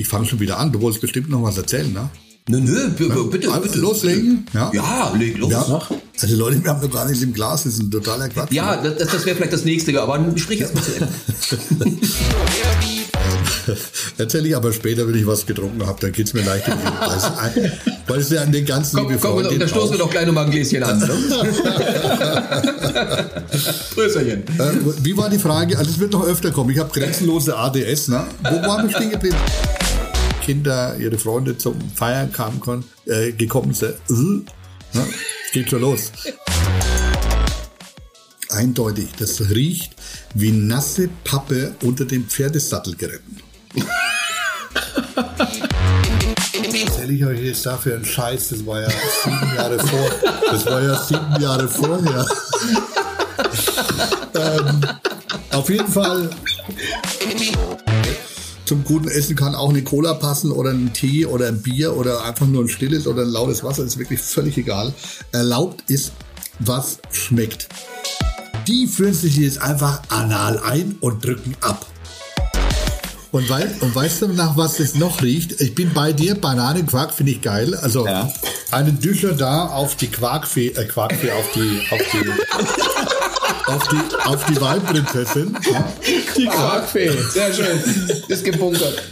Ich fange schon wieder an. Du wolltest bestimmt noch was erzählen, ne? Nö, nö, bitte, Ja, bitte, einfach loslegen. Ja. Ja, leg los. Ja. Ja, Also Leute, wir haben doch gar nichts im Glas. Das ist ein totaler Quatsch. das, das, das wäre vielleicht das nächste, aber sprich erst mal zu Ende. Erzähle ich aber später, wenn ich was getrunken habe, dann geht's mir leicht im Leben. Weil es es ja an den ganzen Komm, liebe komm, da stoßen wir doch gleich nochmal ein Gläschen an. Ne? Prösterchen. Äh, wie war die Frage? Also es wird noch öfter kommen. Ich habe grenzenlose ADS. Ne? Wo waren wir stehen geblieben? Kinder, ihre Freunde zum Feiern kamen, äh, gekommen sind. Äh, ne? Geht schon los. Eindeutig, das riecht wie nasse Pappe unter dem Pferdesattelgeräten. Erzähle ich euch jetzt dafür einen Scheiß, das war ja sieben Jahre vor. Das war ja sieben Jahre vorher. ähm, auf jeden Fall zum guten Essen kann auch eine Cola passen oder ein Tee oder ein Bier oder einfach nur ein stilles oder ein lautes Wasser, ist wirklich völlig egal. Erlaubt ist, was schmeckt. Die führen sich jetzt einfach anal ein und drücken ab. Und, wei und weißt du, nach was es noch riecht? Ich bin bei dir, Bananenquark finde ich geil. Also Ja. einen Düscher da auf die Quarkfee, äh, Quarkfee, auf die, auf die, auf die, auf die Weinprinzessin. Die Quarkfee. Sehr schön. Ist gebunkert.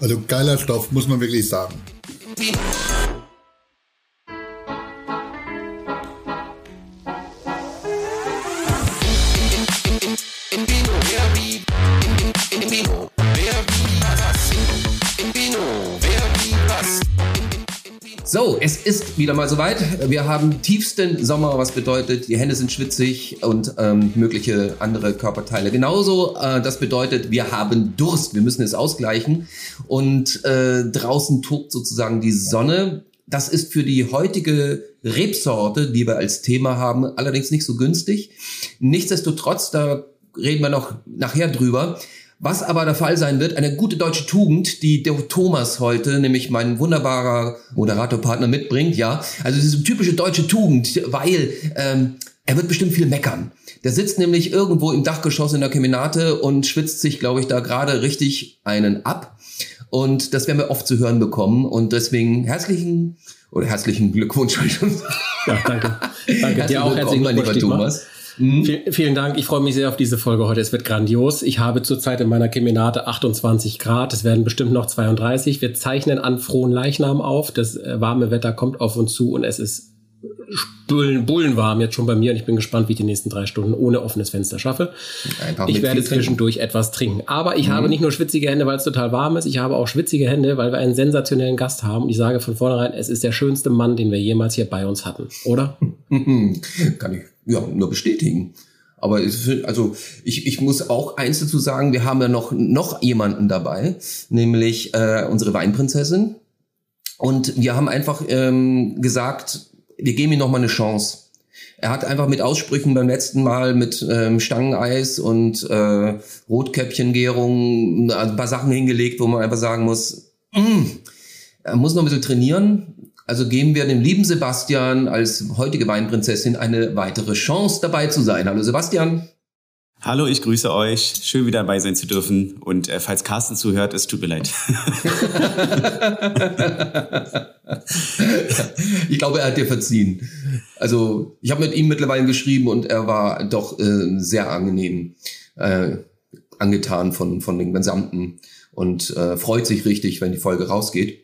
Also geiler Stoff, muss man wirklich sagen. So, es ist wieder mal soweit. Wir haben tiefsten Sommer, was bedeutet, die Hände sind schwitzig und ähm, mögliche andere Körperteile genauso. Äh, das bedeutet, wir haben Durst, wir müssen es ausgleichen. Und äh, draußen tobt sozusagen die Sonne. Das ist für die heutige Rebsorte, die wir als Thema haben, allerdings nicht so günstig. Nichtsdestotrotz, da reden wir noch nachher drüber. Was aber der Fall sein wird, eine gute deutsche Tugend, die der Thomas heute, nämlich mein wunderbarer Moderatorpartner mitbringt, ja. Also diese typische deutsche Tugend, weil ähm, er wird bestimmt viel meckern. Der sitzt nämlich irgendwo im Dachgeschoss in der Kemenate und schwitzt sich, glaube ich, da gerade richtig einen ab. Und das werden wir oft zu hören bekommen. Und deswegen herzlichen oder herzlichen Glückwunsch. Ja, danke. Danke Herzlich dir auch. Herzlichen mein lieber Glückwunsch, Dietmar. Thomas. Vielen, vielen Dank. Ich freue mich sehr auf diese Folge heute. Es wird grandios. Ich habe zurzeit in meiner Kemenate 28 Grad. Es werden bestimmt noch 32. Wir zeichnen an frohen Leichnam auf. Das äh, warme Wetter kommt auf uns zu und es ist bullen, bullenwarm jetzt schon bei mir und ich bin gespannt, wie ich die nächsten drei Stunden ohne offenes Fenster schaffe. Einfach Ich werde viel trinken. zwischendurch etwas trinken. Aber ich habe nicht nur schwitzige Hände, weil es total warm ist. Ich habe auch schwitzige Hände, weil wir einen sensationellen Gast haben. Und ich sage von vornherein, es ist der schönste Mann, den wir jemals hier bei uns hatten. Oder? Kann ich ja nur bestätigen. Aber also ich, ich muss auch eins dazu sagen, wir haben ja noch, noch jemanden dabei, nämlich äh, unsere Weinprinzessin. Und wir haben einfach ähm, gesagt, wir geben ihm noch mal eine Chance. Er hat einfach mit Aussprüchen beim letzten Mal mit ähm, Stangeneis und äh, Rotkäppchengärung ein paar Sachen hingelegt, wo man einfach sagen muss, mm, er muss noch ein bisschen trainieren. Also geben wir dem lieben Sebastian als heutige Weinprinzessin eine weitere Chance dabei zu sein. Hallo Sebastian. Hallo, ich grüße euch. Schön wieder dabei sein zu dürfen. Und äh, falls Carsten zuhört, es tut mir leid. Ich glaube, er hat dir verziehen. Also ich habe mit ihm mittlerweile geschrieben und er war doch äh, sehr angenehm äh, angetan von, von dem Gesamten und äh, freut sich richtig, wenn die Folge rausgeht.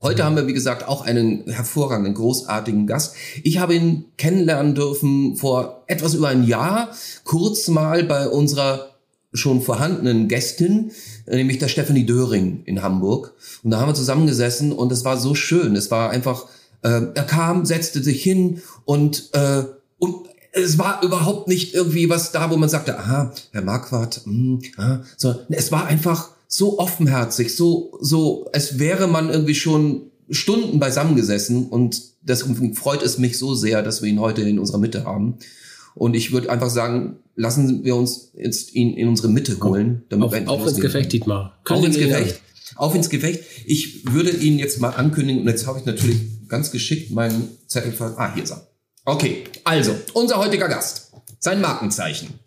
Heute haben wir, wie gesagt, auch einen hervorragenden, großartigen Gast. Ich habe ihn kennenlernen dürfen vor etwas über ein Jahr, kurz mal bei unserer schon vorhandenen Gästin, nämlich der Stephanie Döring in Hamburg. Und da haben wir zusammengesessen und es war so schön. Es war einfach, äh, er kam, setzte sich hin und, äh, und es war überhaupt nicht irgendwie was da, wo man sagte, aha, Herr Marquardt, mh, ah, so, es war einfach so offenherzig, so, so, es wäre man irgendwie schon Stunden beisammengesessen und deswegen freut es mich so sehr, dass wir ihn heute in unserer Mitte haben. Und ich würde einfach sagen, lassen wir uns jetzt ihn in unsere Mitte holen. Damit Auf, wir auf ins Gefecht, können. Dietmar. Auf ins Gefecht. Auf ins Gefecht. Ich würde ihn jetzt mal ankündigen und jetzt habe ich natürlich ganz geschickt meinen Zettel ver... Ah, hier ist er. Okay, also, unser heutiger Gast. Sein Markenzeichen.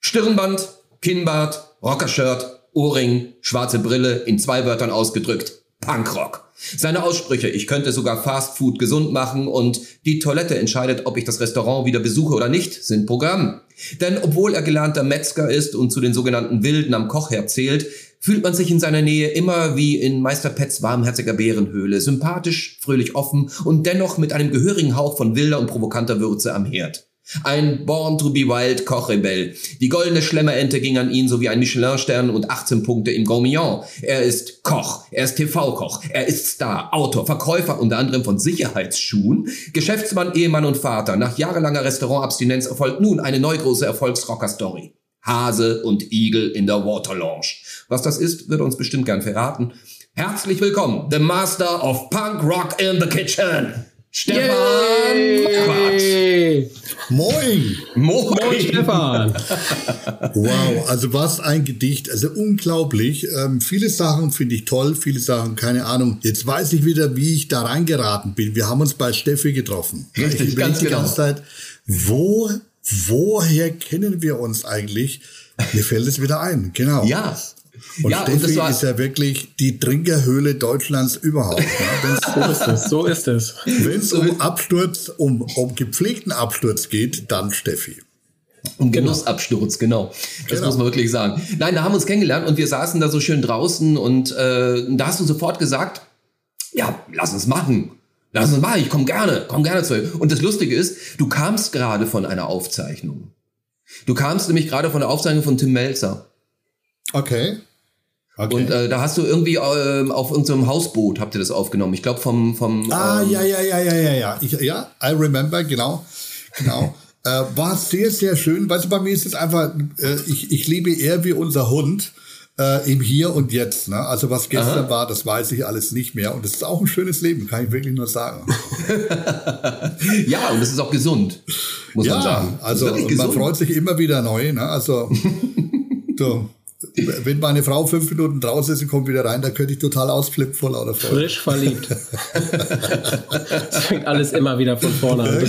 Stirnband, Kinnbart, Rockershirt Ohrring, schwarze Brille, in zwei Wörtern ausgedrückt, Punkrock. Seine Aussprüche, ich könnte sogar Fast Food gesund machen und die Toilette entscheidet, ob ich das Restaurant wieder besuche oder nicht, sind Programm. Denn obwohl er gelernter Metzger ist und zu den sogenannten Wilden am Kochherd zählt, fühlt man sich in seiner Nähe immer wie in Meister Pets warmherziger Bärenhöhle, sympathisch, fröhlich offen und dennoch mit einem gehörigen Hauch von wilder und provokanter Würze am Herd. Ein Born to be Wild Kochrebell. Die goldene Schlemmerente ging an ihn sowie ein Michelin-Stern und 18 Punkte im Gourmillon. Er ist Koch, er ist TV-Koch, er ist Star, Autor, Verkäufer unter anderem von Sicherheitsschuhen, Geschäftsmann, Ehemann und Vater. Nach jahrelanger Restaurantabstinenz erfolgt nun eine neu große Erfolgsrocker-Story. Hase und Igel in der Water Lounge. Was das ist, wird uns bestimmt gern verraten. Herzlich willkommen, the Master of Punk Rock in the Kitchen. Stefan Yay! Moin! Moin. Moin, Stefan. Wow, also was ein Gedicht, also unglaublich. Ähm, viele Sachen finde ich toll, viele Sachen keine Ahnung. Jetzt weiß ich wieder, wie ich da reingeraten bin. Wir haben uns bei Steffi getroffen. Richtig, ich ganz die genau. ganze Zeit, wo, woher kennen wir uns eigentlich? Mir fällt es wieder ein, genau. Ja. Und ja, und das Steffi war, ist ja wirklich die Trinkerhöhle Deutschlands überhaupt. Ne? So ist es, so ist es. Wenn es um Absturz, um, um gepflegten Absturz geht, dann Steffi. Um Genussabsturz, genau. Das Genau. muss man wirklich sagen. Nein, da haben wir uns kennengelernt und wir saßen da so schön draußen und äh, da hast du sofort gesagt, ja, lass uns machen. Lass uns machen, ich komme gerne, komm gerne zu euch. Und das Lustige ist, du kamst gerade von einer Aufzeichnung. Du kamst nämlich gerade von der Aufzeichnung von Tim Melzer. Okay. okay. Und äh, da hast du irgendwie äh, auf irgendeinem Hausboot, habt ihr das aufgenommen. Ich glaube vom... vom Ah, ähm, ja, ja, ja, ja, ja, ja. Ich, ja, I remember, genau. Genau. äh, war sehr, sehr schön. Weißt du, bei mir ist es einfach, äh, ich, ich lebe eher wie unser Hund äh, im Hier und Jetzt. Ne? Also was gestern war, das weiß ich alles nicht mehr. Und das ist auch ein schönes Leben, kann ich wirklich nur sagen. Ja, und das ist auch gesund, muss man ja, sagen. Das ist also man freut sich immer wieder neu. Ne? Also so, wenn meine Frau fünf Minuten draußen ist und kommt wieder rein, da könnte ich total ausflippen vor lauter Freude. Frisch verliebt. Es fängt alles immer wieder von vorne an.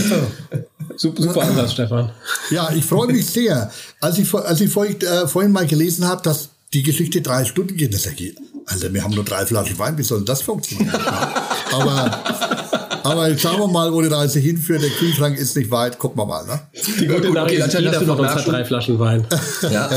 Super, super Ansatz, Stefan. Ja, ich freue mich sehr. Als ich, als ich vorhin, äh, vorhin mal gelesen habe, dass die Geschichte drei Stunden geht, das geht. Alter, wir haben nur drei Flaschen Wein, wie soll denn das funktionieren? aber, aber jetzt schauen wir mal, wo die Reise hinführt. Der Kühlschrank ist nicht weit, gucken wir mal. Ne? Die gute gut, okay, Nachricht ist, jeder hast du von noch uns hat drei Flaschen Wein. Ja.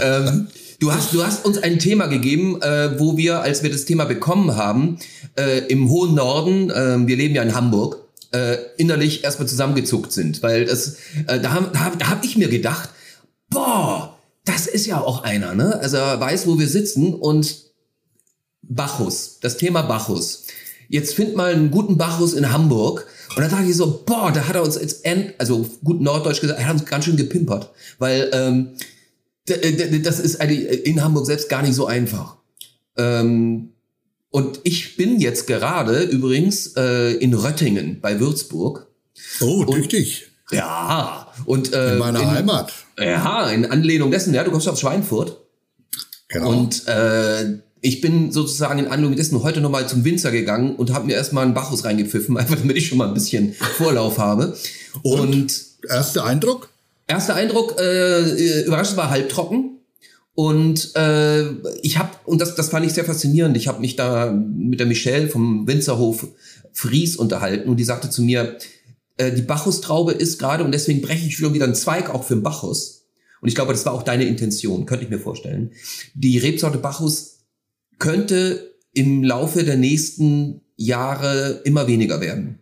ähm, du, hast, du hast uns ein Thema gegeben, äh, wo wir, als wir das Thema bekommen haben, äh, im hohen Norden, äh, wir leben ja in Hamburg, äh, innerlich erstmal zusammengezuckt sind. Weil das, äh, da habe da, hab- da hab ich mir gedacht, boah, das ist ja auch einer, ne? Also er weiß, wo wir sitzen und Bacchus, das Thema Bacchus. Jetzt find mal einen guten Bacchus in Hamburg. Und dann dachte ich so, boah, da hat er uns jetzt, end, also gut norddeutsch gesagt, er hat uns ganz schön gepimpert. Weil ähm, das ist in Hamburg selbst gar nicht so einfach. Ähm, und ich bin jetzt gerade übrigens äh, in Röttingen bei Würzburg. Oh, tüchtig. Ja, und äh, In meiner Heimat. Ja, in Anlehnung dessen, ja, du kommst aus Schweinfurt. Genau. Und äh, ich bin sozusagen in Anlehnung dessen heute nochmal zum Winzer gegangen und habe mir erstmal einen Bacchus reingepfiffen, einfach damit ich schon mal ein bisschen Vorlauf habe. Und? Und, Erster Eindruck? erster Eindruck, äh, überraschend war halbtrocken. Und äh, ich habe, und das, das fand ich sehr faszinierend, ich habe mich da mit der Michelle vom Winzerhof Fries unterhalten und die sagte zu mir, äh, die Bacchustraube ist gerade, und deswegen breche ich schon wieder einen Zweig auch für den Bacchus. Und ich glaube, das war auch deine Intention, könnte ich mir vorstellen. Die Rebsorte Bacchus könnte im Laufe der nächsten Jahre immer weniger werden.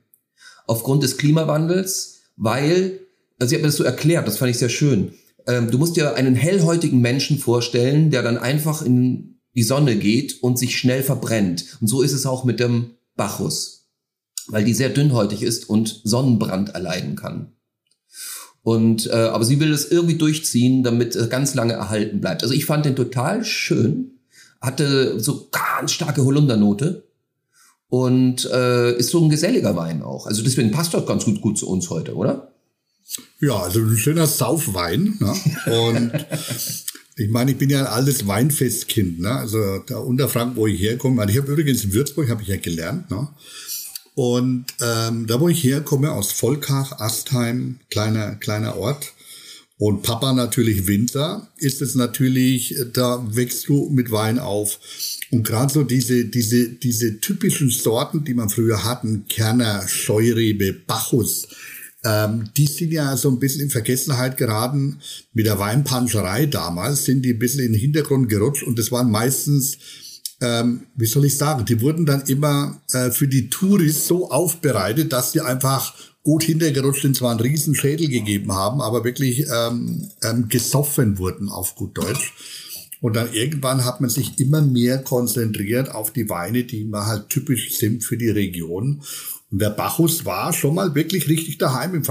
Aufgrund des Klimawandels, weil, also sie hat mir das so erklärt, das fand ich sehr schön. Ähm, du musst dir einen hellhäutigen Menschen vorstellen, der dann einfach in die Sonne geht und sich schnell verbrennt. Und so ist es auch mit dem Bacchus, weil die sehr dünnhäutig ist und Sonnenbrand erleiden kann. Und äh, aber sie will es irgendwie durchziehen, damit er ganz lange erhalten bleibt. Also ich fand den total schön, hatte so ganz starke Holundernote und äh, ist so ein geselliger Wein auch. Also deswegen passt das ganz gut, gut zu uns heute, oder? Ja, also ein schöner Saufwein. Ne? Und ich meine, ich bin ja ein altes Weinfestkind. Ne? Also der Unterfrank, wo ich herkomme. Also ich habe übrigens in Würzburg, habe ich ja gelernt. Ne? Und ähm, da, wo ich herkomme, aus Volkach, Astheim, kleiner, kleiner Ort. Und Papa natürlich Winter, ist es natürlich, da wächst du mit Wein auf. Und gerade so diese, diese, diese typischen Sorten, die man früher hatten, Kerner, Scheurebe, Bacchus, ähm, die sind ja so ein bisschen in Vergessenheit geraten. Mit der Weinpanscherei damals sind die ein bisschen in den Hintergrund gerutscht und das waren meistens ähm, wie soll ich sagen, die wurden dann immer äh, für die Touris so aufbereitet, dass sie einfach gut hintergerutscht sind, zwar einen riesen Schädel gegeben haben, aber wirklich ähm, ähm, gesoffen wurden auf gut Deutsch. Und dann irgendwann hat man sich immer mehr konzentriert auf die Weine, die immer halt typisch sind für die Region. Und der Bacchus war schon mal wirklich richtig daheim im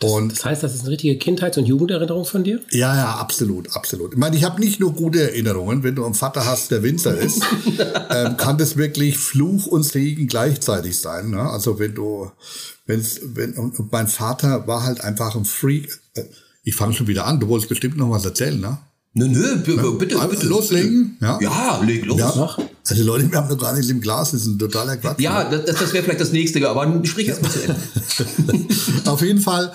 Frankeländler. Und das heißt, das ist eine richtige Kindheits- und Jugenderinnerung von dir? Ja, ja, absolut, absolut. Ich meine, ich habe nicht nur gute Erinnerungen. Wenn du einen Vater hast, der Winzer ist, ähm, kann das wirklich Fluch und Segen gleichzeitig sein. Ne? Also wenn du, wenn's, wenn und mein Vater war halt einfach ein Freak. Äh, ich fange schon wieder an. Du wolltest bestimmt noch was erzählen, ne? Nö, nö, bitte, bitte, bitte. Loslegen? Ja, ja leg los. Ja. Also Leute, wir haben noch gar nichts im Glas, das ist ein totaler Quatsch. Ja, das, das wäre vielleicht das nächste, aber sprich erst mal zu Ende. Auf jeden Fall,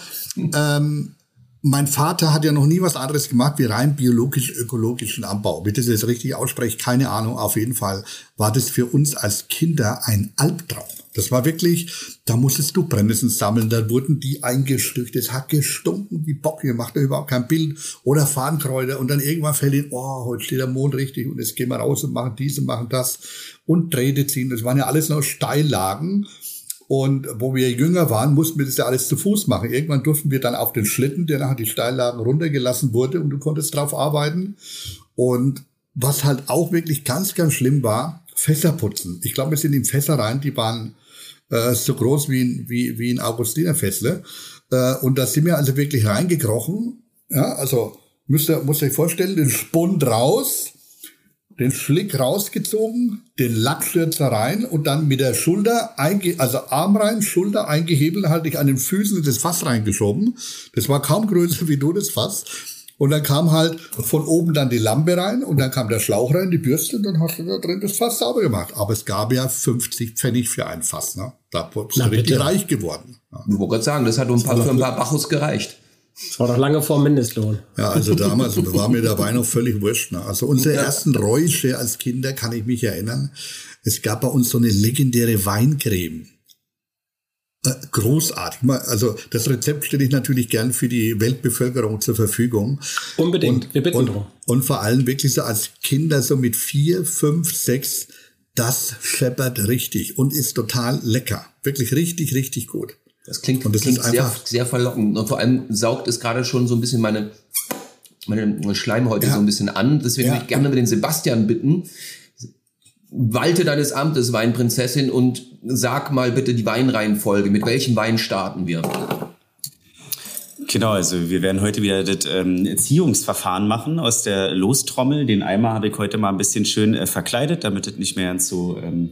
ähm, mein Vater hat ja noch nie was anderes gemacht wie rein biologisch-ökologischen Anbau. Wie das jetzt richtig ausspreche, keine Ahnung. Auf jeden Fall war das für uns als Kinder ein Albtraum. Das war wirklich, da musstest du Brennnesseln sammeln, da wurden die eingestückt, es hat gestunken wie Bock, ihr macht da überhaupt kein Bild. Oder Farnkräuter und dann irgendwann fällt ihnen, oh, heute steht der Mond richtig und jetzt gehen wir raus und machen dies und machen das und Drähte ziehen. Das waren ja alles noch Steillagen. Und wo wir jünger waren, mussten wir das ja alles zu Fuß machen. Irgendwann durften wir dann auf den Schlitten, der nachher die Steillagen runtergelassen wurde und du konntest drauf arbeiten. Und was halt auch wirklich ganz, ganz schlimm war, Fässer putzen. Ich glaube, wir sind in Fässer rein, die waren äh, so groß wie ein, wie, wie ein Augustinerfessle. Äh, und da sind wir also wirklich reingekrochen. Ja, also müsst ihr, müsst ihr euch vorstellen, den Spund raus, den Schlick rausgezogen, den Lackstürzer rein und dann mit der Schulter, einge also Arm rein, Schulter eingehebelt, halt ich an den Füßen in das Fass reingeschoben. Das war kaum größer wie du das Fass. Und dann kam halt von oben dann die Lampe rein und dann kam der Schlauch rein, die Bürste und dann hast du da drin das Fass sauber gemacht. Aber es gab ja 50 Pfennig für ein Fass. Ne? Da bist du richtig reich geworden. Ja. Ich wollte gerade sagen, das hat um ein paar, für ein paar Bachus gereicht. Das war doch lange vor Mindestlohn. Ja, also damals war mir der Wein noch völlig wurscht. Ne? Also unsere ersten Räusche als Kinder kann ich mich erinnern. Es gab bei uns so eine legendäre Weincreme. Großartig. Also das Rezept stelle ich natürlich gern für die Weltbevölkerung zur Verfügung. Unbedingt, und, wir bitten und, drum. Und vor allem wirklich so als Kinder so mit vier, fünf, sechs, das scheppert richtig und ist total lecker. Wirklich richtig, richtig gut. Das klingt, und das klingt sehr, sehr verlockend. Und vor allem saugt es gerade schon so ein bisschen meine, meine Schleimhäute ja. so ein bisschen an. Deswegen ja. würde ich gerne mit den Sebastian bitten, walte deines Amtes, Weinprinzessin, und sag mal bitte die Weinreihenfolge. Mit welchem Wein starten wir? Genau, also wir werden heute wieder das ähm, Erziehungsverfahren machen aus der Lostrommel. Den Eimer habe ich heute mal ein bisschen schön äh, verkleidet, damit es nicht mehr ganz so ähm,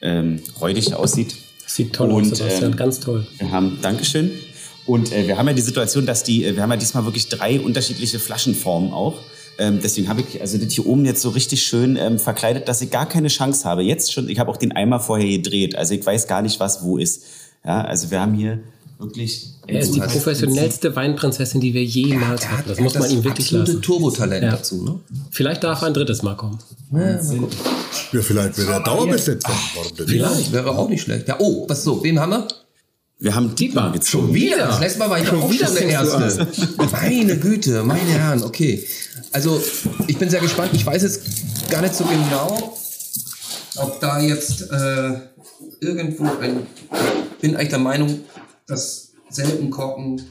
ähm, räudig aussieht. Sieht toll und, aus, Sebastian, ähm, ganz toll. Wir haben, Dankeschön. Und äh, wir haben ja die Situation, dass die, äh, wir haben ja diesmal wirklich drei unterschiedliche Flaschenformen auch. Ähm, deswegen habe ich also das hier oben jetzt so richtig schön ähm, verkleidet, dass ich gar keine Chance habe. Jetzt schon, ich habe auch den Eimer vorher gedreht, also ich weiß gar nicht, was wo ist. Ja, also wir haben hier wirklich. Er ist die professionellste Weinprinzessin, die wir jemals ja, hatten. Das muss man ihm wirklich lassen. Turbotalent ja. dazu, ne? Vielleicht darf er ein drittes Mal kommen. Ja, ja vielleicht wäre er Dauerbesetzer. Vielleicht wäre auch nicht schlecht. Ja, oh, was so? Wem haben wir? Wir haben Dietmar gezogen. Schon wieder? Das letzte Mal war ich schon wieder der Erste. Meine Güte, meine Herren, okay. Also, ich bin sehr gespannt. Ich weiß jetzt gar nicht so genau, ob da jetzt äh, irgendwo ein. Ich bin eigentlich der Meinung, dass selten Korken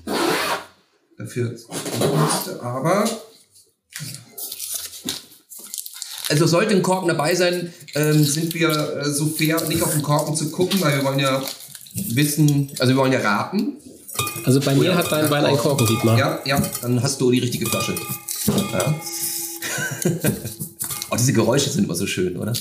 dafür musste, aber. Also sollte ein Korken dabei sein, ähm, sind wir äh, so fair, nicht auf den Korken zu gucken, weil wir wollen ja wissen, also wir wollen ja raten. Also bei mir hat dein Wein einen Korken, Dietmar. Ja, ja, dann hast du die richtige Flasche. Ja. oh, diese Geräusche sind immer so schön, oder?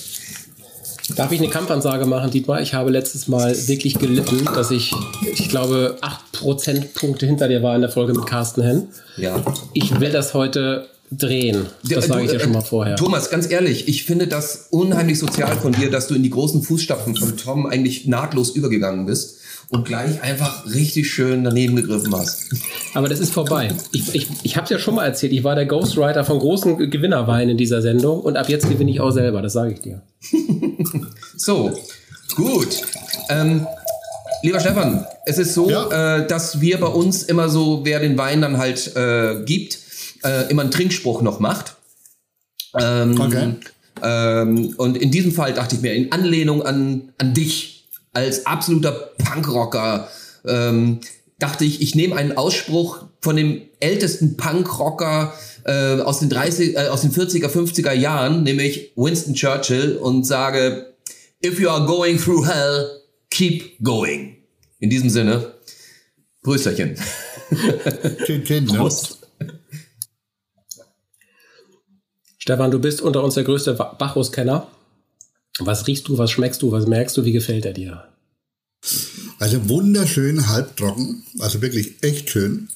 Darf ich eine Kampfansage machen, Dietmar? Ich habe letztes Mal wirklich gelitten, dass ich, ich glaube, 8 Prozentpunkte hinter dir war in der Folge mit Carsten Henn. Ja. Ich will das heute drehen. Das sage ich dir schon mal vorher. Thomas, ganz ehrlich, ich finde das unheimlich sozial von dir, dass du in die großen Fußstapfen von Tom eigentlich nahtlos übergegangen bist und gleich einfach richtig schön daneben gegriffen hast. Aber das ist vorbei. Ich, ich, ich habe es ja schon mal erzählt, ich war der Ghostwriter von großen Gewinnerweinen in dieser Sendung und ab jetzt gewinne ich auch selber, das sage ich dir. so, gut. Ähm, lieber Stefan, es ist so, ja. äh, dass wir bei uns immer so, wer den Wein dann halt äh, gibt, äh, immer einen Trinkspruch noch macht. Ähm, okay. Ähm, und in diesem Fall dachte ich mir, in Anlehnung an, an dich als absoluter Punkrocker, ähm, dachte ich, ich nehme einen Ausspruch von dem ältesten Punkrocker äh, aus den 30, äh, aus den 40er, 50er Jahren, nämlich Winston Churchill und sage, if you are going through hell, keep going. In diesem Sinne, Grüßerchen. Prost. Stefan, du bist unter uns der größte Bacchus-Kenner. Was riechst du, was schmeckst du, was merkst du, wie gefällt er dir? Also wunderschön, halbtrocken, also wirklich echt schön.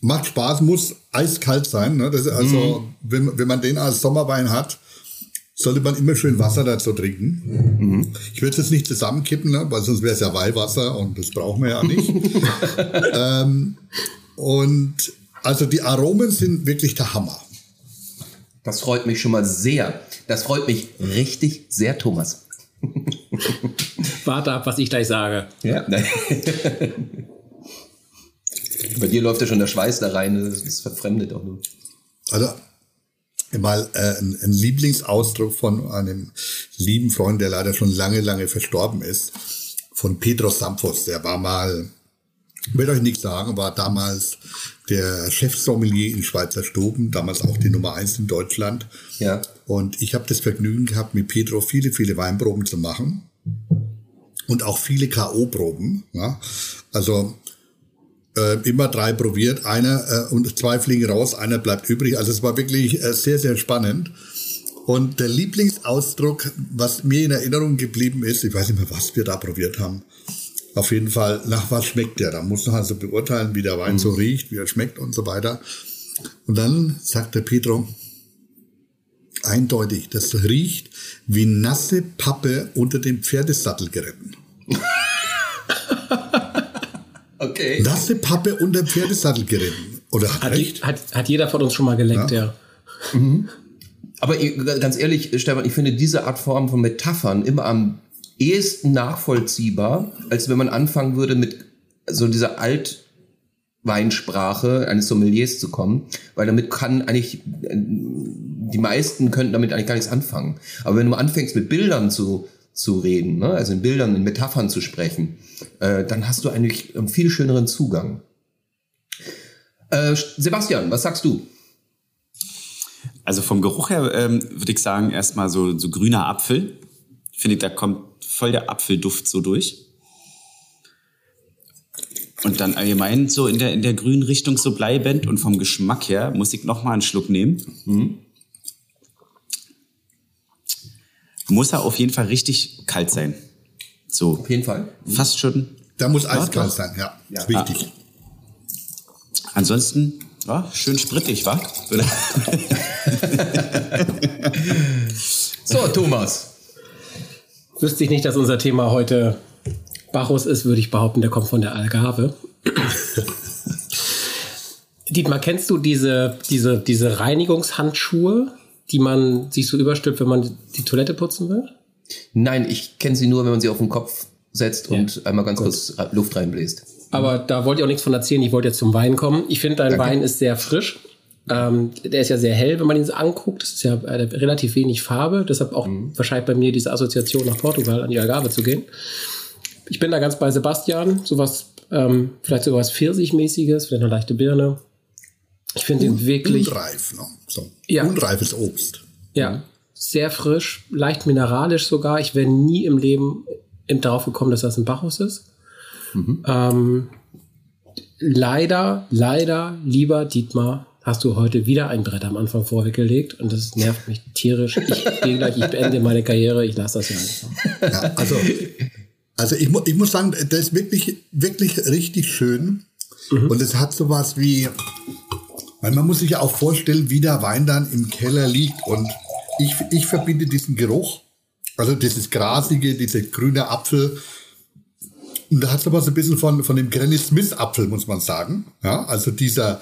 Macht Spaß, muss eiskalt sein. Ne? Also, mhm. wenn, wenn man den als Sommerwein hat, sollte man immer schön Wasser dazu trinken. Mhm. Ich würde es jetzt nicht zusammenkippen, ne? weil sonst wäre es ja Weihwasser und das brauchen wir ja nicht. ähm, und also die Aromen sind wirklich der Hammer. Das freut mich schon mal sehr. Das freut mich richtig sehr, Thomas. Warte ab, was ich gleich sage. Ja. Bei dir läuft ja schon der Schweiß da rein, das ist verfremdet auch nur. Also, mal äh, ein, ein Lieblingsausdruck von einem lieben Freund, der leider schon lange, lange verstorben ist, von Pedro Sampos. Der war mal, ich will euch nichts sagen, war damals der Chefsommelier in Schweizer Stuben, damals auch die Nummer eins in Deutschland. Ja. Und ich habe das Vergnügen gehabt, mit Pedro viele, viele Weinproben zu machen und auch viele K.O.-Proben. Ja. Also äh, immer drei probiert, einer äh, und zwei fliegen raus, einer bleibt übrig. Also es war wirklich äh, sehr, sehr spannend. Und der Lieblingsausdruck, was mir in Erinnerung geblieben ist, ich weiß nicht mehr, was wir da probiert haben, auf jeden Fall, nach was schmeckt der? Da muss man also beurteilen, wie der Wein mhm. so riecht, wie er schmeckt und so weiter. Und dann sagt der Pedro, eindeutig, das riecht wie nasse Pappe unter dem Pferdesattel geritten. okay. Nasse Pappe unter dem Pferdesattel geritten. Oder hat, recht? Hat, hat jeder von uns schon mal geleckt, ja. ja. Mhm. Aber ganz ehrlich, Stefan, ich finde diese Art Form von Metaphern immer am ehesten nachvollziehbar, als wenn man anfangen würde mit so dieser Altweinsprache eines Sommeliers zu kommen, weil damit kann eigentlich, die meisten könnten damit eigentlich gar nichts anfangen. Aber wenn du anfängst mit Bildern zu, zu reden, ne? also in Bildern, in Metaphern zu sprechen, äh, dann hast du eigentlich einen viel schöneren Zugang. Äh, Sebastian, was sagst du? Also vom Geruch her ähm, würde ich sagen, erstmal so, so grüner Apfel. Finde ich, da kommt voll der Apfelduft so durch. Und dann allgemein so in der, in der grünen Richtung so bleibend und vom Geschmack her muss ich noch mal einen Schluck nehmen. Mhm. Muss er auf jeden Fall richtig kalt sein. So. Auf jeden Fall. Mhm. Fast schon. Da muss eiskalt ja, sein, ja. ja. Ist wichtig. Ah. Ansonsten, ja, schön sprittig, wa? so, Thomas wüsste ich nicht, dass unser Thema heute Bacchus ist, würde ich behaupten, der kommt von der Algarve. Dietmar, kennst du diese, diese, diese Reinigungshandschuhe, die man sich so überstülpt, wenn man die Toilette putzen will? Nein, ich kenne sie nur, wenn man sie auf den Kopf setzt ja. und einmal ganz Gut. kurz Luft reinbläst. Aber da wollte ich auch nichts von erzählen. Ich wollte jetzt zum Wein kommen. Ich finde, dein Danke. Wein ist sehr frisch. Ähm, der ist ja sehr hell, wenn man ihn so anguckt. Das ist ja äh, relativ wenig Farbe. Deshalb auch mhm. wahrscheinlich bei mir diese Assoziation nach Portugal an die Algarve zu gehen. Ich bin da ganz bei Sebastian. Sowas, ähm, vielleicht sogar was Pfirsichmäßiges, vielleicht eine leichte Birne. Ich finde ihn wirklich. Unreif, ne? So. Ja. Unreifes Obst. Ja. Mhm. Sehr frisch, leicht mineralisch sogar. Ich wäre nie im Leben darauf gekommen, dass das ein Bacchus ist. Mhm. Ähm, leider, leider, lieber Dietmar, hast du heute wieder ein Brett am Anfang vorweggelegt und das nervt mich tierisch. Ich gehe gleich, ich beende meine Karriere, ich lasse das ja einfach. Ja, also, also ich, mu ich muss sagen, das ist wirklich, wirklich richtig schön. Mhm. Und es hat sowas wie, weil man muss sich ja auch vorstellen, wie der Wein dann im Keller liegt. Und ich, ich verbinde diesen Geruch Also dieses grasige, diese grüne Apfel. Und da hat es aber so ein bisschen von, von dem Granny Smith Apfel, muss man sagen. Ja, also dieser,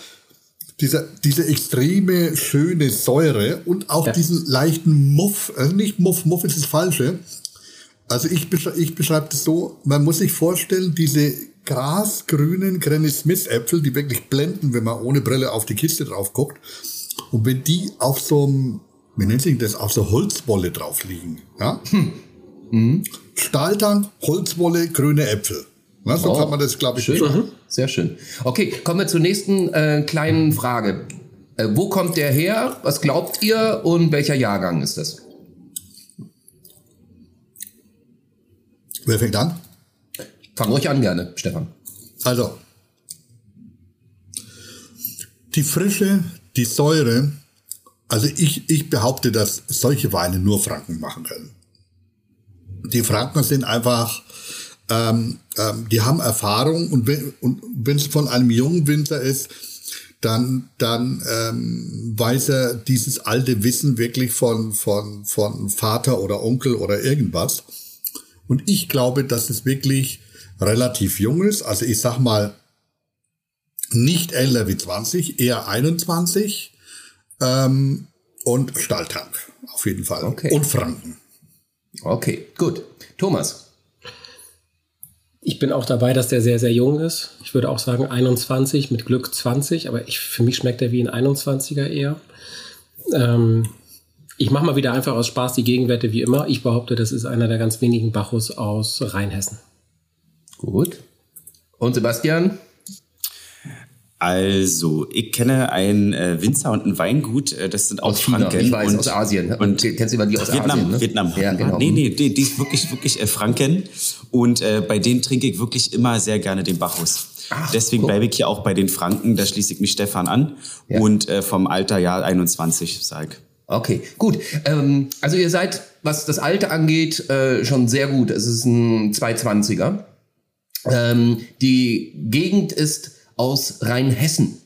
dieser, diese extreme schöne Säure und auch ja. diesen leichten Muff, also nicht Muff, Muff ist das Falsche. Also ich, beschreibe, ich beschreibe das so, man muss sich vorstellen, diese grasgrünen Granny Smith Äpfel, die wirklich blenden, wenn man ohne Brille auf die Kiste drauf guckt. Und wenn die auf so einem, wie nennt sich das, auf so Holzwolle drauf liegen, ja? Hm. Mhm. Stahltank, Holzwolle, grüne Äpfel. Na, so oh, kann man das, glaube ich, schön. Mhm. Sehr schön. Okay, kommen wir zur nächsten äh, kleinen Frage. Äh, wo kommt der her? Was glaubt ihr? Und welcher Jahrgang ist das? Wer fängt an? Fang ruhig an gerne, Stefan. Also, die Frische, die Säure, also ich, ich behaupte, dass solche Weine nur Franken machen können. Die Franken sind einfach, ähm, ähm, die haben Erfahrung und wenn und wenn es von einem jungen Winzer ist, dann dann ähm, weiß er dieses alte Wissen wirklich von von von Vater oder Onkel oder irgendwas. Und ich glaube, dass es wirklich relativ jung ist. Also ich sag mal nicht älter wie 20, eher 21 ähm, und Stahltank auf jeden Fall okay. und Franken. Okay, gut. Thomas. Ich bin auch dabei, dass der sehr, sehr jung ist. Ich würde auch sagen 21, mit Glück 20, aber ich, für mich schmeckt er wie ein 21er eher. Ähm, ich mache mal wieder einfach aus Spaß die Gegenwerte wie immer. Ich behaupte, das ist einer der ganz wenigen Bachus aus Rheinhessen. Gut. Und Sebastian? Also, ich kenne einen äh, Winzer und ein Weingut, äh, das sind aus, aus China, Franken. Ich weiß, und, aus Asien. Und kennst du immer die aus Vietnam, Asien? Ne? Vietnam. Ja, genau. Nee, nee, die, die ist wirklich, wirklich äh, Franken. Und äh, bei denen trinke ich wirklich immer sehr gerne den Bacchus. Ach, Deswegen bleibe ich hier auch bei den Franken, da schließe ich mich Stefan an. Ja. Und äh, vom Alter Jahr 21, sag ich. Okay, gut. Ähm, also ihr seid, was das Alter angeht, äh, schon sehr gut. Es ist ein 220er. Ähm, die Gegend ist aus Rheinhessen.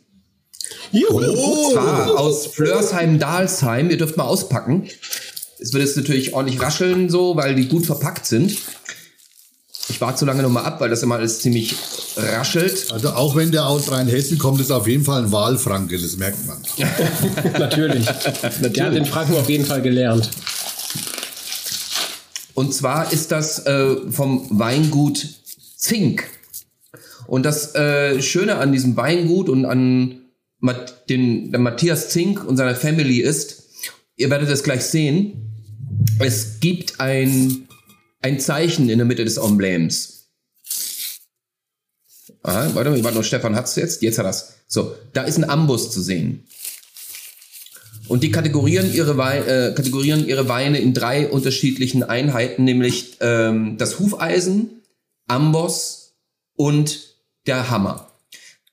Juhu. Und zwar aus Flörsheim-Dalsheim. Ihr dürft mal auspacken. Es wird jetzt natürlich ordentlich rascheln, so, weil die gut verpackt sind. Ich warte so lange nochmal ab, weil das immer alles ziemlich raschelt. Also auch wenn der aus Rheinhessen kommt, ist auf jeden Fall ein Wahlfranke, das merkt man. Natürlich. Natürlich. Der hat den Franken auf jeden Fall gelernt. Und zwar ist das äh, vom Weingut Zink. Und das äh, Schöne an diesem Weingut und an Mat den, der Matthias Zink und seiner Family ist, ihr werdet es gleich sehen, es gibt ein, ein Zeichen in der Mitte des Emblems. Aha, warte mal, warte noch, Stefan hat's jetzt? Jetzt hat er's. So, da ist ein Ambus zu sehen. Und die kategorieren ihre, Weine, äh, kategorieren ihre Weine in drei unterschiedlichen Einheiten, nämlich ähm, das Hufeisen, Amboss und der Hammer.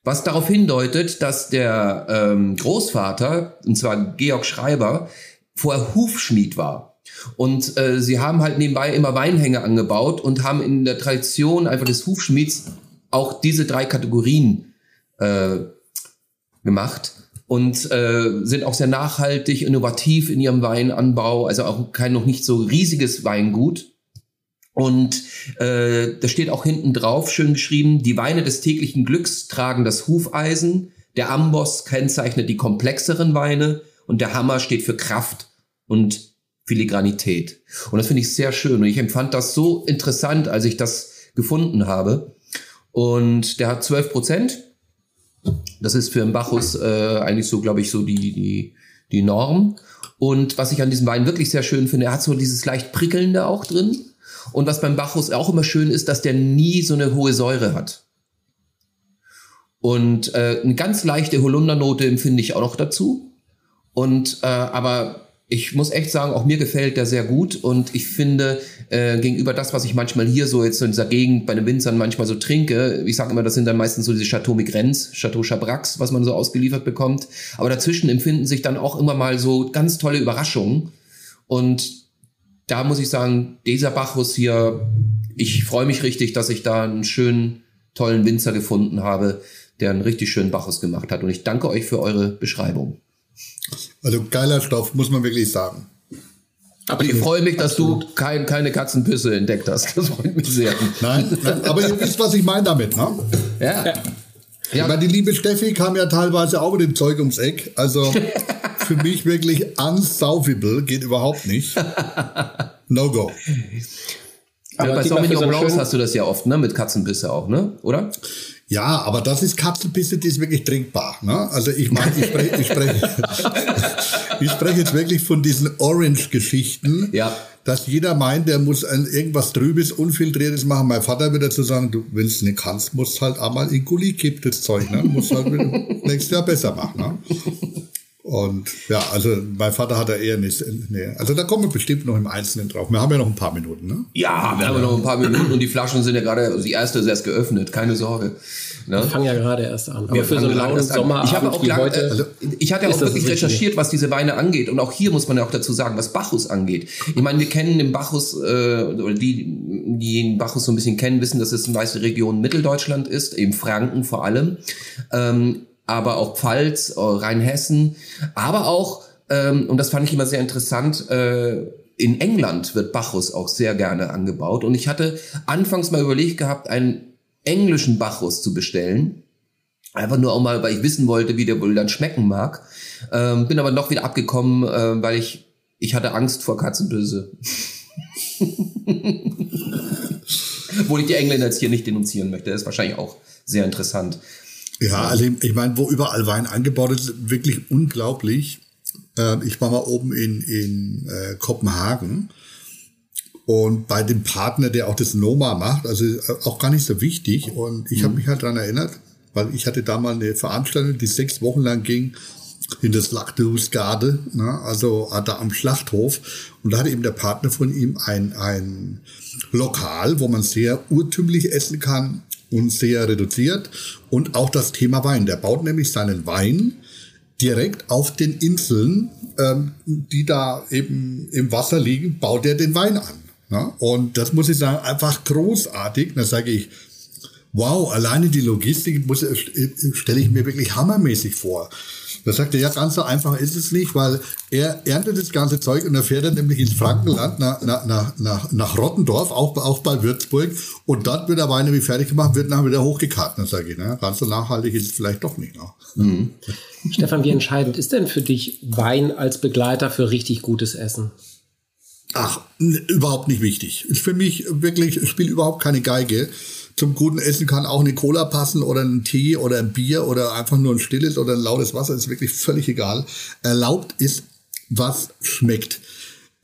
Was darauf hindeutet, dass der ähm, Großvater, und zwar Georg Schreiber, vorher Hufschmied war. Und äh, sie haben halt nebenbei immer Weinhänge angebaut und haben in der Tradition einfach des Hufschmieds auch diese drei Kategorien äh, gemacht und äh, sind auch sehr nachhaltig, innovativ in ihrem Weinanbau, also auch kein noch nicht so riesiges Weingut, und äh, da steht auch hinten drauf, schön geschrieben, die Weine des täglichen Glücks tragen das Hufeisen, der Amboss kennzeichnet die komplexeren Weine und der Hammer steht für Kraft und Filigranität. Und das finde ich sehr schön. Und ich empfand das so interessant, als ich das gefunden habe. Und der hat 12 Prozent. Das ist für einen Bacchus äh, eigentlich so, glaube ich, so die, die, die Norm. Und was ich an diesem Wein wirklich sehr schön finde, er hat so dieses leicht prickelnde auch drin. Und was beim Bacchus auch immer schön ist, dass der nie so eine hohe Säure hat. Und äh, eine ganz leichte Holundernote empfinde ich auch noch dazu. Und äh, aber ich muss echt sagen, auch mir gefällt der sehr gut und ich finde äh, gegenüber das, was ich manchmal hier so jetzt in dieser Gegend bei den Winzern manchmal so trinke, ich sage immer, das sind dann meistens so diese Chateau Migrens, Chateau Chabrax, was man so ausgeliefert bekommt. Aber dazwischen empfinden sich dann auch immer mal so ganz tolle Überraschungen und da muss ich sagen, dieser Bacchus hier, ich freue mich richtig, dass ich da einen schönen, tollen Winzer gefunden habe, der einen richtig schönen Bacchus gemacht hat. Und ich danke euch für eure Beschreibung. Also geiler Stoff, muss man wirklich sagen. Aber ich freue mich, dass Absolut. du kein, keine Katzenpüsse entdeckt hast. Das freut mich sehr. Nein, nein aber ihr wisst, was ich meine damit, ne? Ja. ja. Ja. Weil die liebe Steffi kam ja teilweise auch mit dem Zeug ums Eck. Also für mich wirklich unsaufable, geht überhaupt nicht. No go. Aber bei Sauvignon Blancs hast du das ja oft, ne? Mit Katzenbisse auch, ne? Oder? Ja, aber das ist Katzenpisse, die ist wirklich trinkbar. Ne? Also ich meine, ich spreche ich sprech, ich sprech jetzt wirklich von diesen Orange-Geschichten, ja. dass jeder meint, der muss ein, irgendwas Trübes, Unfiltriertes machen. Mein Vater wird dazu sagen, du, wenn es nicht kannst, musst halt einmal in Gully kippen, das Zeug. Ne? Musst halt nächstes Jahr besser machen. Ne? Und ja, also mein Vater hat da eher nicht. Nee. Also da kommen wir bestimmt noch im Einzelnen drauf. Wir haben ja noch ein paar Minuten, ne? Ja, wir haben ja noch ein paar Minuten und die Flaschen sind ja gerade, also die erste ist erst geöffnet, keine Sorge. Ne? Wir fangen ja gerade erst an. Aber wir für so einen lauen Sommer. Ich habe auch lang, heute, also, ich hatte ja auch wirklich recherchiert, was diese Weine angeht. Und auch hier muss man ja auch dazu sagen, was Bacchus angeht. Ich meine, wir kennen den Bacchus, äh, oder die, die den Bacchus so ein bisschen kennen, wissen, dass es eine weiße Region Mitteldeutschland ist, eben Franken vor allem. Ähm, aber auch Pfalz, äh, Rheinhessen, aber auch, ähm, und das fand ich immer sehr interessant, äh, in England wird Bacchus auch sehr gerne angebaut. Und ich hatte anfangs mal überlegt gehabt, einen englischen Bacchus zu bestellen. Einfach nur auch mal, weil ich wissen wollte, wie der wohl dann schmecken mag. Ähm, bin aber noch wieder abgekommen, äh, weil ich, ich hatte Angst vor Katzenböse. Obwohl ich die Engländer jetzt hier nicht denunzieren möchte. Das ist wahrscheinlich auch sehr interessant. Ja, also ich meine, wo überall Wein angebaut ist, wirklich unglaublich. Ähm, ich war mal oben in, in äh, Kopenhagen und bei dem Partner, der auch das Noma macht, also äh, auch gar nicht so wichtig. Und ich mhm. habe mich halt dran erinnert, weil ich hatte da mal eine Veranstaltung, die sechs Wochen lang ging in das Lachthusgarde, ne, also da am Schlachthof. Und da hatte eben der Partner von ihm ein, ein Lokal, wo man sehr urtümlich essen kann und sehr reduziert. Und auch das Thema Wein. Der baut nämlich seinen Wein direkt auf den Inseln, ähm, die da eben im Wasser liegen, baut er den Wein an. Ja? Und das muss ich sagen, einfach großartig. Da sage ich, wow, alleine die Logistik muss, äh, stelle ich mir wirklich hammermäßig vor. Da sagt er, ja, ganz so einfach ist es nicht, weil er erntet das ganze Zeug und er fährt dann nämlich ins Frankenland nach, nach, nach, nach, nach Rottendorf, auch, auch bei Würzburg. Und dort wird der Wein nämlich fertig gemacht, wird nachher wieder hochgekartet. Dann sage ich, ne, ganz so nachhaltig ist es vielleicht doch nicht. Noch. Mhm. Stefan, wie entscheidend ist denn für dich Wein als Begleiter für richtig gutes Essen? Ach, überhaupt nicht wichtig. Ist für mich wirklich, spielt überhaupt keine Geige zum guten Essen kann auch eine Cola passen oder ein Tee oder ein Bier oder einfach nur ein stilles oder ein lautes Wasser, ist wirklich völlig egal. Erlaubt ist, was schmeckt.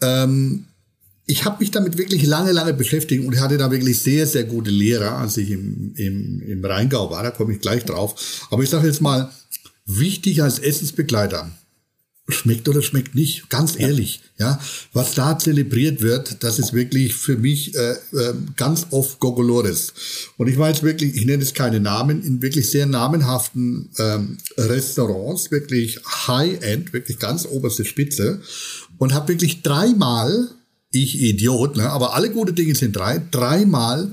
Ähm, ich habe mich damit wirklich lange, lange beschäftigt und hatte da wirklich sehr, sehr gute Lehrer, als ich im, im, im Rheingau war, da komme ich gleich drauf. Aber ich sage jetzt mal, wichtig als Essensbegleiter, schmeckt oder schmeckt nicht, ganz ehrlich. Ja, was da zelebriert wird, das ist wirklich für mich äh, äh, ganz oft Gogolores. Und ich war jetzt wirklich, ich nenne es keine Namen, in wirklich sehr namenhaften ähm, Restaurants, wirklich High-End, wirklich ganz oberste Spitze und habe wirklich dreimal, ich Idiot, ne, aber alle gute Dinge sind drei, dreimal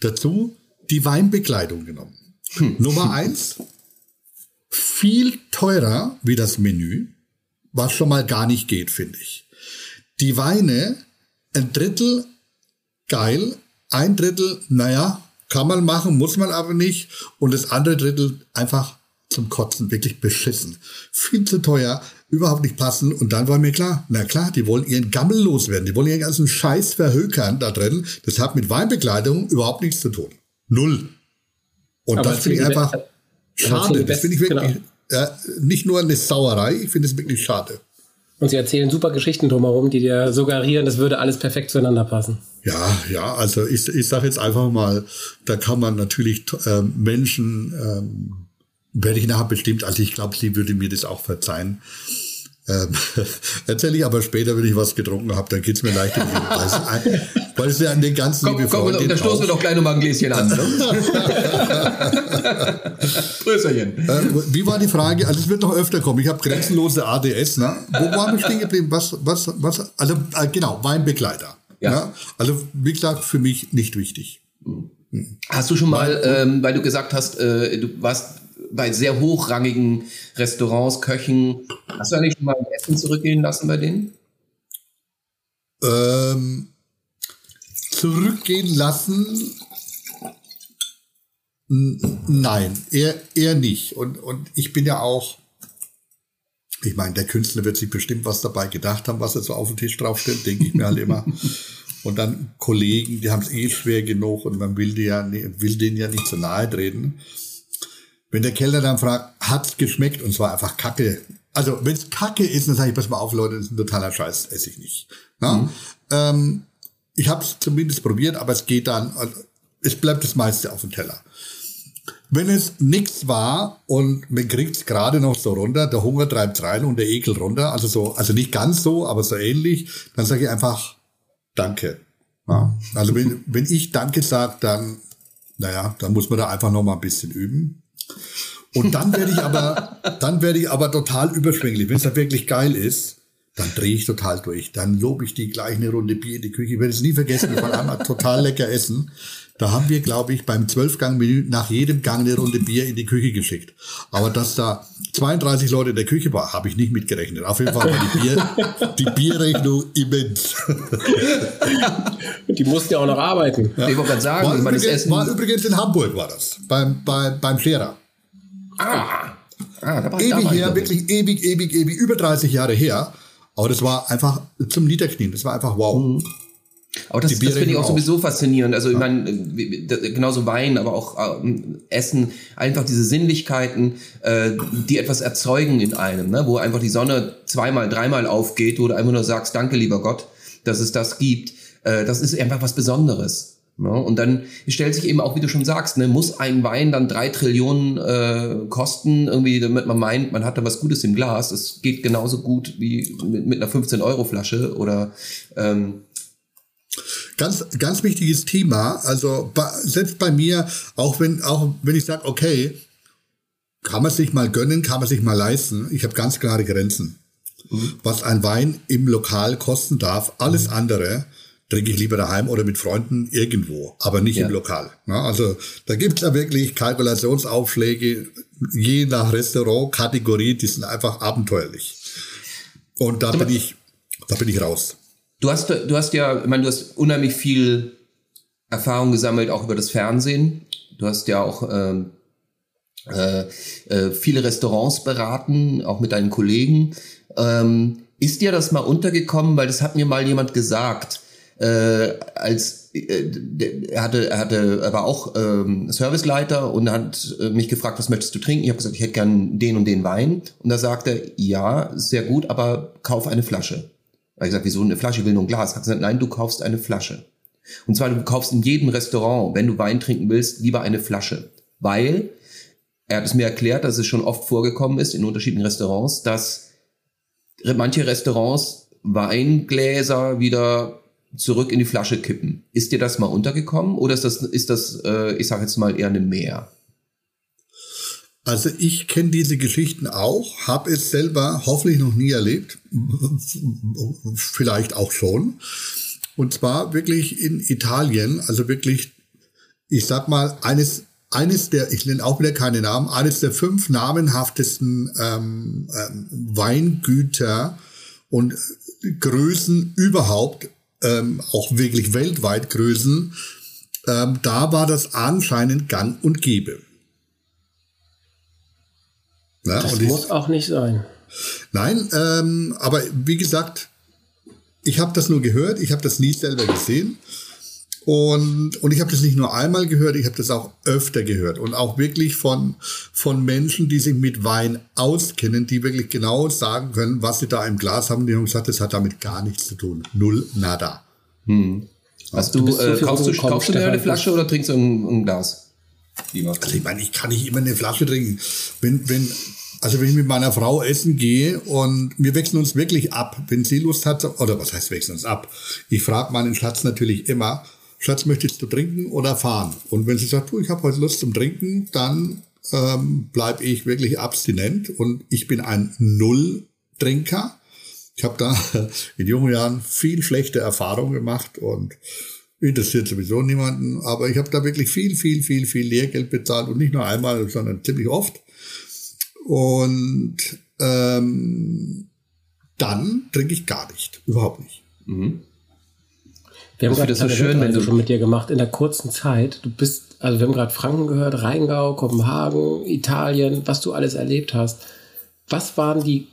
dazu die Weinbekleidung genommen. Hm. Nummer eins, viel teurer wie das Menü was schon mal gar nicht geht, finde ich. Die Weine, ein Drittel geil, ein Drittel, naja, kann man machen, muss man aber nicht. Und das andere Drittel einfach zum Kotzen, wirklich beschissen. Viel zu teuer, überhaupt nicht passen. Und dann war mir klar, na klar, die wollen ihren Gammel loswerden. Die wollen ihren ganzen Scheiß verhökern da drin. Das hat mit Weinbekleidung überhaupt nichts zu tun. Null. Und aber das finde ich einfach schade. Das finde ich wirklich, genau. Ja, nicht nur eine Sauerei, ich finde es wirklich schade. Und sie erzählen super Geschichten drumherum, die dir suggerieren, das würde alles perfekt zueinander passen. Ja, ja, also ich, ich sage jetzt einfach mal, da kann man natürlich ähm, Menschen, ähm, werde ich nachher bestimmt, also ich glaube, sie würde mir das auch verzeihen, ähm, Erzähle ich aber später, wenn ich was getrunken habe, dann geht's mir leicht um Weil es ja an den ganzen komm, liebe komm, Freundin Da stoßen wir doch gleich nochmal ein Gläschen an. Ne? Prösterchen. Äh, wie war die Frage? Also es wird noch öfter kommen. Ich habe grenzenlose ADS. Ne? Wo waren wir stehen geblieben? Was, was, was? Also äh, genau, Weinbegleiter. Ja. ja. Also wie gesagt, für mich nicht wichtig. Hast du schon mal, ähm, weil du gesagt hast, äh, du warst bei sehr hochrangigen Restaurants, Köchen. Hast du eigentlich schon mal ein Essen zurückgehen lassen bei denen? Ähm, zurückgehen lassen? Nein, eher, eher nicht. Und, und ich bin ja auch, ich meine, der Künstler wird sich bestimmt was dabei gedacht haben, was er so auf den Tisch draufstellt, denke ich mir halt immer. Und dann Kollegen, die haben es eh schwer genug und man will, die ja, will denen ja nicht zu nahe treten. Wenn der Kellner dann fragt, hat's geschmeckt? Und zwar einfach Kacke. Also, wenn es Kacke ist, dann sage ich, pass mal auf, Leute, das ist ein totaler Scheiß, esse ich nicht. Mhm. Ähm, ich habe es zumindest probiert, aber es geht dann, also, es bleibt das meiste auf dem Teller. Wenn es nichts war und man kriegt's gerade noch so runter, der Hunger treibt's rein und der Ekel runter, also so, also nicht ganz so, aber so ähnlich, dann sage ich einfach Danke. Ja, also wenn, wenn ich Danke sage, dann, naja, dann muss man da einfach noch mal ein bisschen üben. Und dann werde ich aber, dann werde ich aber total überschwänglich. Wenn es da wirklich geil ist, dann drehe ich total durch. Dann lobe ich die gleich eine Runde Bier in die Küche. Ich werde es nie vergessen. Ich war einmal total lecker essen. Da haben wir, glaube ich, beim Zwölfgang-Menü nach jedem Gang eine Runde Bier in die Küche geschickt. Aber dass da 32 Leute in der Küche war, habe ich nicht mitgerechnet. Auf jeden Fall war die, Bier, die Bierrechnung immens. die mussten ja auch noch arbeiten. Ja. Ich wollte gerade sagen, war übrigens, war übrigens in Hamburg war das, beim, bei, beim Scherer. Ah. ah da war, ewig her, wirklich ewig, ewig, ewig, über 30 Jahre her. Aber das war einfach zum Niederknien. Das war einfach wow. Mhm. Aber das, das finde ich auch, auch, sowieso faszinierend. Also ich meine, genauso Wein, aber auch äh, Essen, einfach diese Sinnlichkeiten, äh, die etwas erzeugen in einem, ne? wo einfach die Sonne zweimal, dreimal aufgeht, wo du einfach nur sagst, danke lieber Gott, dass es das gibt. Äh, das ist einfach was Besonderes. Ne? Und dann stellt sich eben auch, wie du schon sagst, ne, muss ein Wein dann drei Trillionen äh, kosten, irgendwie, damit man meint, man hat da was Gutes im Glas. Das geht genauso gut wie mit, mit einer 15-Euro-Flasche oder ähm, Ganz, ganz wichtiges Thema. Also bei, selbst bei mir, auch wenn, auch wenn ich sage, okay, kann man sich mal gönnen, kann man sich mal leisten. Ich habe ganz klare Grenzen. Mhm. Was ein Wein im Lokal kosten darf, alles mhm. andere trinke ich lieber daheim oder mit Freunden irgendwo, aber nicht ja. im Lokal. also da gibt es ja wirklich Kalkulationsaufschläge, je nach Restaurant, Kategorie, die sind einfach abenteuerlich. Und da bin ich, da bin ich raus. Du hast, du hast ja, ich meine, du hast unheimlich viel Erfahrung gesammelt, auch über das Fernsehen. Du hast ja auch ähm, äh, äh, viele Restaurants beraten, auch mit deinen Kollegen. Ähm, ist dir das mal untergekommen? Weil das hat mir mal jemand gesagt, äh, als äh, er hatte, er hatte, er war auch ähm, Serviceleiter und hat äh, mich gefragt, was möchtest du trinken? Ich habe gesagt, ich hätte gern den und den Wein. Und da sagte er, ja, sehr gut, aber kauf eine Flasche. Da ich gesagt, wieso eine Flasche? Ich will nur ein Glas. Hat gesagt, nein, du kaufst eine Flasche. Und zwar, du kaufst in jedem Restaurant, wenn du Wein trinken willst, lieber eine Flasche. Weil, er hat es mir erklärt, dass es schon oft vorgekommen ist in unterschiedlichen Restaurants, dass manche Restaurants Weingläser wieder zurück in die Flasche kippen. Ist dir das mal untergekommen oder ist das, ist das äh, ich sage jetzt mal, eher eine Mehr? Also ich kenne diese Geschichten auch, habe es selber hoffentlich noch nie erlebt, vielleicht auch schon. Und zwar wirklich in Italien, also wirklich, ich sag mal, eines, eines der, ich nenne auch wieder keine Namen, eines der fünf namenhaftesten ähm, ähm, Weingüter und Größen überhaupt, ähm, auch wirklich weltweit Größen, ähm, da war das anscheinend gang und gäbe. Ja, das muss ich, auch nicht sein. Nein, ähm, aber wie gesagt, ich habe das nur gehört, ich habe das nie selber gesehen. Und, und ich habe das nicht nur einmal gehört, ich habe das auch öfter gehört. Und auch wirklich von, von Menschen, die sich mit Wein auskennen, die wirklich genau sagen können, was sie da im Glas haben. Die haben gesagt, das hat damit gar nichts zu tun. Null, nada. Hm. Hast du, du äh, kaufst, du, kaufst du dir eine Flasche oder trinkst du ein, ein Glas? Lieber. Also ich meine, ich kann nicht immer eine Flasche trinken. Wenn, wenn, also wenn ich mit meiner Frau essen gehe und wir wechseln uns wirklich ab, wenn sie Lust hat, oder was heißt wechseln uns ab? Ich frage meinen Schatz natürlich immer, Schatz, möchtest du trinken oder fahren? Und wenn sie sagt, du, ich habe heute Lust zum Trinken, dann ähm, bleibe ich wirklich abstinent und ich bin ein Null-Trinker. Ich habe da in jungen Jahren viel schlechte Erfahrungen gemacht und interessiert sowieso niemanden, aber ich habe da wirklich viel, viel, viel, viel Lehrgeld bezahlt und nicht nur einmal, sondern ziemlich oft. Und ähm, dann trinke ich gar nicht, überhaupt nicht. Mhm. Wir haben gerade das so schön, wenn du- schon mit dir gemacht in der kurzen Zeit. Du bist, also wir haben gerade Franken gehört, Rheingau, Kopenhagen, Italien, was du alles erlebt hast. Was waren die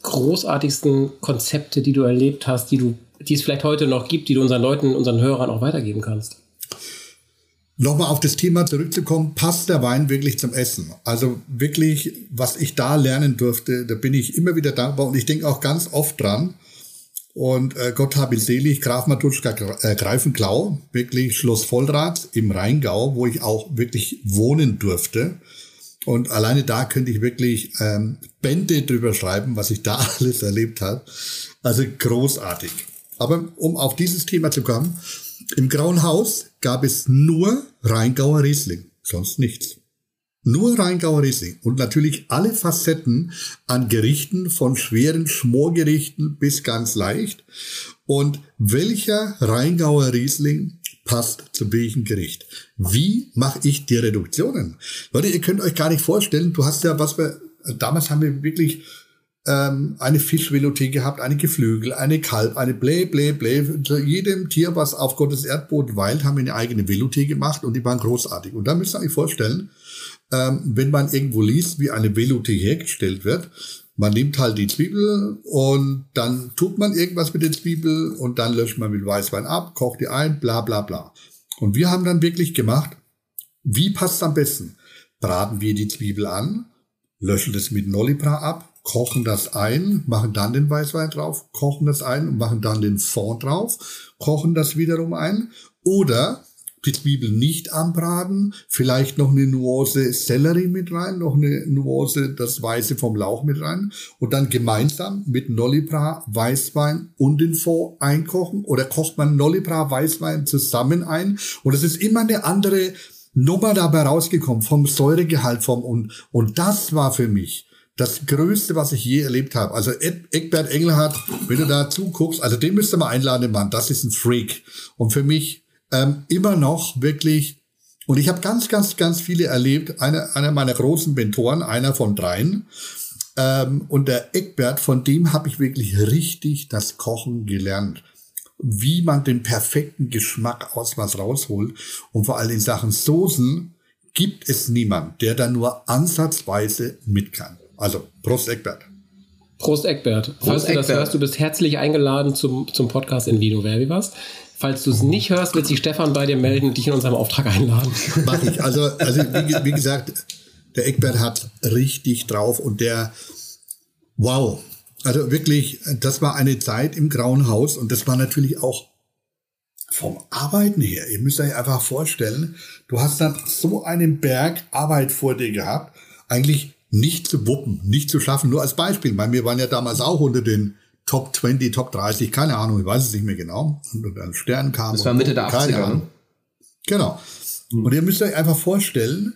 großartigsten Konzepte, die du erlebt hast, die du, die es vielleicht heute noch gibt, die du unseren Leuten, unseren Hörern auch weitergeben kannst? Nochmal auf das Thema zurückzukommen, passt der Wein wirklich zum Essen? Also wirklich, was ich da lernen durfte, da bin ich immer wieder dankbar und ich denke auch ganz oft dran. Und äh, Gott hab ihn selig, Graf Matuschka äh, Greifenklau, wirklich Schloss Vollrath im Rheingau, wo ich auch wirklich wohnen durfte. Und alleine da könnte ich wirklich ähm, Bände drüber schreiben, was ich da alles erlebt habe. Also großartig. Aber um auf dieses Thema zu kommen, im Grauen Haus gab es nur Rheingauer Riesling, sonst nichts. Nur Rheingauer Riesling und natürlich alle Facetten an Gerichten, von schweren Schmorgerichten bis ganz leicht. Und welcher Rheingauer Riesling passt zu welchem Gericht? Wie mache ich die Reduktionen? Leute, ihr könnt euch gar nicht vorstellen, du hast ja, was wir, damals haben wir wirklich ähm, eine Fischvelothek gehabt, eine Geflügel, eine Kalb, eine Blä, Blä, Blä. Zu jedem Tier, was auf Gottes Erdboden weilt, haben wir eine eigene Velothek gemacht und die waren großartig. Und da müsst ihr euch vorstellen, ähm, wenn man irgendwo liest, wie eine Velothek hergestellt wird, man nimmt halt die Zwiebel und dann tut man irgendwas mit der Zwiebel und dann löscht man mit Weißwein ab, kocht die ein, bla bla bla. Und wir haben dann wirklich gemacht, wie passt am besten? Braten wir die Zwiebel an, löschen das mit Nolibra ab, kochen das ein, machen dann den Weißwein drauf, kochen das ein und machen dann den Fond drauf, kochen das wiederum ein. Oder die Zwiebel nicht anbraten, vielleicht noch eine Nuance Sellerie mit rein, noch eine Nuance das Weiße vom Lauch mit rein und dann gemeinsam mit Nolibra, Weißwein und den Fond einkochen oder kocht man Nolibra, Weißwein zusammen ein und es ist immer eine andere Nummer dabei rausgekommen vom Säuregehalt vom und und das war für mich das Größte, was ich je erlebt habe. Also Ed, Eckbert Engelhardt, wenn du da zuguckst, also den müsst ihr mal einladen, den Mann. Das ist ein Freak. Und für mich ähm, immer noch wirklich, und ich habe ganz, ganz, ganz viele erlebt. Einer, einer meiner großen Mentoren, einer von dreien. Ähm, und der Eckbert, von dem habe ich wirklich richtig das Kochen gelernt. Wie man den perfekten Geschmack aus was rausholt. Und vor allem in Sachen Soßen gibt es niemand, der da nur ansatzweise mit kann. Also, Prost Eckbert. Prost Eckbert. Falls du das Eckbert. hörst, du bist herzlich eingeladen zum, zum Podcast in Vino Verbivas. Falls du es nicht hörst, wird sich Stefan bei dir melden und dich in unserem Auftrag einladen. Mach ich. Also, also wie, wie gesagt, der Eckbert hat richtig drauf und der, wow. Also wirklich, das war eine Zeit im Grauen Haus und das war natürlich auch vom Arbeiten her. Ihr müsst euch einfach vorstellen, du hast dann so einen Berg Arbeit vor dir gehabt, eigentlich nicht zu wuppen, nicht zu schaffen. Nur als Beispiel, weil wir waren ja damals auch unter den Top 20, Top 30, keine Ahnung, ich weiß es nicht mehr genau. Und dann Stern kam. Das war Mitte der keine 80er, Ahnung. ne? Genau. Und ihr müsst euch einfach vorstellen,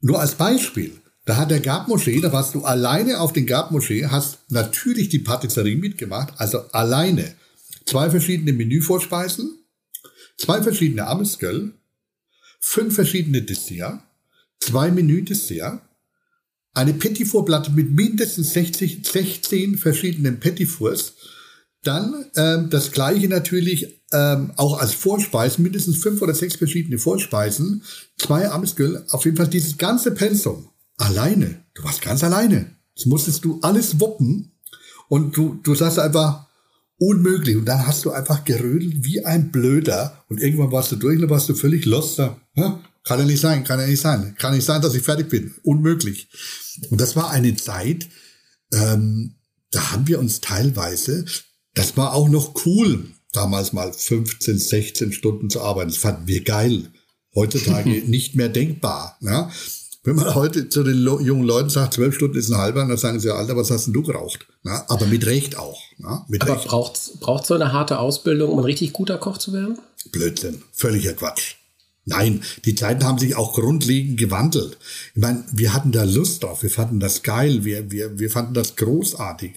nur als Beispiel, da hat der Gabmoschee, da warst du alleine auf den Gabmoschee, hast natürlich die Patisserie mitgemacht, also alleine. Zwei verschiedene Menüvorspeisen, zwei verschiedene Amesgöl, fünf verschiedene Dessert, zwei Menü-Dessert, eine Petit-Four-Platte mit mindestens 60, 16 verschiedenen Petit-Fours, dann ähm, das gleiche natürlich ähm, auch als Vorspeisen, mindestens fünf oder sechs verschiedene Vorspeisen, zwei Amesgöl, auf jeden Fall dieses ganze Pensum. Alleine. Du warst ganz alleine. Das musstest du alles wuppen und du, du sagst einfach unmöglich. Und dann hast du einfach gerödelt wie ein Blöder und irgendwann warst du durch und dann warst du völlig lost. da. Kann ja nicht sein, kann ja nicht sein. Kann nicht sein, dass ich fertig bin. Unmöglich. Und das war eine Zeit, ähm, da haben wir uns teilweise, das war auch noch cool, damals mal 15, 16 Stunden zu arbeiten. Das fanden wir geil. Heutzutage nicht mehr denkbar. Ja? Wenn man heute zu den jungen Leuten sagt, zwölf Stunden ist ein halber, dann sagen sie, Alter, was hast denn du geraucht? Ja? Aber mit Recht auch. Ja? Mit Aber braucht braucht so eine harte Ausbildung, um ein richtig guter Koch zu werden? Blödsinn. Völliger Quatsch. Nein, die Zeiten haben sich auch grundlegend gewandelt. Ich meine, wir hatten da Lust drauf, wir fanden das geil, wir, wir, wir fanden das großartig.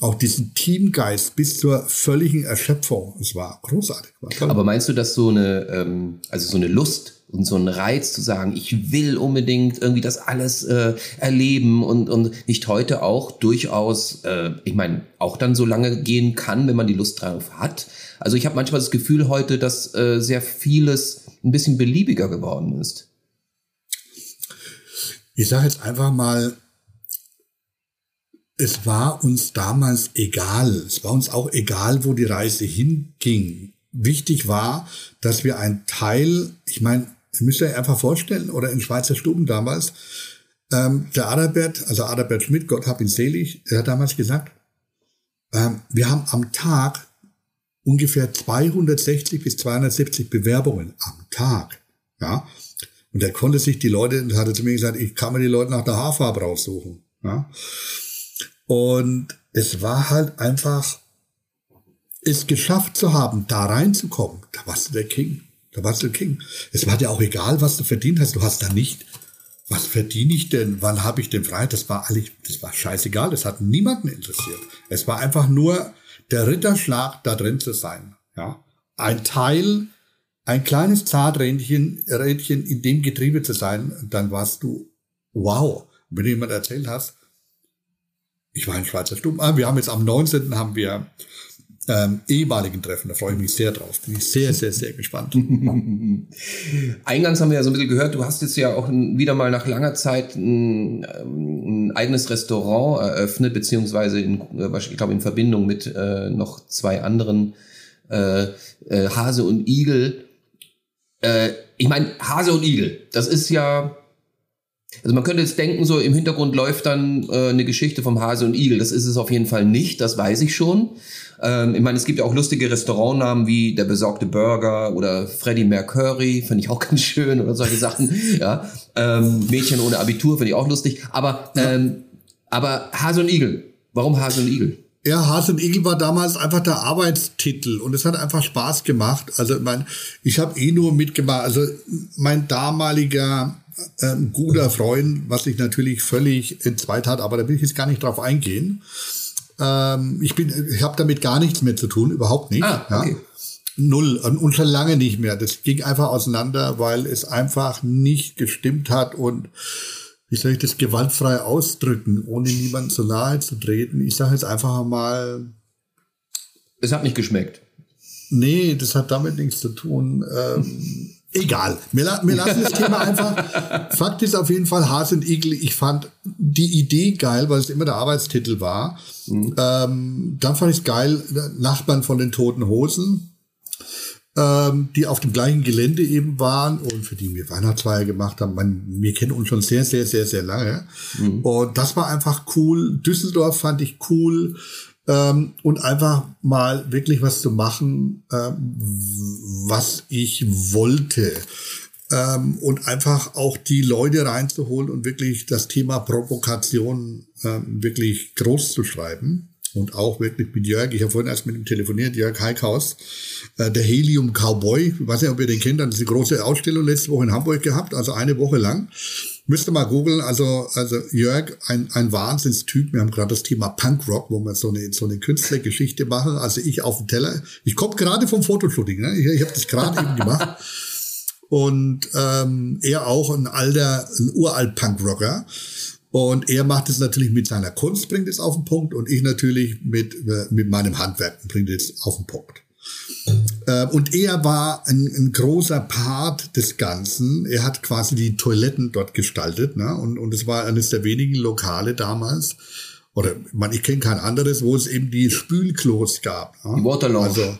Auch diesen Teamgeist bis zur völligen Erschöpfung. Es war großartig. War Aber meinst du, dass so eine, ähm, also so eine Lust und so ein Reiz zu sagen, ich will unbedingt irgendwie das alles äh, erleben und, und nicht heute auch durchaus, äh, ich meine, auch dann so lange gehen kann, wenn man die Lust drauf hat. Also ich habe manchmal das Gefühl heute, dass äh, sehr vieles ein bisschen beliebiger geworden ist. Ich sage jetzt einfach mal, es war uns damals egal. Es war uns auch egal, wo die Reise hinging. Wichtig war, dass wir ein Teil, ich meine, ihr müsst euch einfach vorstellen, oder in Schweizer Stuben damals, ähm, der Adalbert, also Adalbert Schmidt, Gott hab ihn selig, er hat damals gesagt, ähm, wir haben am Tag ungefähr 260 bis 270 Bewerbungen am Tag. Ja. Und er konnte sich die Leute, hatte zu mir gesagt, ich kann mir die Leute nach der Haarfarbe raussuchen. Ja. Und es war halt einfach, es geschafft zu haben, da reinzukommen. Da warst du der King. Da warst du der King. Es war dir auch egal, was du verdient hast. Du hast da nicht, was verdiene ich denn? Wann habe ich denn frei? Das war alles, das war scheißegal. Das hat niemanden interessiert. Es war einfach nur, der Ritterschlag da drin zu sein. Ja, ein Teil, ein kleines Zarträdchen Rädchen in dem Getriebe zu sein, dann warst du wow. wenn du jemand erzählt hast, ich war in Schweizer Stuben, ah, wir haben jetzt am 19. haben wir ähm, ehemaligen Treffen. Da freue ich mich sehr drauf. Bin ich sehr, sehr, sehr gespannt. Eingangs haben wir ja so ein bisschen gehört, du hast jetzt ja auch wieder mal nach langer Zeit ein, ähm, ein eigenes Restaurant eröffnet, beziehungsweise in, äh, ich glaube in Verbindung mit äh, noch zwei anderen äh, äh, Hase und Igel. Äh, ich meine, Hase und Igel, das ist ja also man könnte jetzt denken, so im Hintergrund läuft dann äh, eine Geschichte vom Hase und Igel. Das ist es auf jeden Fall nicht, das weiß ich schon. Ähm, ich meine, es gibt ja auch lustige Restaurantnamen wie der besorgte Burger oder Freddie Mercury, finde ich auch ganz schön oder solche Sachen. ja, ähm, Mädchen ohne Abitur finde ich auch lustig. Aber ähm, aber Hase und Igel. Warum Hase und Igel? Ja, Hase und Igel war damals einfach der Arbeitstitel und es hat einfach Spaß gemacht. Also mein, ich habe eh nur mitgemacht. Also mein damaliger ähm, guter Freund, was ich natürlich völlig entzweit hat, aber da will ich jetzt gar nicht drauf eingehen. Ähm, ich bin, ich habe damit gar nichts mehr zu tun, überhaupt nicht. Ah, okay. ja. Null und schon lange nicht mehr. Das ging einfach auseinander, weil es einfach nicht gestimmt hat und wie soll ich das gewaltfrei ausdrücken, ohne niemanden zu nahe zu treten. Ich sage jetzt einfach mal. Es hat nicht geschmeckt. Nee, das hat damit nichts zu tun. Ähm, Egal. Wir, wir lassen das Thema einfach. Fakt ist auf jeden Fall Hase und Igel. Ich fand die Idee geil, weil es immer der Arbeitstitel war. Mhm. Ähm, dann fand ich es geil, Nachbarn von den Toten Hosen, ähm, die auf dem gleichen Gelände eben waren und für die wir Weihnachtsfeier gemacht haben. Man, wir kennen uns schon sehr, sehr, sehr, sehr lange. Mhm. Und das war einfach cool. Düsseldorf fand ich cool ähm, und einfach mal wirklich was zu machen, ähm, was ich wollte. Ähm, und einfach auch die Leute reinzuholen und wirklich das Thema Provokation ähm, wirklich groß zu schreiben. Und auch wirklich mit Jörg, ich habe vorhin erst mit ihm telefoniert, Jörg Heikhaus, äh, der Helium Cowboy, ich weiß nicht, ob ihr den kennt, das ist eine große Ausstellung letzte Woche in Hamburg gehabt, also eine Woche lang. Müsste mal googeln, also, also Jörg, ein, ein Wahnsinnstyp. Wir haben gerade das Thema Punkrock, wo wir so eine, so eine Künstlergeschichte machen. Also ich auf dem Teller. Ich komme gerade vom Fotoshooting, ne? ich, ich habe das gerade eben gemacht. Und ähm, er auch ein alter, ein uralt Punkrocker. Und er macht es natürlich mit seiner Kunst, bringt es auf den Punkt. Und ich natürlich mit, äh, mit meinem Handwerk bringt es auf den Punkt. Äh, und er war ein, ein, großer Part des Ganzen. Er hat quasi die Toiletten dort gestaltet. Ne? Und, und es war eines der wenigen Lokale damals, oder man, ich kenne kein anderes, wo es eben die Spülklos gab. Ne? Die Waterlounge. Also,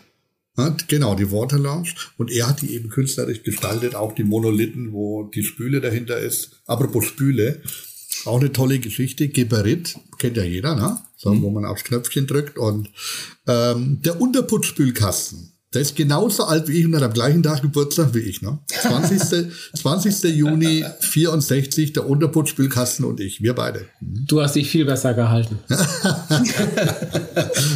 ne? Genau, die Waterlounge. Und er hat die eben künstlerisch gestaltet, auch die Monolithen, wo die Spüle dahinter ist. Apropos Spüle, auch eine tolle Geschichte. Geberit, kennt ja jeder, ne? So, mhm. wo man aufs Knöpfchen drückt. Und ähm, der Unterputzspülkasten der ist genauso alt wie ich und hat am gleichen Tag Geburtstag wie ich. Ne? 20. 20. Juni 64, der Unterputzspülkasten und ich. Wir beide. Du hast dich viel besser gehalten.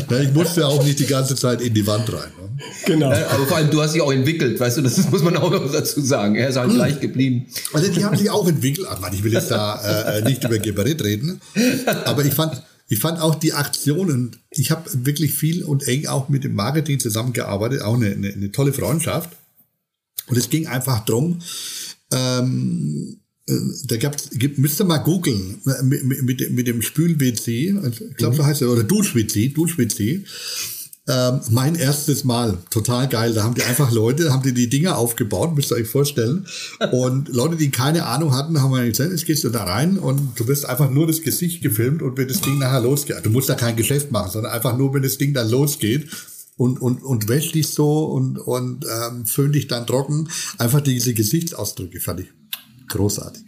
Na, ich musste auch nicht die ganze Zeit in die Wand rein. Ne? Genau. Äh, Aber vor allem, du hast dich auch entwickelt, weißt du, das muss man auch noch dazu sagen. Er ist halt gleich geblieben. Also die haben sich auch entwickelt. Ach, Mann, ich will jetzt da äh, nicht über Geberit reden, aber ich fand, ich fand auch die Aktionen, ich habe wirklich viel und eng auch mit dem Marketing zusammengearbeitet, auch eine, eine, eine tolle Freundschaft. Und es ging einfach drum. ähm, äh, da gab's, gibt, müsst ihr mal googeln, mit, mit, mit dem- Spül-WC, ich glaube so heißt er, oder Dusch-WC, Dusch-WC. Ähm, mein erstes Mal, total geil. Da haben die einfach Leute, haben die die Dinger aufgebaut, müsst ihr euch vorstellen. Und Leute, die keine Ahnung hatten, haben mir gesagt, jetzt gehst du da rein und du wirst einfach nur das Gesicht gefilmt und wenn das Ding nachher losgeht. Du musst da kein Geschäft machen, sondern einfach nur, wenn das Ding dann losgeht und, und, und wäsch dich so und, und ähm, föhn dich dann trocken. Einfach diese Gesichtsausdrücke fand ich großartig.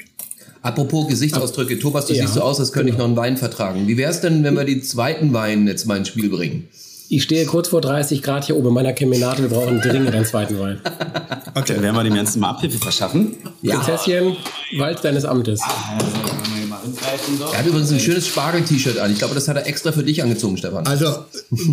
Apropos Gesichtsausdrücke, Thomas, du Ja, siehst so aus, als könnte ich noch einen Wein vertragen. Wie wär's denn, wenn wir die zweiten Wein jetzt mal ins Spiel bringen? Ich stehe kurz vor 30 Grad hier oben in meiner Kemenate. Wir brauchen dringend einen zweiten Wein. Dann werden wir dem Ganzen mal Abhilfe verschaffen. Prinzesschen, Wald deines Amtes. Er hat übrigens ein schönes Spargel-T-Shirt an. Ich glaube, das hat er extra für dich angezogen, Stefan. Also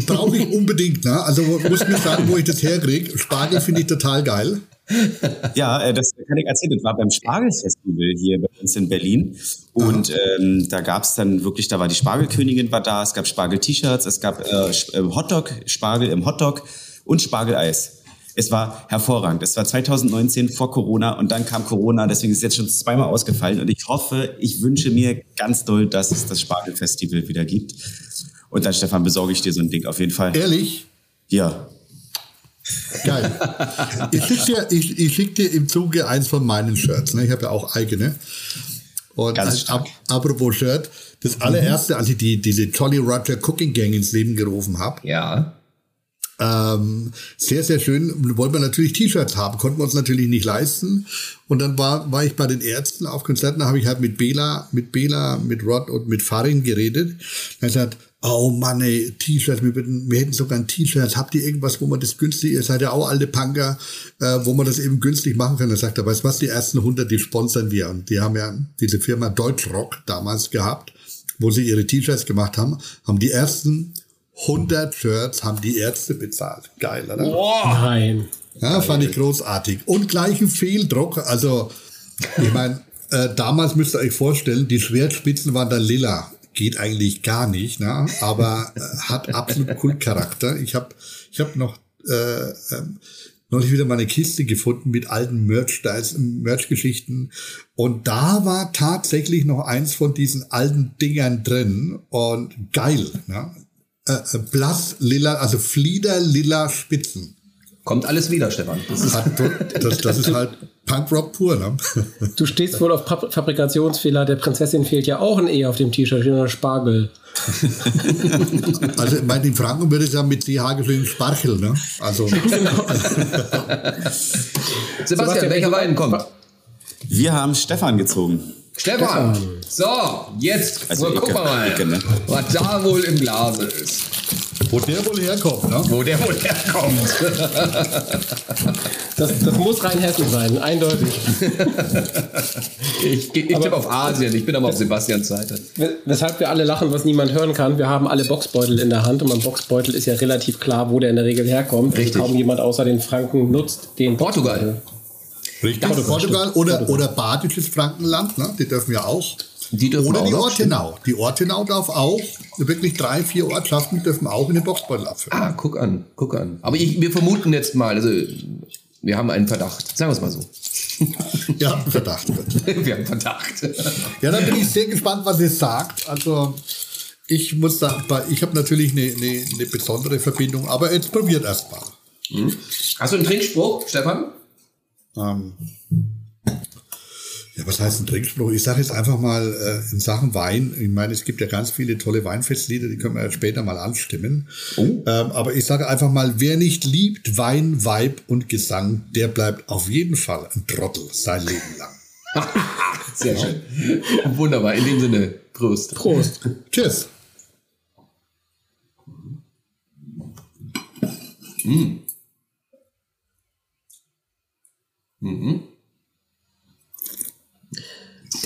brauche ich unbedingt, ne? Also muss mir sagen, wo ich das herkriege. Spargel finde ich total geil. Ja, äh, das kann ich erzählen. Das war beim Spargelfestival hier bei uns in Berlin. Und ähm, da gab's dann wirklich, da war die Spargelkönigin war da, es gab Spargel-T-Shirts, es gab äh, äh, Hotdog, Spargel im Hotdog und Spargeleis. Es war hervorragend. Es war 2019 vor Corona und dann kam Corona, deswegen ist es jetzt schon zweimal ausgefallen. Und ich hoffe, ich wünsche mir ganz doll, dass es das Spargelfestival wieder gibt. Und dann, Stefan, besorge ich dir so ein Ding auf jeden Fall. Ehrlich, Ja. Geil. Ich schicke dir, ich, ich schick dir im Zuge eins von meinen Shirts. Ne? Ich habe ja auch eigene. Und Ganz stark. ap apropos Shirt, das allererste, als ich die, diese Jolly Roger Cooking Gang ins Leben gerufen habe, Ja. Ähm, sehr, sehr schön. Wollten wir natürlich T-Shirts haben, konnten wir uns natürlich nicht leisten. Und dann war, war ich bei den Ärzten auf Konzerten, da habe ich halt mit Bela, mit Bela, mit Rod und mit Farin geredet. Dann hat er gesagt, oh Mann, ey, T-Shirts, wir, würden- wir hätten sogar ein T-Shirt. Habt ihr irgendwas, wo man das günstig, ihr seid ja auch alte Punker, äh, wo man das eben günstig machen kann? Dann sagt er, weißt du was, die ersten 100, die sponsern wir. Und die haben ja diese Firma Deutschrock damals gehabt, wo sie ihre T-Shirts gemacht haben, haben die ersten 100 Shirts haben die Ärzte bezahlt. Geil, oder? Nein. Ja, fand ich großartig. Und gleich ein Fehldruck. Also, ich meine, äh, damals müsst ihr euch vorstellen, die Schwertspitzen waren da lila. Geht eigentlich gar nicht, ne? aber äh, hat absolut Kultcharakter. Ich habe ich hab noch äh, ähm, neulich wieder meine Kiste gefunden mit alten Merch, Merch-Geschichten. Und da war tatsächlich noch eins von diesen alten Dingern drin. Und geil, ne? Äh, äh, blass lila, also Flieder lila Spitzen. Kommt alles wieder, Stefan. Das ist Hat, das, das ist halt Punkrock pur, ne? Du stehst wohl auf Pap- Fabrikationsfehler. Der Prinzessin fehlt ja auch ein E auf dem T-Shirt, steht nur Spargel. Also, ich meine, in Franken würde es ja mit CH geschrieben Sparchel, ne? Also, Sebastian, Sebastian, welcher Wein kommt? Wir haben Stefan gezogen. Stefan. So, jetzt Also guck mal, ne? was da wohl im Glase ist. Wo der wohl herkommt, ne? Wo der wohl herkommt. Das, das muss Rheinhessen sein, eindeutig. Ich, ich tippe auf Asien, ich bin aber auf Sebastians Seite. Wes- Weshalb wir alle lachen, was niemand hören kann. Wir haben alle Boxbeutel in der Hand und beim Boxbeutel ist ja relativ klar, wo der in der Regel herkommt. Richtig. Kaum jemand außer den Franken nutzt den Portugal. Richtig. Portugal, oder, Portugal. oder badisches Frankenland, ne? Die dürfen ja auch. Die dürfen oder auch die Ortenau. Die Ortenau darf auch. Wirklich drei, vier Ortschaften dürfen auch in den Boxbeutel abfüllen. Ah, guck an, guck an. Aber ich, wir vermuten jetzt mal, also wir haben einen Verdacht. Sagen wir es mal so. Ja, Verdacht wir haben Verdacht. Ja, dann bin ich sehr gespannt, was ihr sagt. Also, ich muss da, ich habe natürlich eine, eine, eine besondere Verbindung, aber jetzt probiert erst mal. Hast du einen Trinkspruch, Stefan? Ähm, ja, was heißt ein Trinkspruch? Ich sage jetzt einfach mal äh, in Sachen Wein. Ich meine, es gibt ja ganz viele tolle Weinfestlieder, die können wir ja später mal anstimmen. Ähm, aber ich sage einfach mal, wer nicht liebt Wein, Weib und Gesang, der bleibt auf jeden Fall ein Trottel sein Leben lang. Sehr schön. Wunderbar. In dem Sinne, Prost. Prost. Tschüss.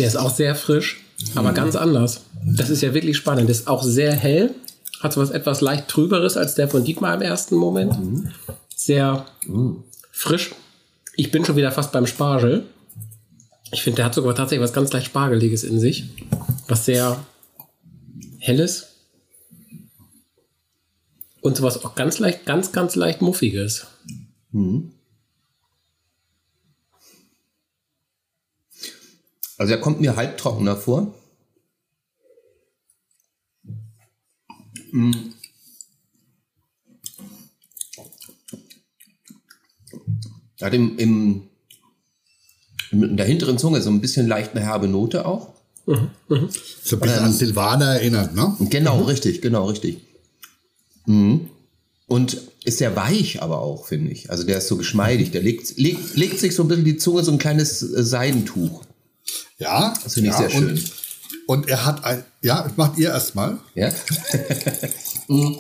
Der ist auch sehr frisch, aber ganz anders. Das ist ja wirklich spannend. Der ist auch sehr hell, hat so was etwas leicht trüberes als der von Dietmar im ersten Moment. Sehr frisch. Ich bin schon wieder fast beim Spargel. Ich finde, der hat sogar tatsächlich was ganz leicht Spargeliges in sich. Was sehr helles. Und sowas auch ganz leicht, ganz, ganz leicht muffiges. Also er kommt mir halbtrockener vor. Mm. Er hat im, im, in der hinteren Zunge so ein bisschen leicht eine herbe Note auch. So ein bisschen an Silvaner erinnert, ne? Genau, richtig, genau, richtig. Mhm. Und ist sehr weich aber auch, finde ich. Also der ist so geschmeidig. Der legt, legt, legt sich so ein bisschen die Zunge, so ein kleines Seidentuch. Ja. Das finde ich ja, sehr schön. Und, und er hat ein, ja, macht ihr erstmal. Ja? Mhm.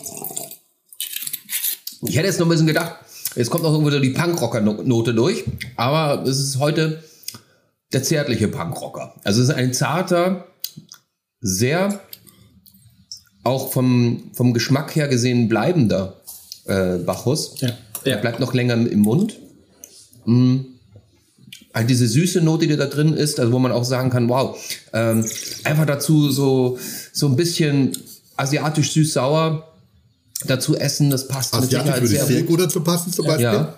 ich hätte jetzt noch ein bisschen gedacht, jetzt kommt noch irgendwo so die Punkrocker-Note durch, aber es ist heute der zärtliche Punkrocker. Also es ist ein zarter, sehr auch vom, vom Geschmack her gesehen bleibender äh, Bacchus. Ja. Der bleibt noch länger im Mund. Mm. Also diese süße Note, die da drin ist, also wo man auch sagen kann, wow, ähm, einfach dazu so, so ein bisschen asiatisch süß-sauer dazu essen, das passt mit Asiatisch Sicherheit würde sehr sehr gut. gut dazu passen zum Beispiel. Ja.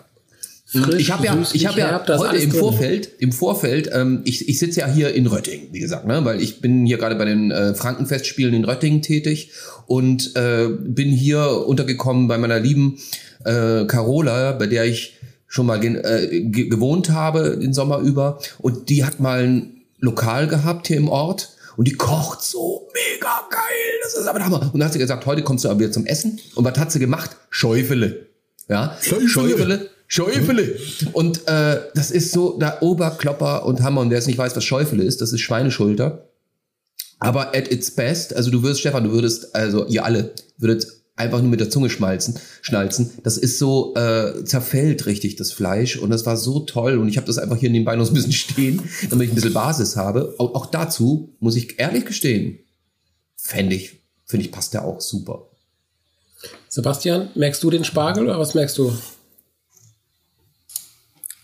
Frisch, ich habe ja, ich habe ja heute im drin. Vorfeld, im Vorfeld, ähm, ich, ich sitze ja hier in Röttingen, wie gesagt, ne, weil ich bin hier gerade bei den äh, Frankenfestspielen in Röttingen tätig und äh, bin hier untergekommen bei meiner lieben äh, Carola, bei der ich schon mal äh, ge gewohnt habe den Sommer über und die hat mal ein Lokal gehabt hier im Ort und die kocht so mega geil, das ist aber der Hammer. Und dann hat sie gesagt, heute kommst du aber wieder zum Essen und was hat sie gemacht? Schäufele. Ja, Schäufele. Schäufele. Schäufele. Und äh, das ist so der Oberklopper und Hammer. Und wer es nicht weiß, was Schäufele ist, das ist Schweineschulter. Aber at its best, also du würdest, Stefan, du würdest, also ihr alle, würdet einfach nur mit der Zunge schmalzen, schnalzen. Das ist so, äh, zerfällt richtig, das Fleisch. Und das war so toll. Und ich habe das einfach hier nebenbei noch ein bisschen stehen, damit ich ein bisschen Basis habe. Auch, auch dazu muss ich ehrlich gestehen, fände ich, finde ich, passt der auch super. Sebastian, merkst du den Spargel oder was merkst du?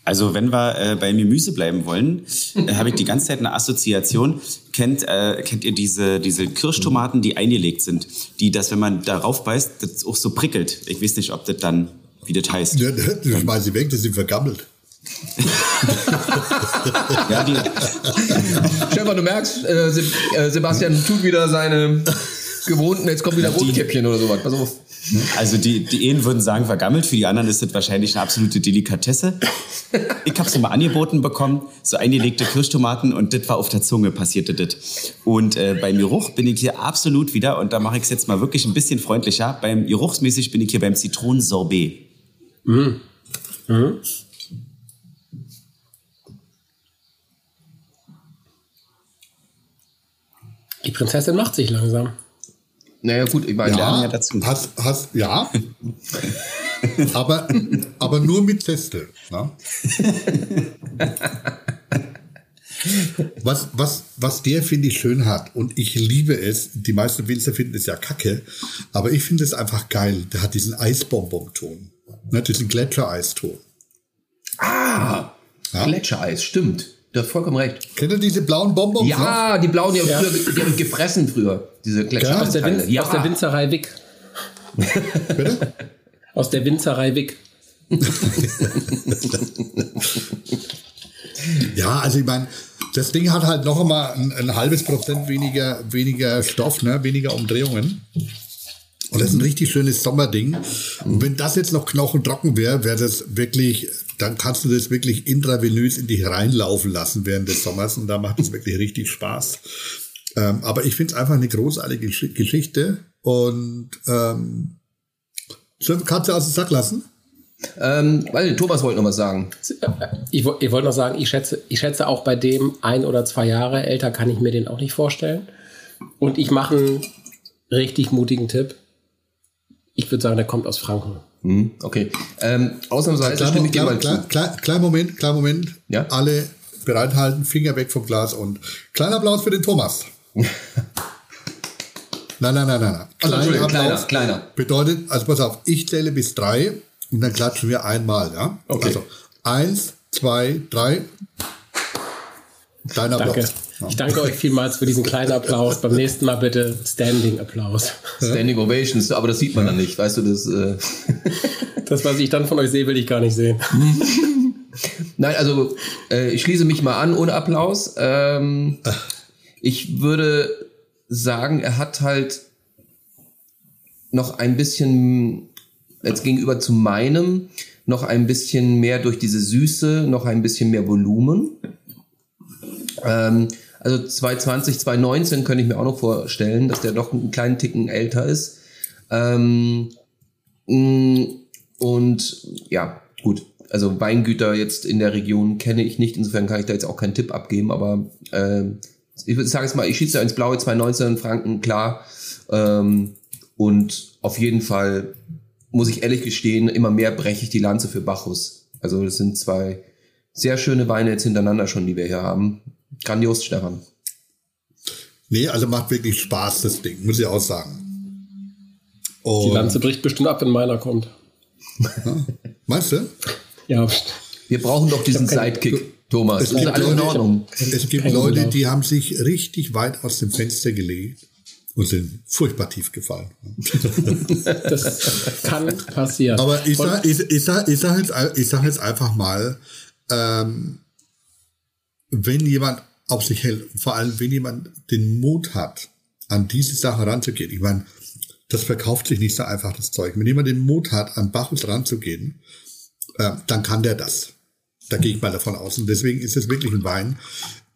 Also wenn wir äh, bei Gemüse bleiben wollen, äh, habe ich die ganze Zeit eine Assoziation. Kennt, äh, kennt ihr diese, diese Kirschtomaten, die eingelegt sind? Die, dass wenn man darauf beißt, das auch so prickelt. Ich weiß nicht, ob das dann, wie das heißt. Ja, das schmeiß sie weg, das sind vergammelt. Ja, die, Stefan, du merkst, äh, äh, Sebastian tut wieder seine gewohnten, jetzt kommt wieder Rotkäppchen oder sowas. Pass auf. also die, die einen würden sagen vergammelt, für die anderen ist das wahrscheinlich eine absolute Delikatesse. Ich habe sie mal angeboten bekommen, so eingelegte Kirschtomaten und das war auf der Zunge, passierte das. Und äh, beim Geruch bin ich hier absolut wieder, und da mache ich es jetzt mal wirklich ein bisschen freundlicher, beim Geruchsmäßig bin ich hier beim Zitronensorbet. Die Prinzessin macht sich langsam. Naja, gut, ich meine, Ja, ja dazu. Hast, hast, ja. aber, aber nur mit Zeste. Ne? Was, was, was der, finde ich, schön hat, und ich liebe es, die meisten Winzer finden es ja kacke, aber ich finde es einfach geil. Der hat diesen Eisbonbon-Ton, ne, diesen Gletschereiston. ah, Ja. Gletschereis, stimmt. Du hast vollkommen recht. Kennt ihr diese blauen Bonbons? noch? Ja, die blauen, die haben, Ja. früher, die haben gefressen früher, diese Aus der. Win aus der Winzerei Wick. Bitte? Aus der Winzerei Wick. Ja, also ich meine, das Ding hat halt noch einmal ein, ein halbes Prozent weniger, weniger Stoff, ne? weniger Umdrehungen. Und das ist ein richtig schönes Sommerding. Und wenn das jetzt noch knochentrocken wäre, wäre das wirklich, dann kannst du das wirklich intravenös in dich reinlaufen lassen während des Sommers und da macht es wirklich richtig Spaß. Ähm, aber ich finde es einfach eine großartige Gesch- Geschichte und ähm, wir Katze aus dem Sack lassen? Ähm, weil Thomas wollte noch was sagen. Ich, ich wollte noch sagen, ich schätze, ich schätze auch bei dem ein oder zwei Jahre älter kann ich mir den auch nicht vorstellen. Und ich mache einen richtig mutigen Tipp. Ich würde sagen, der kommt aus Franken. Hm, okay. Ähm, ausnahmsweise Kleiner stimme ich dir mal klein, zu. klein, klein Moment, klein Moment. Ja? Alle bereithalten, Finger weg vom Glas und kleiner Applaus für den Thomas. nein, nein, nein, nein, nein. Also, Kleiner kleiner, Applaus kleiner. bedeutet, also pass auf, ich zähle bis drei und dann klatschen wir einmal, ja? Okay. Also eins, zwei, drei. Kleiner Danke. Ich danke euch vielmals für diesen kleinen Applaus. Beim nächsten Mal bitte Standing Applaus. Standing Ovations, aber das sieht man dann nicht, weißt du, das... Äh Das, was ich dann von euch sehe, will ich gar nicht sehen. Nein, also äh, ich schließe mich mal an ohne Applaus. Ähm, ich würde sagen, er hat halt noch ein bisschen, jetzt gegenüber zu meinem, noch ein bisschen mehr durch diese Süße, noch ein bisschen mehr Volumen. Ähm, also 2020, 2019 könnte ich mir auch noch vorstellen, dass der doch einen kleinen Ticken älter ist. Ähm, mh, und ja, gut. Also Weingüter jetzt in der Region kenne ich nicht, insofern kann ich da jetzt auch keinen Tipp abgeben, aber äh, ich würde sagen mal, ich schieße ins Blaue 2019 Franken, klar. Ähm, und auf jeden Fall muss ich ehrlich gestehen, immer mehr breche ich die Lanze für Bacchus. Also das sind zwei sehr schöne Weine jetzt hintereinander schon, die wir hier haben. Grandios, Stefan. Nee, also macht wirklich Spaß, das Ding, muss ich auch sagen. Die Und, Lanze bricht bestimmt ab, wenn meiner kommt. meinst du? Ja, Wir brauchen doch diesen Sidekick, Thomas. Es Das ist gibt alles in Leute- Ordnung. Es gibt Leute, die haben sich richtig weit aus dem Fenster gelegt und sind furchtbar tief gefallen. das kann passieren. Aber ich Und- sag, ich, ich, sag, ich, sag jetzt, ich sag jetzt einfach mal, ähm, wenn jemand auf sich hält, vor allem wenn jemand den Mut hat, an diese Sache ranzugehen, ich meine, das verkauft sich nicht so einfach, das Zeug. Wenn jemand den Mut hat, an Bacchus ranzugehen, äh, dann kann der das. Da gehe ich mal davon aus. Und deswegen ist es wirklich ein Wein,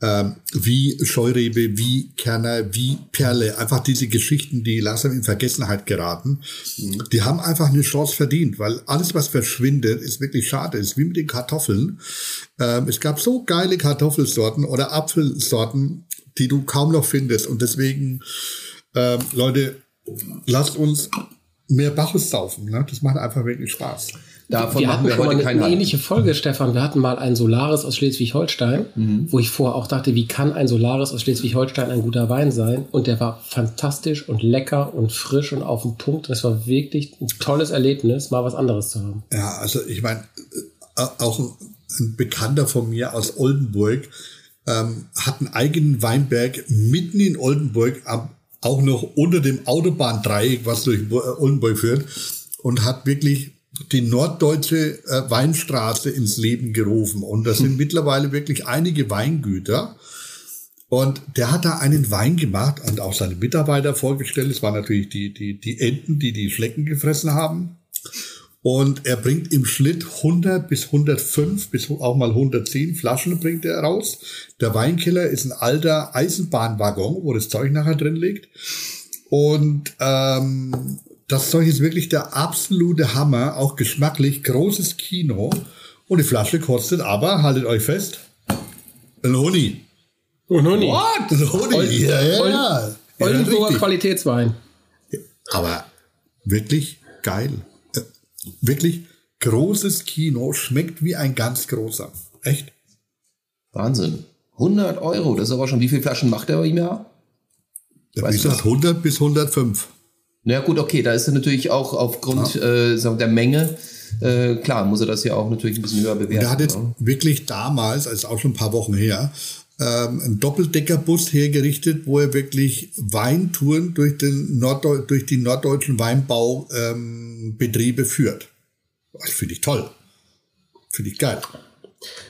ähm, wie Scheurebe, wie Kerner, wie Perle, einfach diese Geschichten, die langsam in Vergessenheit geraten, die haben einfach eine Chance verdient, weil alles, was verschwindet, ist wirklich schade. ist wie mit den Kartoffeln. Ähm, es gab so geile Kartoffelsorten oder Apfelsorten, die du kaum noch findest. Und deswegen, ähm, Leute, lasst uns mehr Bacchus saufen. Ne? Das macht einfach wirklich Spaß. Davon wir machen hatten wir schon mal heute eine, Halt. ähnliche Folge, Stefan. Wir hatten mal ein Solaris aus Schleswig-Holstein, Mhm. wo ich vorher auch dachte, wie kann ein Solaris aus Schleswig-Holstein ein guter Wein sein? Und der war fantastisch und lecker und frisch und auf den Punkt. Das war wirklich ein tolles Erlebnis, mal was anderes zu haben. Ja, also ich meine, äh, auch ein, Bekannter von mir aus Oldenburg ähm, hat einen eigenen Weinberg mitten in Oldenburg, auch noch unter dem Autobahndreieck, was durch äh, Oldenburg führt, und hat wirklich die norddeutsche äh, Weinstraße ins Leben gerufen. Und das sind mittlerweile wirklich einige Weingüter. Und der hat da einen Wein gemacht und auch seine Mitarbeiter vorgestellt. Es waren natürlich die, die, die Enten, die die Schlecken gefressen haben. Und er bringt im Schnitt 100 bis 105 bis auch mal 110 Flaschen bringt er raus. Der Weinkeller ist ein alter Eisenbahnwaggon, wo das Zeug nachher drin liegt. Und ähm, das Zeug ist wirklich der absolute Hammer, auch geschmacklich, großes Kino. Und die Flasche kostet aber, haltet euch fest, ein Honig. Und nun What? Ein Honig? Ja, ja, ja. Oldenburger. Qualitätswein. Aber wirklich geil. Äh, wirklich großes Kino, schmeckt wie ein ganz großer. Echt? Wahnsinn. 100 Euro, das ist aber schon, wie viele Flaschen macht er im Jahr? Ja, Wie gesagt, 100 bis 105. Na gut, okay, da ist er natürlich auch aufgrund äh, sagen wir, der Menge, äh, klar, muss er das ja auch natürlich ein bisschen höher bewerten. Der hat jetzt ne? wirklich damals, also auch schon ein paar Wochen her, ähm, einen Doppeldeckerbus hergerichtet, wo er wirklich Weintouren durch, den Norddeu durch die norddeutschen Weinbaubetriebe ähm, führt. Das finde ich toll. Finde ich geil.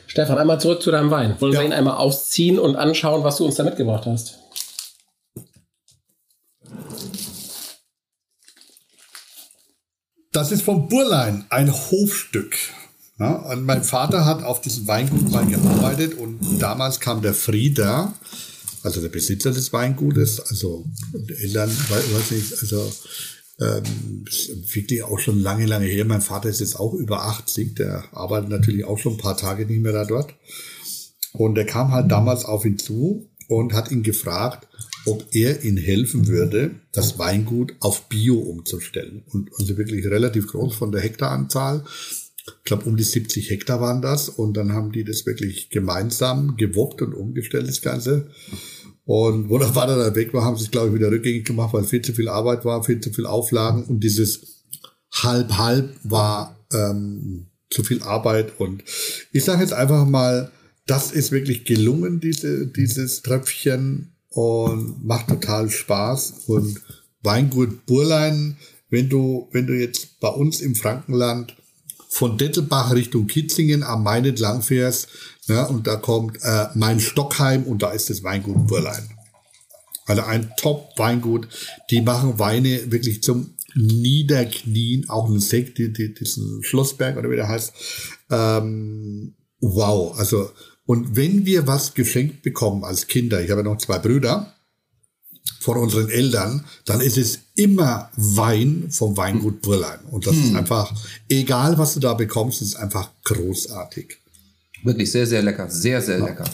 Stefan, einmal zurück zu deinem Wein. Wollen Ja. wir ihn einmal ausziehen und anschauen, was du uns da mitgebracht hast? Das ist vom Burlein ein Hofstück. Ja, und mein Vater hat auf diesem Weingut mal gearbeitet und damals kam der Frieder, also der Besitzer des Weingutes, also Eltern, wei- weiß nicht, also ähm, wirklich auch schon lange, lange her. Mein Vater ist jetzt auch über 80, der arbeitet natürlich auch schon ein paar Tage nicht mehr da dort. Und der kam halt damals auf ihn zu und hat ihn gefragt, ob er ihm helfen würde, das Weingut auf Bio umzustellen. Und also wirklich relativ groß von der Hektaranzahl. Ich glaube, um die 70 Hektar waren das. Und dann haben die das wirklich gemeinsam gewuppt und umgestellt, das Ganze. Und wo der Vater dann weg war, haben sie es, glaube ich, wieder rückgängig gemacht, weil viel zu viel Arbeit war, viel zu viel Auflagen und dieses halb halb war ähm, zu viel Arbeit und ich sage jetzt einfach mal, das ist wirklich gelungen, diese, dieses Tröpfchen und macht total Spaß und Weingut Burlein, wenn du, wenn du jetzt bei uns im Frankenland von Dettelbach Richtung Kitzingen am Main entlang fährst, ja, und da kommt äh, mein Stockheim und da ist das Weingut Burlein. Also ein Top-Weingut. Die machen Weine wirklich zum Niederknien, auch ein Sekt, die, die, diesen Schlossberg oder wie der heißt. Ähm, wow, also und wenn wir was geschenkt bekommen als Kinder, ich habe noch zwei Brüder von unseren Eltern, dann ist es immer Wein vom Weingut Brüllein. Und das hm. ist einfach, egal was du da bekommst, ist einfach großartig. Wirklich sehr, sehr lecker. Sehr, sehr ja. lecker.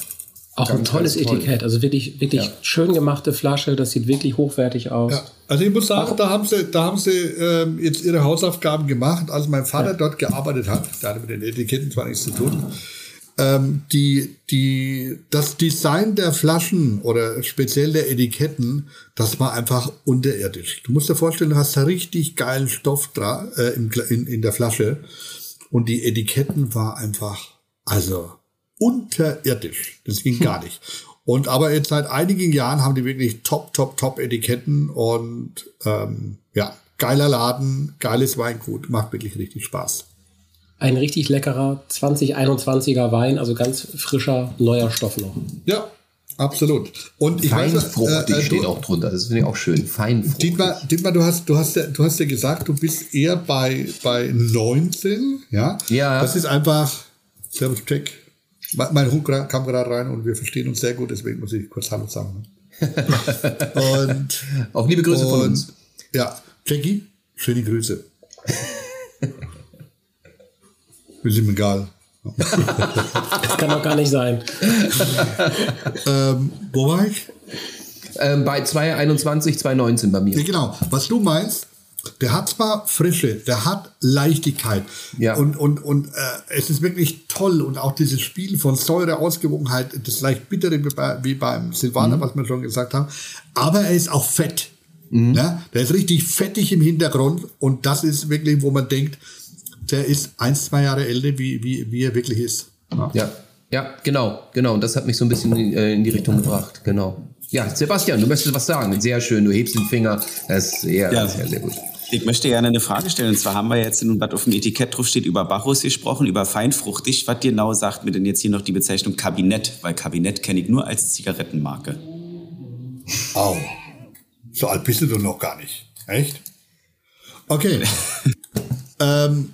Auch ganz, ein tolles Etikett, also wirklich, wirklich ja. schön gemachte Flasche, das sieht wirklich hochwertig aus. Ja. Also ich muss sagen, da haben sie, da haben sie ähm, jetzt ihre Hausaufgaben gemacht. Als mein Vater ja. dort gearbeitet hat, da hatte mit den Etiketten zwar nichts zu tun, ähm, die, die, das Design der Flaschen oder speziell der Etiketten, das war einfach unterirdisch. Du musst dir vorstellen, du hast da richtig geilen Stoff da, äh, in, in, in der Flasche und die Etiketten war einfach, also unterirdisch. Das ging gar nicht. Und aber jetzt seit einigen Jahren haben die wirklich top, top, top Etiketten und ähm, ja, geiler Laden, geiles Weingut, macht wirklich richtig Spaß ein richtig leckerer 2021er Wein, also ganz frischer, neuer Stoff noch. Ja, absolut. Und ich Feinfruchtig weiß, äh, steht auch drunter, das finde ich auch schön. Feinfruchtig. Dietmar, Dietmar, du hast, du hast, ja, du hast ja gesagt, du bist eher bei, bei 19, ja? Ja. Das ist einfach, Servus, Check. Mein Hund kam gerade rein und wir verstehen uns sehr gut, deswegen muss ich kurz Hallo sagen. und, auch liebe Grüße und, von uns. Ja, Jackie, schöne Grüße. Ist ihm egal. das kann doch gar nicht sein. ähm, wo war ich? Ähm, bei 221, 219 bei mir. Ja, genau. Was du meinst, der hat zwar Frische, der hat Leichtigkeit. Ja. Und, und, und äh, es ist wirklich toll. Und auch dieses Spiel von Säure, Ausgewogenheit, das leicht bittere wie, bei, wie beim Silvaner, mhm. was wir schon gesagt haben. Aber er ist auch fett. Mhm. Ja? Der ist richtig fettig im Hintergrund. Und das ist wirklich, wo man denkt, der ist ein, zwei Jahre älter, wie, wie, wie er wirklich ist. Ja. ja, ja, genau, genau. Und das hat mich so ein bisschen in, äh, in die Richtung gebracht, genau. Ja, Sebastian, du möchtest was sagen. Sehr schön, du hebst den Finger. Das ist sehr, ja. sehr, sehr gut. Ich möchte gerne eine Frage stellen. Und zwar haben wir jetzt, in, was auf dem Etikett drauf steht, über Bacchus gesprochen, über feinfruchtig. Was genau sagt mir denn jetzt hier noch die Bezeichnung Kabinett? Weil Kabinett kenne ich nur als Zigarettenmarke. Au. So alt bist du doch noch gar nicht. Echt? Okay. ähm,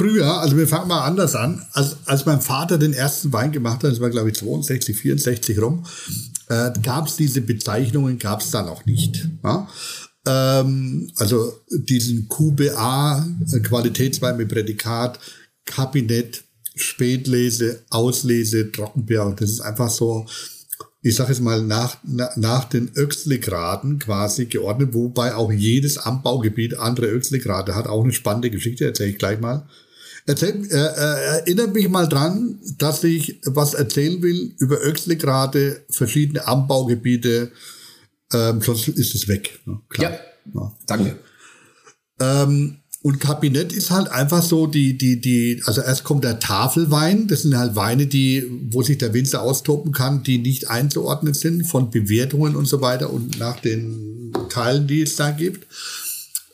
früher, also wir fangen mal anders an, als, als mein Vater den ersten Wein gemacht hat, das war glaube ich 62, 64 rum, äh, gab es diese Bezeichnungen, gab es da noch nicht. Ja? Ähm, also diesen QBA, äh, Qualitätswein mit Prädikat, Kabinett, Spätlese, Auslese, Trockenbeer, das ist einfach so, ich sage jetzt mal, nach, nach den Öxlegraden quasi geordnet, wobei auch jedes Anbaugebiet andere Öxlegrade hat. Auch eine spannende Geschichte, erzähle ich gleich mal. Erzähl, äh, äh, erinnert mich mal dran, dass ich was erzählen will über Öxlegrade, verschiedene Anbaugebiete, ähm, sonst ist es weg. Ne? Klar. Ja, ja. danke. Ähm, und Kabinett ist halt einfach so die, die, die, also erst kommt der Tafelwein, das sind halt Weine, die, wo sich der Winzer austoben kann, die nicht einzuordnen sind von Bewertungen und so weiter und nach den Teilen, die es da gibt.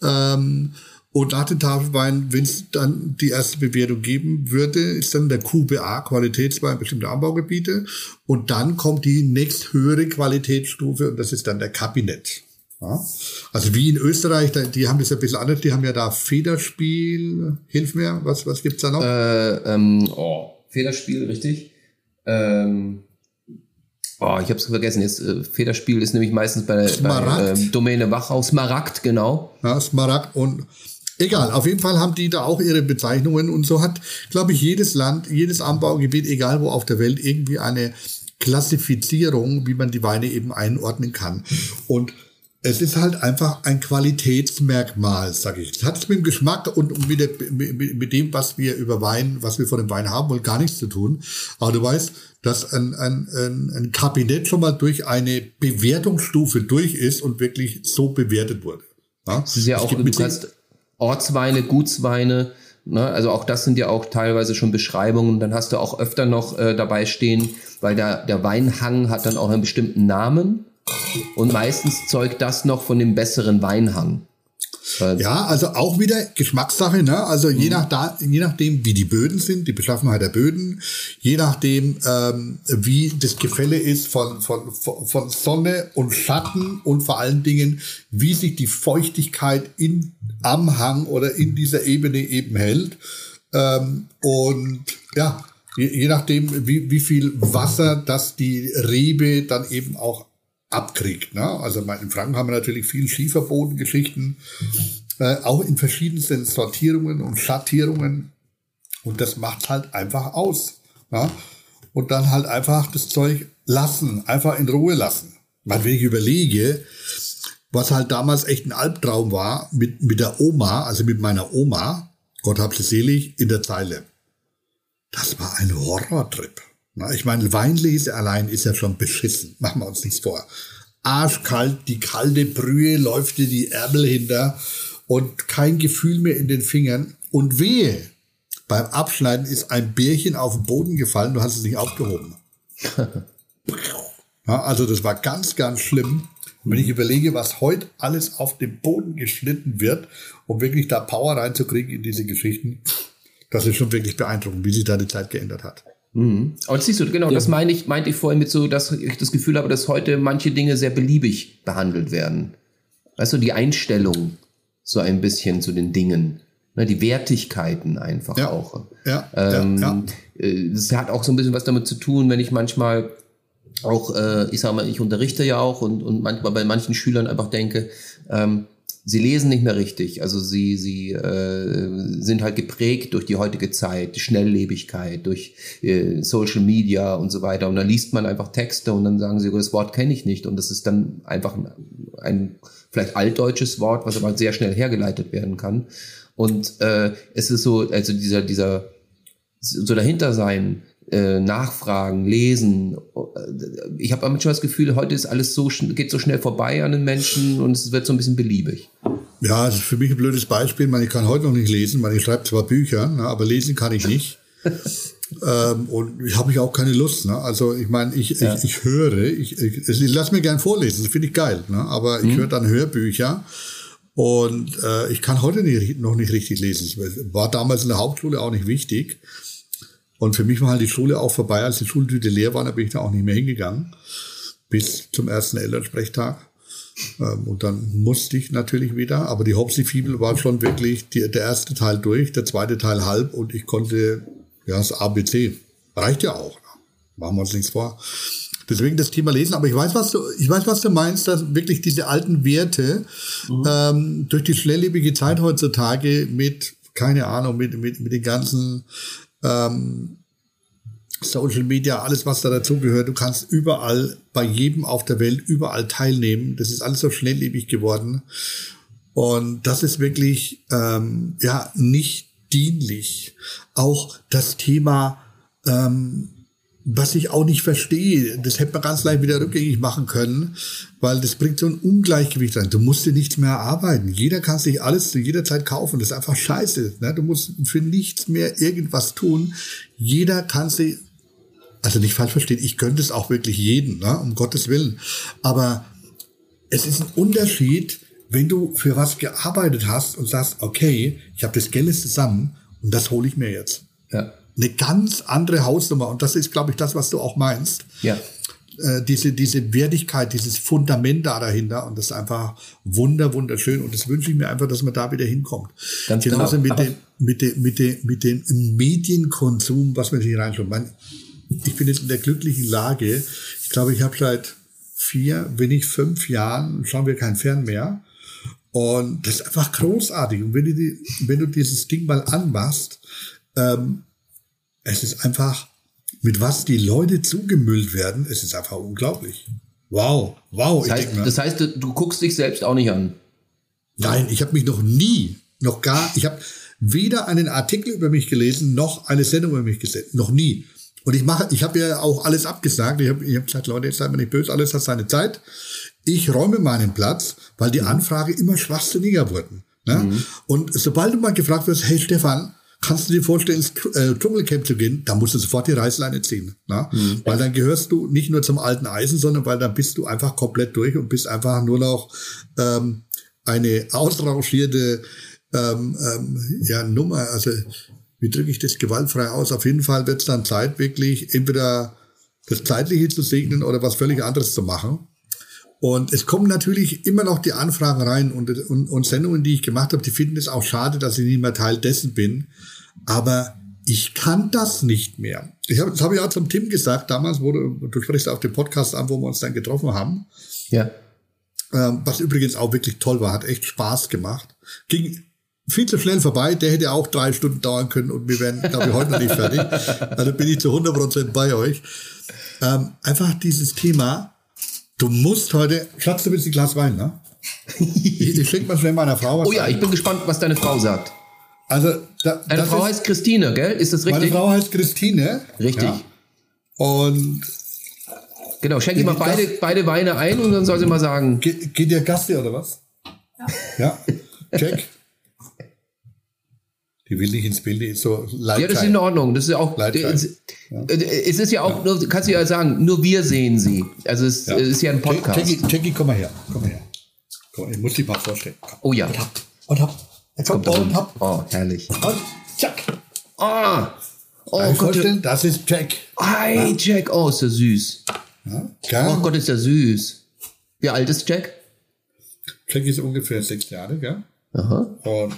Ähm, und nach dem Tafelwein, wenn es dann die erste Bewertung geben würde, ist dann der QBA, Qualitätswein bestimmter Anbaugebiete. Und dann kommt die nächsthöhere Qualitätsstufe und das ist dann der Kabinett. Ja. Also wie in Österreich, die haben das ein bisschen anders, die haben ja da Federspiel, hilf mir, was, was gibt's da noch? Äh, ähm, oh, Federspiel, richtig. Ähm, oh, ich hab's vergessen, jetzt äh, Federspiel ist nämlich meistens bei, bei äh, Domäne Wachau, Smaragd, genau. Ja, Smaragd und Egal, auf jeden Fall haben die da auch ihre Bezeichnungen und so hat, glaube ich, jedes Land, jedes Anbaugebiet, egal wo auf der Welt, irgendwie eine Klassifizierung, wie man die Weine eben einordnen kann. Und es ist halt einfach ein Qualitätsmerkmal, sage ich. Es hat mit dem Geschmack und mit, der, mit, dem, was wir über Wein, was wir von dem Wein haben wollen, gar nichts zu tun. Aber du weißt, dass ein, ein, ein, ein Kabinett schon mal durch eine Bewertungsstufe durch ist und wirklich so bewertet wurde. Ja? Das ist ja auch, du kannst, Ortsweine, Gutsweine. Ne? Also auch das sind ja auch teilweise schon Beschreibungen. Dann hast du auch öfter noch äh, dabei stehen, weil der, der Weinhang hat dann auch einen bestimmten Namen. Und meistens zeugt das noch von dem besseren Weinhang. Ja, also auch wieder Geschmackssache, ne? Also je, nach da, je nachdem, wie die Böden sind, die Beschaffenheit der Böden, je nachdem, ähm, wie das Gefälle ist von, von, von Sonne und Schatten und vor allen Dingen, wie sich die Feuchtigkeit in, am Hang oder in dieser Ebene eben hält. Ähm, und ja, je, je nachdem, wie, wie viel Wasser das die Rebe dann eben auch abkriegt. Ne? Also in Franken haben wir natürlich viel Schieferbodengeschichten, äh, auch in verschiedensten Sortierungen und Schattierungen. Und das macht halt einfach aus. Ne? Und dann halt einfach das Zeug lassen, einfach in Ruhe lassen. Weil wenn ich überlege, was halt damals echt ein Albtraum war, mit, mit der Oma, also mit meiner Oma, Gott hab sie selig, in der Zeile. Das war ein Horrortrip. Ich meine, Weinlese allein ist ja schon beschissen. Machen wir uns nichts vor. Arschkalt, die kalte Brühe läuft dir die Ärmel hinter und kein Gefühl mehr in den Fingern. Und wehe, beim Abschneiden ist ein Bärchen auf den Boden gefallen, du hast es nicht aufgehoben. ja, also das war ganz, ganz schlimm. wenn ich überlege, was heute alles auf dem Boden geschnitten wird, um wirklich da Power reinzukriegen in diese Geschichten, das ist schon wirklich beeindruckend, wie sich da die Zeit geändert hat. Mhm. Aber siehst du, genau, ja. das meine ich, meinte ich vorhin mit so, dass ich das Gefühl habe, dass heute manche Dinge sehr beliebig behandelt werden. Weißt du, die Einstellung so ein bisschen zu den Dingen. Ne, die Wertigkeiten einfach ja. auch. Ja, ähm, ja, ja. Das hat auch so ein bisschen was damit zu tun, wenn ich manchmal auch, äh, ich sage mal, ich unterrichte ja auch und, und manchmal bei manchen Schülern einfach denke, ähm, sie lesen nicht mehr richtig. Also sie, sie äh, sind halt geprägt durch die heutige Zeit, die Schnelllebigkeit, durch äh, Social Media und so weiter. Und dann liest man einfach Texte und dann sagen sie, das Wort kenne ich nicht. Und das ist dann einfach ein, ein vielleicht altdeutsches Wort, was aber sehr schnell hergeleitet werden kann. Und äh, es ist so, also dieser, dieser so dahinter sein, äh, nachfragen, lesen. Ich habe manchmal das Gefühl, heute ist alles so geht so schnell vorbei an den Menschen und es wird so ein bisschen beliebig. Ja, das ist für mich ein blödes Beispiel. Ich kann heute noch nicht lesen, ich schreibe zwar Bücher, ne, aber lesen kann ich nicht. ähm, und ich habe ich auch keine Lust. Ne? Also ich meine, ich, ja. ich, ich höre, ich, ich, ich lasse mir gern vorlesen, das finde ich geil. Ne? Aber ich mhm. höre dann Hörbücher. Und äh, ich kann heute nicht, noch nicht richtig lesen. War damals in der Hauptschule auch nicht wichtig. Und für mich war halt die Schule auch vorbei, als die Schultüte leer war, da bin ich da auch nicht mehr hingegangen. Bis zum ersten Elternsprechtag. Ähm, und dann musste ich natürlich wieder, aber die Hopsi-Fibel war schon wirklich die, der erste Teil durch, der zweite Teil halb und ich konnte, ja, das ABC. Reicht ja auch. Machen wir uns nichts vor. Deswegen das Thema Lesen, aber ich weiß, was du, ich weiß, was du meinst, dass wirklich diese alten Werte mhm. ähm, durch die schnelllebige Zeit heutzutage mit, keine Ahnung, mit, mit, mit den ganzen ähm, Social Media, alles was da dazugehört. Du kannst überall, bei jedem auf der Welt, überall teilnehmen. Das ist alles so schnelllebig geworden. Und das ist wirklich, ähm, ja, nicht dienlich. Auch das Thema, ähm, was ich auch nicht verstehe, das hätte man ganz leicht wieder rückgängig machen können, weil das bringt so ein Ungleichgewicht rein. Du musst dir nichts mehr erarbeiten. Jeder kann sich alles zu jeder Zeit kaufen. Das ist einfach scheiße. Ne? Du musst für nichts mehr irgendwas tun. Jeder kann sich, also nicht falsch verstehen, ich könnte es auch wirklich jeden, ne? um Gottes Willen. Aber es ist ein Unterschied, wenn du für was gearbeitet hast und sagst, okay, ich habe das Geld zusammen und das hole ich mir jetzt. Ja eine ganz andere Hausnummer. Und das ist, glaube ich, das, was du auch meinst. Ja. Äh, diese, diese Wertigkeit, dieses Fundament da dahinter. Und das ist einfach wunder, wunderschön. Und das wünsche ich mir einfach, dass man da wieder hinkommt. Ganz Genauso genau. mit dem, mit dem, mit dem, mit dem Medienkonsum, was man sich reinschaut. Man, ich bin jetzt in der glücklichen Lage. Ich glaube, ich habe seit vier, wenn nicht fünf Jahren, schauen wir kein Fern mehr. Und das ist einfach großartig. Und wenn du, die, wenn du dieses Ding mal anmachst, ähm, es ist einfach, mit was die Leute zugemüllt werden, es ist einfach unglaublich. Wow, wow. Das heißt, denke, das heißt, du guckst dich selbst auch nicht an. Nein, ich habe mich noch nie, noch gar, ich habe weder einen Artikel über mich gelesen, noch eine Sendung über mich gesehen. Noch nie. Und ich mache, ich habe ja auch alles abgesagt. Ich habe ich hab gesagt, Leute, jetzt seid mir nicht böse, alles hat seine Zeit. Ich räume meinen Platz, weil die Anfrage immer schwachsinniger wurden. Ne? Mhm. Und sobald du mal gefragt wirst, hey Stefan, kannst du dir vorstellen, ins äh, Dschungelcamp zu gehen, dann musst du sofort die Reißleine ziehen. Ne? Mhm. Weil dann gehörst du nicht nur zum alten Eisen, sondern weil dann bist du einfach komplett durch und bist einfach nur noch ähm, eine ausrangierte ähm, ähm, ja, Nummer. Also wie drücke ich das gewaltfrei aus? Auf jeden Fall wird es dann Zeit, wirklich entweder das Zeitliche zu segnen oder was völlig anderes zu machen. Und es kommen natürlich immer noch die Anfragen rein und, und, und Sendungen, die ich gemacht habe, die finden es auch schade, dass ich nicht mehr Teil dessen bin. Aber ich kann das nicht mehr. Ich hab, das habe ich auch zum Tim gesagt, damals, wo du, du sprichst auf dem Podcast an, wo wir uns dann getroffen haben. Ja. Ähm, was übrigens auch wirklich toll war, hat echt Spaß gemacht. Ging viel zu schnell vorbei. Der hätte auch drei Stunden dauern können und wir wären, glaube ich, heute noch nicht fertig. Also bin ich zu 100 Prozent bei euch. Ähm, einfach dieses Thema, du musst heute, Schatz, du willst ein Glas Wein, ne? ich, ich schenke mal schnell meiner Frau was Oh ja, ein. ich bin gespannt, was deine Frau sagt. Also, da, Deine Frau ist, heißt Christine, gell? Ist das richtig? Meine Frau heißt Christine. Richtig. Ja. Und Genau, schenke ich mal beide, beide Weine ein und dann soll sie mal sagen. Ge geht ihr Gast hier oder was? Ja. Ja? Check. Die will nicht ins Bild, die ist so leid. Ja, das ist in Ordnung. Das ist auch. Es, ja. es ist ja auch, ja. Nur, kannst du ja sagen, nur wir sehen sie. Also es, ja. ist ja ein Podcast. Jackie, komm mal her. Komm mal her. Komm, ich muss dich mal vorstellen. Komm. Oh ja. Und hab. Und hab. Jetzt kommt und hab. Oh, herrlich. Und zack. Ah. Oh, oh Gott. Das ist Jack. Hi, Jack. Oh, ist der süß. Ja, oh Gott, ist der süß. Wie alt ist Jack? Jack ist ungefähr sechs Jahre, gell? Aha. Und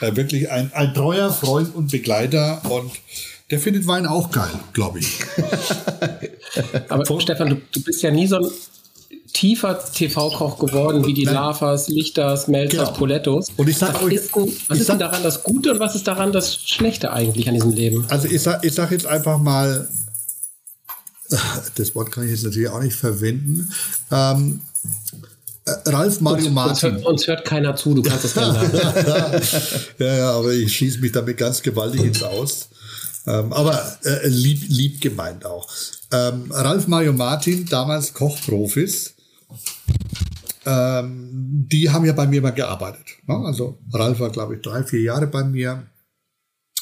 äh, wirklich ein, ein treuer Freund und Begleiter und der findet Wein auch geil, glaube ich. Aber Stefan, du, du, bist ja nie so ein tiefer TV-Koch geworden wie die Nein. Lavas, Lichters, Melzers, genau. Polettos. Und ich sag was euch, ist, denn, was ist sag, denn daran das Gute und was ist daran das Schlechte eigentlich an diesem Leben? Also ich sag, ich sag jetzt einfach mal, das Wort kann ich jetzt natürlich auch nicht verwenden. Ähm, äh, Ralf Mario uns, Martin. Uns hört, uns hört, keiner zu, du kannst das gerne sagen. ja, ja, aber ich schieße mich damit ganz gewaltig ins Aus. Ähm, aber äh, lieb, lieb gemeint auch. Ähm, Ralf Mario Martin, damals Kochprofis, ähm, die haben ja bei mir mal gearbeitet. Ne? Also Ralf war, glaube ich, drei, vier Jahre bei mir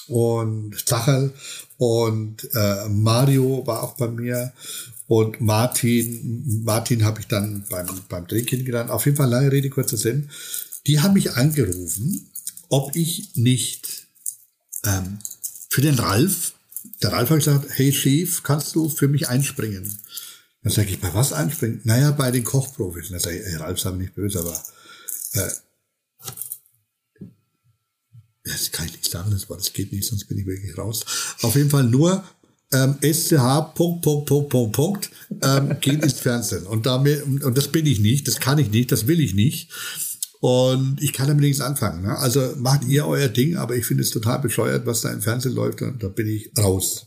und Zacherl und äh, Mario war auch bei mir und Martin, Martin habe ich dann beim, beim Dreh kennengelernt. Auf jeden Fall lange Rede, kurzer Sinn. Die haben mich angerufen, ob ich nicht ähm, für den Ralf, der Ralf hat gesagt, hey Chef, kannst du für mich einspringen? Dann sage ich, bei was einspringen? Naja, bei den Kochprofis. Dann sage ich, hey, Ralf, sei nicht böse, aber äh, das kann ich nicht sagen, das, war, das geht nicht, sonst bin ich wirklich raus. Auf jeden Fall nur ähm, SCH, Punkt, Punkt, Punkt, Punkt, Punkt, ähm, geht ins Fernsehen. Und, damit, und das bin ich nicht, das kann ich nicht, das will ich nicht. Und ich kann damit nichts anfangen. Ne? Also macht ihr euer Ding, aber ich finde es total bescheuert, was da im Fernsehen läuft. Und da bin ich raus.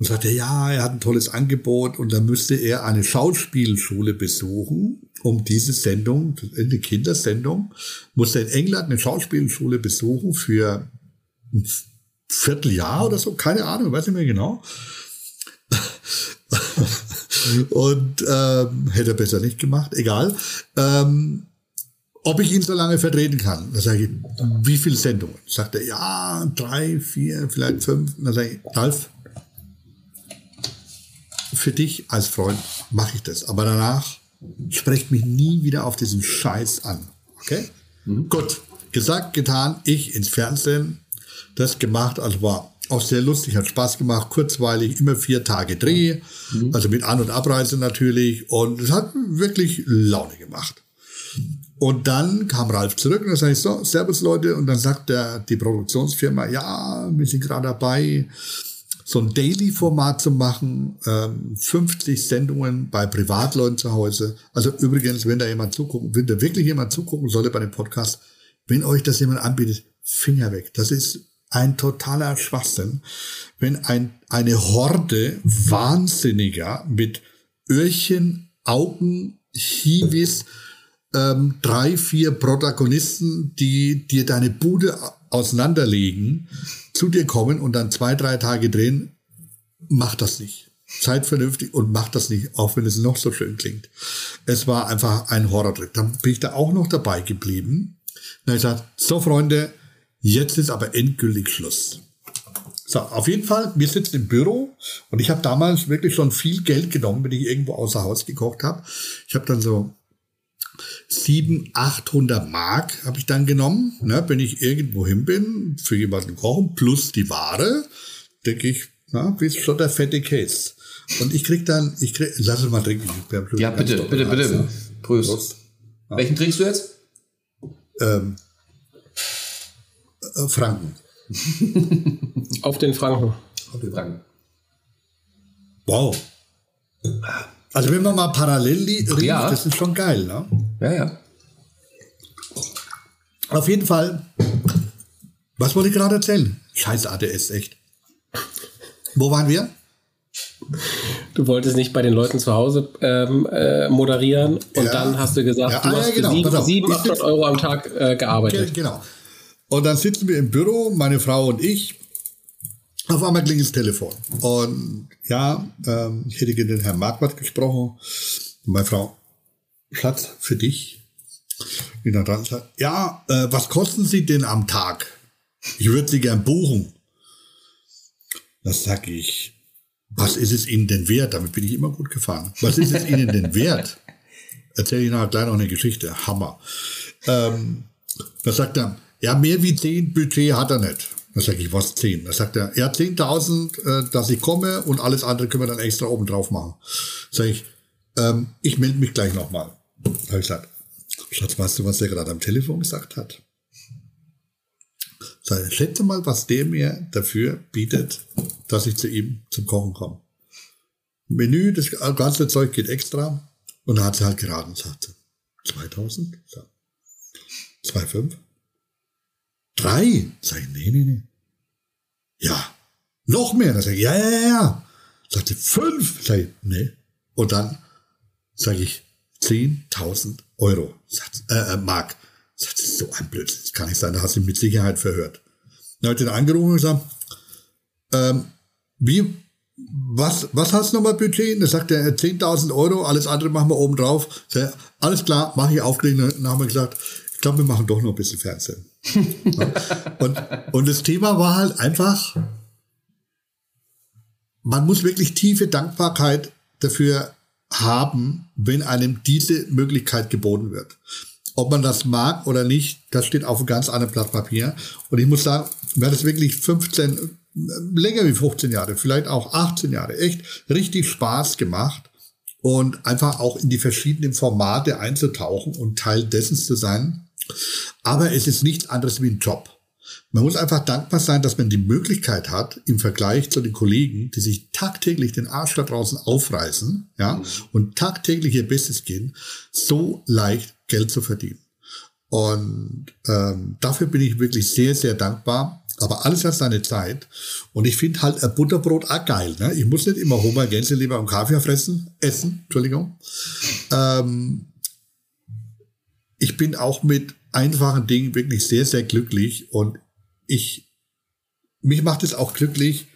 Und sagte, ja, er hat ein tolles Angebot und da müsste er eine Schauspielschule besuchen um diese Sendung, eine Kindersendung, musste in England eine Schauspielschule besuchen für ein Vierteljahr oder so, keine Ahnung, weiß nicht mehr genau. Und ähm, hätte er besser nicht gemacht, egal. Ähm, ob ich ihn so lange vertreten kann. Da sage ich, wie viele Sendungen? Sagt er, ja, drei, vier, vielleicht fünf. Dann sage ich, Ralf, für dich als Freund mache ich das. Aber danach sprecht mich nie wieder auf diesen Scheiß an. Okay? Mhm. Gut. Gesagt, getan, ich ins Fernsehen, das gemacht, also war auch sehr lustig, hat Spaß gemacht, kurzweilig, immer vier Tage Dreh, mhm. also mit An- und Abreise natürlich und es hat wirklich Laune gemacht. Und dann kam Ralf zurück und dann sage ich so, Servus Leute, und dann sagt der, die Produktionsfirma, ja, wir sind gerade dabei, so ein Daily-Format zu machen, ähm, 50 Sendungen bei Privatleuten zu Hause. Also übrigens, wenn da jemand zugucken, wenn da wirklich jemand zugucken sollte bei dem Podcast, wenn euch das jemand anbietet, Finger weg. Das ist ein totaler Schwachsinn. Wenn ein, eine Horde Wahnsinniger mit Öhrchen, Augen, Hiwis, ähm, drei, vier Protagonisten, die dir deine Bude auseinanderlegen, zu dir kommen und dann zwei, drei Tage drehen, mach das nicht. Seid vernünftig und macht das nicht, auch wenn es noch so schön klingt. Es war einfach ein Horrortrick. Dann bin ich da auch noch dabei geblieben. Habe ich gesagt, so Freunde, jetzt ist aber endgültig Schluss. So, auf jeden Fall, wir sitzen im Büro und ich habe damals wirklich schon viel Geld genommen, wenn ich irgendwo außer Haus gekocht habe. Ich habe dann so 700, 800 Mark habe ich dann genommen, ne, wenn ich irgendwo hin bin, für jemanden kochen, plus die Ware, denke ich, na, wie ist schon der fette Case. Und ich krieg dann, ich krieg, lass es mal trinken. Ja, bitte, bitte, bitte. Prost. Prost. Ja. Welchen trinkst du jetzt? Ähm, äh, Franken. Auf den Franken. Auf den Franken. Wow. Also wenn man mal parallel riecht, ja. das ist schon geil, ne? Ja, ja. Auf jeden Fall, was wollte ich gerade erzählen? Scheiß ADS, echt. Wo waren wir? Du wolltest nicht bei den Leuten zu Hause ähm, äh, moderieren und ja. dann hast du gesagt, ja, du ah, hast ja, genau. 700, 800 Euro am Tag äh, gearbeitet. Genau. Und dann sitzen wir im Büro, meine Frau und ich. Auf einmal klingelt das Telefon. Und ja, ähm, ich hätte gerne den Herrn Marquardt gesprochen. Und meine Frau, Schatz, für dich. Dann dran sagt, ja, äh, was kosten Sie denn am Tag? Ich würde Sie gern buchen. Das sage ich, was ist es Ihnen denn wert? Damit bin ich immer gut gefahren. Was ist es Ihnen denn wert? Erzähle ich nachher gleich noch eine Geschichte. Hammer. Ähm, da sagt er, ja, mehr wie 10 Budget hat er nicht. Da sage ich, was 10? Da sagt er, ja, 10.000, äh, dass ich komme und alles andere können wir dann extra oben drauf machen. Sag ich, ähm, ich melde mich gleich nochmal. Habe ich gesagt, Schatz, weißt du, was der gerade am Telefon gesagt hat? Sag ich, schätze mal, was der mir dafür bietet, dass ich zu ihm zum Kochen komme. Menü, das ganze Zeug geht extra. Und da hat sie halt geraten, sagt 2000? 2,5? Drei? Sag ich, nee, nee, nee. Ja, noch mehr. Dann sag ich, ja, ja, ja, ja. Sagte fünf. Sag ich, nee. Und dann sage ich 10.000 Euro. Sagt, äh, äh, Mark. Sagt, das ist so ein Blödsinn. Das kann nicht sein. Da hast du ihn mit Sicherheit verhört. Dann habe ich den angerufen und gesagt, ähm, wie, was, was hast du nochmal Budget? Da sagt er 10.000 Euro, alles andere machen wir oben drauf. Alles klar, mache ich aufgelegt. Dann haben wir gesagt, ich glaube, wir machen doch noch ein bisschen Fernsehen. und, und das Thema war halt einfach, man muss wirklich tiefe Dankbarkeit dafür haben, wenn einem diese Möglichkeit geboten wird. Ob man das mag oder nicht, das steht auf einem ganz anderen Blatt Papier. Und ich muss sagen, hat es wirklich 15, länger wie 15 Jahre, vielleicht auch 18 Jahre, echt richtig Spaß gemacht und einfach auch in die verschiedenen Formate einzutauchen und Teil dessen zu sein. Aber es ist nichts anderes wie ein Job. Man muss einfach dankbar sein, dass man die Möglichkeit hat, im Vergleich zu den Kollegen, die sich tagtäglich den Arsch da draußen aufreißen, ja, mhm. und tagtäglich ihr Bestes gehen, so leicht Geld zu verdienen. Und ähm, dafür bin ich wirklich sehr, sehr dankbar. Aber alles hat seine Zeit. Und ich finde halt ein Butterbrot auch geil. Ne? Ich muss nicht immer Hummer, Gänseleber und Kaviar fressen, essen, Entschuldigung. Ähm, ich bin auch mit einfachen Dingen wirklich sehr, sehr glücklich und ich, mich macht es auch glücklich,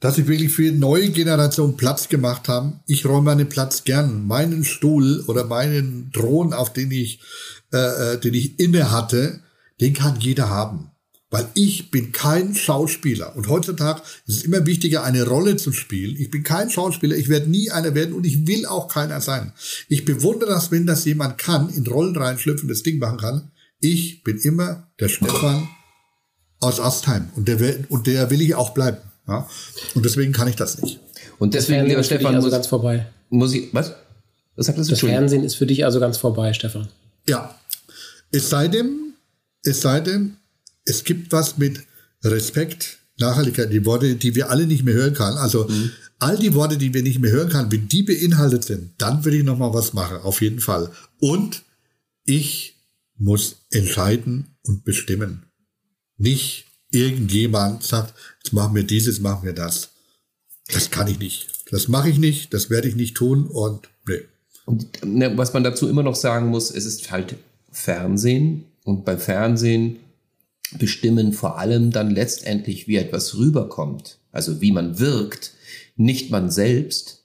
dass ich wirklich für neue Generation Platz gemacht haben. Ich räume meinen Platz gern. Meinen Stuhl oder meinen Thron, auf den ich, äh, äh den ich inne hatte, den kann jeder haben. Weil ich bin kein Schauspieler. Und heutzutage ist es immer wichtiger, eine Rolle zu spielen. Ich bin kein Schauspieler, ich werde nie einer werden und ich will auch keiner sein. Ich bewundere das, wenn das jemand kann, in Rollen reinschlüpfen, das Ding machen kann. Ich bin immer der Stefan aus Astheim. Und der, will, und der will ich auch bleiben. Ja? Und deswegen kann ich das nicht. Und deswegen, lieber Stefan, also muss, ganz vorbei. Muss ich, was? Was sagt das? Das Fernsehen ist für dich also ganz vorbei, Stefan. Ja. Es sei denn, es sei denn, es gibt was mit Respekt, Nachhaltigkeit, die Worte, die wir alle nicht mehr hören können. Also mhm. all die Worte, die wir nicht mehr hören können, wenn die beinhaltet sind, dann würde ich noch mal was machen, auf jeden Fall. Und ich muss entscheiden und bestimmen. Nicht irgendjemand sagt, jetzt machen wir dieses, machen wir das. Das kann ich nicht. Das mache ich nicht, das werde ich nicht tun und nee. Und ne, was man dazu immer noch sagen muss, es ist halt Fernsehen und bei Fernsehen bestimmen vor allem dann letztendlich, wie etwas rüberkommt, also wie man wirkt, nicht man selbst,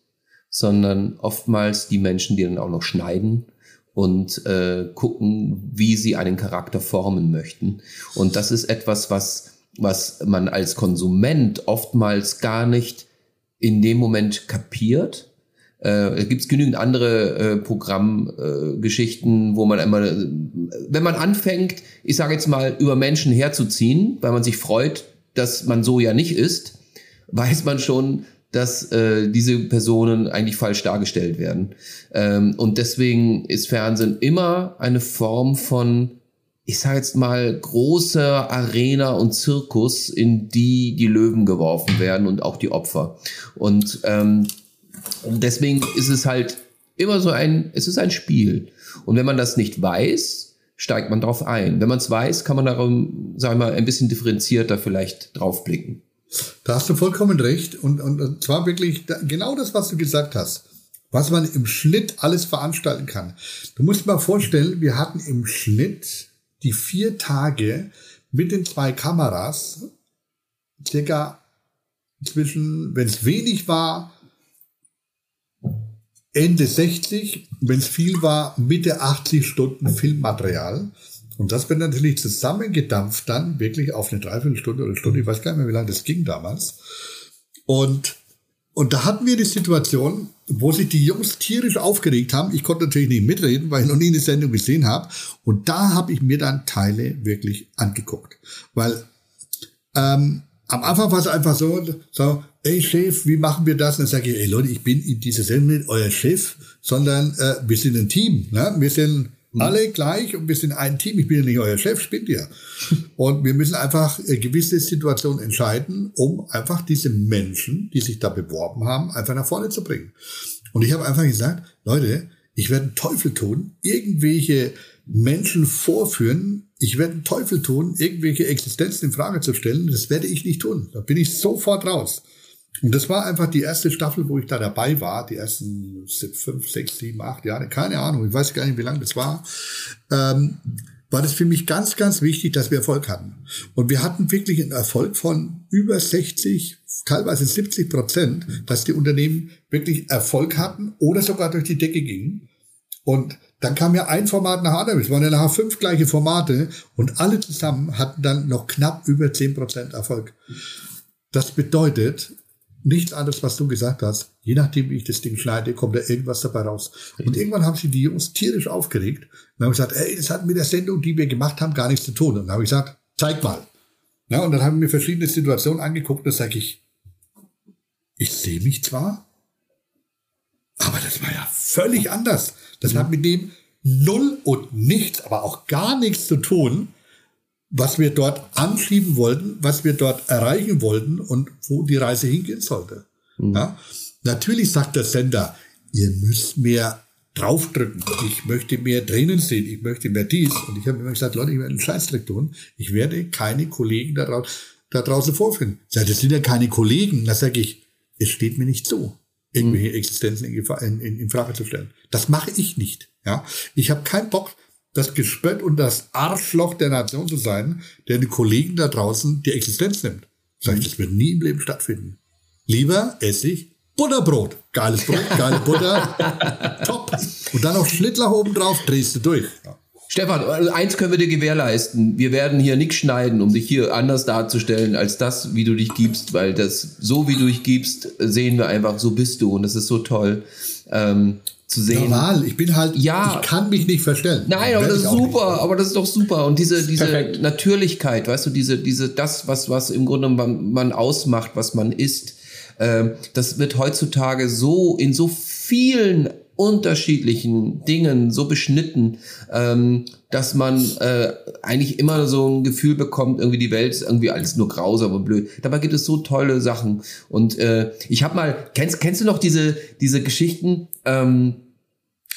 sondern oftmals die Menschen, die dann auch noch schneiden und äh, gucken, wie sie einen Charakter formen möchten. Und das ist etwas, was, was man als Konsument oftmals gar nicht in dem Moment kapiert. Äh, es gibt genügend andere äh, Programmgeschichten, äh, wo man immer, äh, wenn man anfängt, ich sage jetzt mal, über Menschen herzuziehen, weil man sich freut, dass man so ja nicht ist, weiß man schon, dass äh, diese Personen eigentlich falsch dargestellt werden. Ähm, und deswegen ist Fernsehen immer eine Form von, ich sage jetzt mal, großer Arena und Zirkus, in die die Löwen geworfen werden und auch die Opfer. Und ähm, deswegen ist es halt immer so ein, es ist ein Spiel. Und wenn man das nicht weiß, steigt man drauf ein. Wenn man es weiß, kann man darum, sagen wir mal, ein bisschen differenzierter vielleicht draufblicken. Da hast du vollkommen recht. Und, und, und zwar wirklich genau das, was du gesagt hast. Was man im Schnitt alles veranstalten kann. Du musst dir mal vorstellen, wir hatten im Schnitt die vier Tage mit den zwei Kameras circa zwischen, wenn es wenig war, Ende 60, wenn es viel war, Mitte 80 Stunden Filmmaterial. Und das wird natürlich zusammengedampft dann wirklich auf eine Dreiviertelstunde oder Stunde, ich weiß gar nicht mehr, wie lange das ging damals. Und, und da hatten wir die Situation, wo sich die Jungs tierisch aufgeregt haben. Ich konnte natürlich nicht mitreden, weil ich noch nie eine Sendung gesehen habe. Und da habe ich mir dann Teile wirklich angeguckt. Weil ähm, am Anfang war es einfach so, so, ey Chef, wie machen wir das? Und dann sage ich, ey Leute, ich bin in dieser Sendung nicht euer Chef, sondern äh, wir sind ein Team. Ne? Wir sind Mhm. Alle gleich und wir sind ein Team. Ich bin ja nicht euer Chef, spinnt ihr. Und wir müssen einfach äh, gewisse Situationen entscheiden, um einfach diese Menschen, die sich da beworben haben, einfach nach vorne zu bringen. Und ich habe einfach gesagt, Leute, ich werde Teufel tun, irgendwelche Menschen vorführen. Ich werde einen Teufel tun, irgendwelche Existenzen in Frage zu stellen. Das werde ich nicht tun. Da bin ich sofort raus. Und das war einfach die erste Staffel, wo ich da dabei war, die ersten fünf, sechs, sieben, acht Jahre, keine Ahnung, ich weiß gar nicht, wie lange das war, ähm, war das für mich ganz, ganz wichtig, dass wir Erfolg hatten. Und wir hatten wirklich einen Erfolg von über 60, teilweise 70 Prozent, dass die Unternehmen wirklich Erfolg hatten oder sogar durch die Decke gingen. Und dann kam ja ein Format nach anderem. Es waren ja nachher fünf gleiche Formate und alle zusammen hatten dann noch knapp über 10 Prozent Erfolg. Das bedeutet, nichts anderes, was du gesagt hast. Je nachdem, wie ich das Ding schneide, kommt da irgendwas dabei raus. Und irgendwann haben sich die Jungs tierisch aufgeregt und haben gesagt, ey, das hat mit der Sendung, die wir gemacht haben, gar nichts zu tun. Und dann habe ich gesagt, zeig mal. Ja, und dann haben wir verschiedene Situationen angeguckt und da sage ich, ich sehe mich zwar, aber das war ja völlig anders. Das mhm. hat mit dem null und nichts, aber auch gar nichts zu tun, was wir dort anschieben wollten, was wir dort erreichen wollten und wo die Reise hingehen sollte. Mhm. Ja? Natürlich sagt der Sender, ihr müsst mehr draufdrücken. Ich möchte mehr drinnen sehen. Ich möchte mehr dies. Und ich habe immer gesagt, Leute, ich werde einen Scheißdreck tun. Ich werde keine Kollegen da, draußen, vorführen. Sag, das sind ja keine Kollegen. Da sage ich, es steht mir nicht zu, irgendwelche mhm. Existenzen in, in, in Frage zu stellen. Das mache ich nicht. Ja, ich habe keinen Bock, das Gespött und das Arschloch der Nation zu sein, der den Kollegen da draußen die Existenz nimmt. Sag ich, das wird nie im Leben stattfinden. Lieber esse ich Butterbrot. Geiles Brot, geile Butter. Top. Und dann noch Schnittlauch oben drauf, drehst du durch. Ja. Stefan, eins können wir dir gewährleisten. Wir werden hier nichts schneiden, um dich hier anders darzustellen, als das, wie du dich gibst, weil das, so wie du dich gibst, sehen wir einfach, so bist du und das ist so toll. Ähm, zu sehen. Normal, ich bin halt, ja, ich kann mich nicht verstellen. Nein, aber das ist super, aber das ist doch super. Und diese, diese Perfekt. Natürlichkeit, weißt du, diese, diese, das, was, was im Grunde man, man ausmacht, was man ist, äh, das wird heutzutage so in so vielen unterschiedlichen Dingen so beschnitten, ähm, dass man äh, eigentlich immer so ein Gefühl bekommt, irgendwie die Welt ist irgendwie alles nur grausam und blöd. Dabei gibt es so tolle Sachen. Und äh, ich habe mal, kennst, kennst du noch diese, diese Geschichten? Ähm,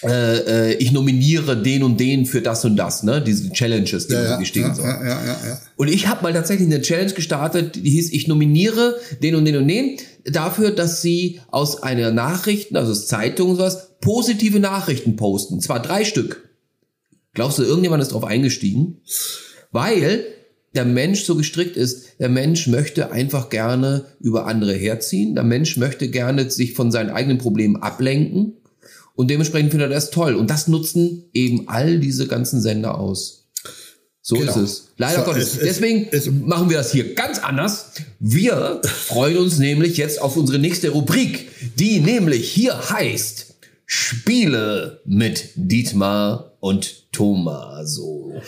äh, äh, ich nominiere den und den für das und das, ne? Diese Challenges, die ja, stehen ja, so. Ja, ja, ja, ja. Und ich habe mal tatsächlich eine Challenge gestartet, die hieß, ich nominiere den und den und den dafür, dass sie aus einer Nachrichten, also aus Zeitungen und sowas, positive Nachrichten posten. Zwar drei Stück. Glaubst du, irgendjemand ist drauf eingestiegen? Weil der Mensch so gestrickt ist, der Mensch möchte einfach gerne über andere herziehen, der Mensch möchte gerne sich von seinen eigenen Problemen ablenken Und dementsprechend findet er das toll. Und das nutzen eben all diese ganzen Sender aus. So Genau. ist es. Leider So, Gottes. es- es- Deswegen es- machen wir das hier ganz anders. Wir freuen uns nämlich jetzt auf unsere nächste Rubrik, die nämlich hier heißt Spiele mit Dietmar und Tomaso.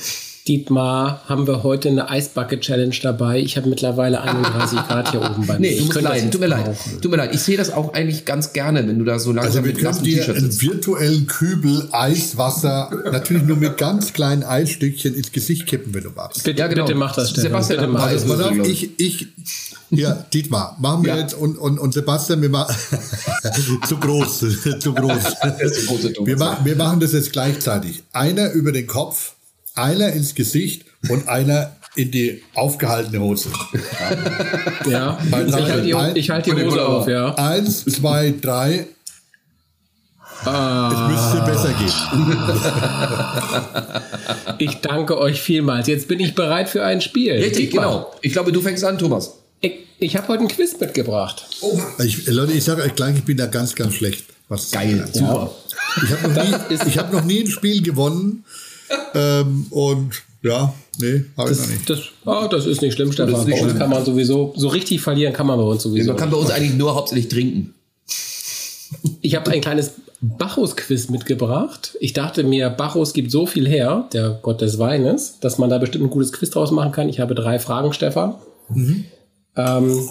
Dietmar, haben wir heute eine Eisbucket-Challenge dabei. Ich habe mittlerweile 31 Grad hier oben bei mir. Nee, Ich du musst leiden. Tut mir leid. Tut mir leid. Ich sehe das auch eigentlich ganz gerne, wenn du da so langsam Also wir mit nassen können dir T-Shirt einen sitzt. virtuellen Kübel Eiswasser, natürlich nur mit ganz kleinen Eisstückchen ins Gesicht kippen, wenn du magst. Bitte, Ja, genau. bitte mach das, Stefan. Sebastian bitte mach mal das. Pass auf, glaub ich, ich, ja, Dietmar, machen wir Ja. jetzt und, und, und Sebastian, wir machen, zu groß, zu groß. Wir, ma wir machen das jetzt gleichzeitig. Einer über den Kopf, einer ins Gesicht und einer in die aufgehaltene Hose. Ja, Bei ich halte die, Ein- ich halt die Hose auf, ja. Eins, zwei, drei. Ah. Es müsste besser gehen. Ich danke euch vielmals. Jetzt bin ich bereit für ein Spiel. Richtig, genau. Ich glaube, du fängst an, Thomas. Ich, ich habe heute ein Quiz mitgebracht. Ich, Leute, ich sage euch gleich, ich bin da ganz, ganz schlecht. Was Geil, super. Ich habe noch, nie- hab noch nie ein Spiel gewonnen. Ähm, und ja, nee, habe ich noch Das, nicht. das, oh, das ist nicht schlimm, Stefan. ist nicht schlimm. kann man sowieso, so richtig verlieren kann man bei uns sowieso. Man kann bei uns eigentlich nur hauptsächlich trinken. Ich habe ein kleines Bacchus-Quiz mitgebracht. Ich dachte mir, Bacchus gibt so viel her, der Gott des Weines, dass man da bestimmt ein gutes Quiz draus machen kann. Ich habe drei Fragen, Stefan. Ähm,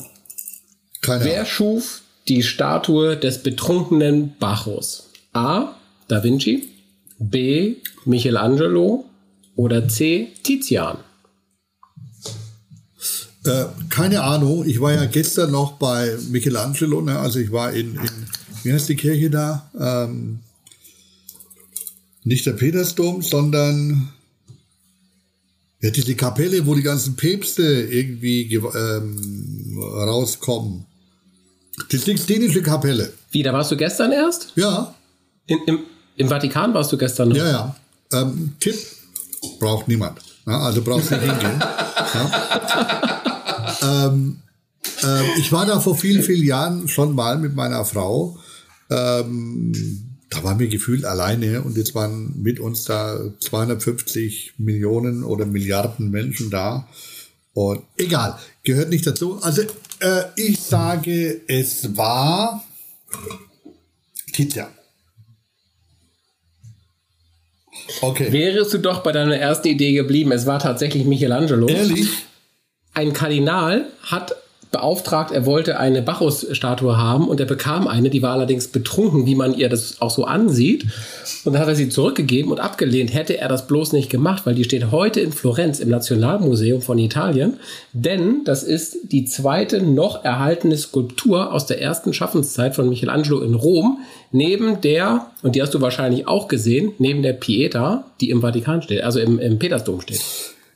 Keine wer Ahnung. schuf die Statue des betrunkenen Bacchus? A. Da Vinci, B. Michelangelo oder C. Tizian? Äh, keine Ahnung. Ich war ja gestern noch bei Michelangelo. Ne? Also ich war in, in wie heißt die Kirche da? Ähm, nicht der Petersdom, sondern ja, diese Kapelle, wo die ganzen Päpste irgendwie ge- ähm, rauskommen. Die Sixtinische Kapelle. Wie, da warst du gestern erst? Ja, In, im, Im Vatikan warst du gestern noch? ja, ja. Ähm, Tipp braucht niemand. Ja, also brauchst nicht hingehen. Ja. ähm, ähm, ich war da vor vielen, vielen Jahren schon mal mit meiner Frau. Ähm, da waren wir gefühlt alleine und jetzt waren mit uns da 250 Millionen oder Milliarden Menschen da. Und egal, gehört nicht dazu. Also äh, ich sage, es war Tizian. Okay. Wärest du doch bei deiner ersten Idee geblieben. Es war tatsächlich Michelangelo. Ehrlich? Ein Kardinal hat beauftragt, er wollte eine Bacchus-Statue haben und er bekam eine, die war allerdings betrunken, wie man ihr das auch so ansieht. Und dann hat er sie zurückgegeben und abgelehnt. Hätte er das bloß nicht gemacht, weil die steht heute in Florenz im Nationalmuseum von Italien. Denn das ist die zweite noch erhaltene Skulptur aus der ersten Schaffenszeit von Michelangelo in Rom, neben der, und die hast du wahrscheinlich auch gesehen, neben der Pieta, die im Vatikan steht, also im, im Petersdom steht.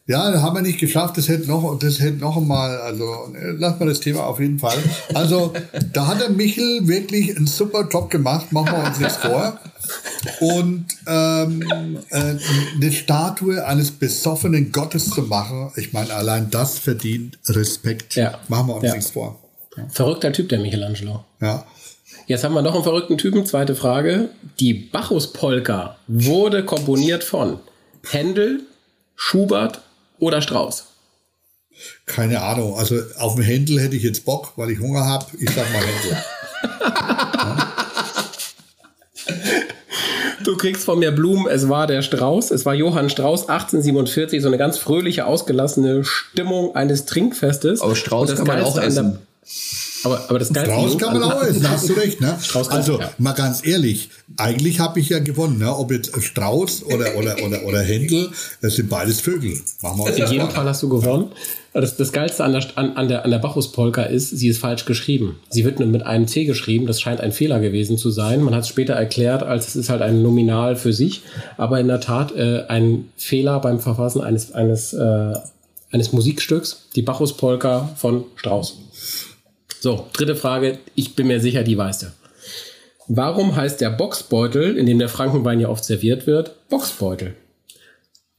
Ja, haben wir nicht geschafft. Das hätte noch, das hätte noch mal, also äh, lass mal das Thema auf jeden Fall. Also da hat der Michel wirklich einen super Job gemacht. Machen wir uns nichts vor. Und ähm, äh, eine Statue eines besoffenen Gottes zu machen, ich meine, allein das verdient Respekt. Ja. Machen wir uns Ja. nichts vor. Verrückter Typ, der Michelangelo. Ja. Jetzt haben wir noch einen verrückten Typen. Zweite Frage. Die Bacchus-Polka wurde komponiert von Händel, Schubert oder Strauss. Keine Ahnung. Also auf den Händel hätte ich jetzt Bock, weil ich Hunger habe. Ich sag mal Händel. Du kriegst von mir Blumen. Es war der Strauß. Es war Johann Strauß 1847. So eine ganz fröhliche, ausgelassene Stimmung eines Trinkfestes. Aber Strauß kann man auch essen. Aber, aber das Geilste Strauß kann man auch essen, hast du recht. Ne? Strauß also mal ganz ehrlich, eigentlich habe ich ja gewonnen. Ne? Ob jetzt Strauß oder, oder, oder, oder Händel, das sind beides Vögel. Machen wir uns In jedem. Fall hast du gewonnen. Das, das Geilste an der, an, an der, an der Bacchus-Polka ist, sie ist falsch geschrieben. Sie wird nur mit einem C geschrieben. Das scheint ein Fehler gewesen zu sein. Man hat es später erklärt, als es ist halt ein Nominal für sich. Aber in der Tat äh, ein Fehler beim Verfassen eines, eines, äh, eines Musikstücks. Die Bacchus-Polka von Strauss. So, dritte Frage. Ich bin mir sicher, die weißt du. Warum heißt der Boxbeutel, in dem der Frankenwein ja oft serviert wird, Boxbeutel?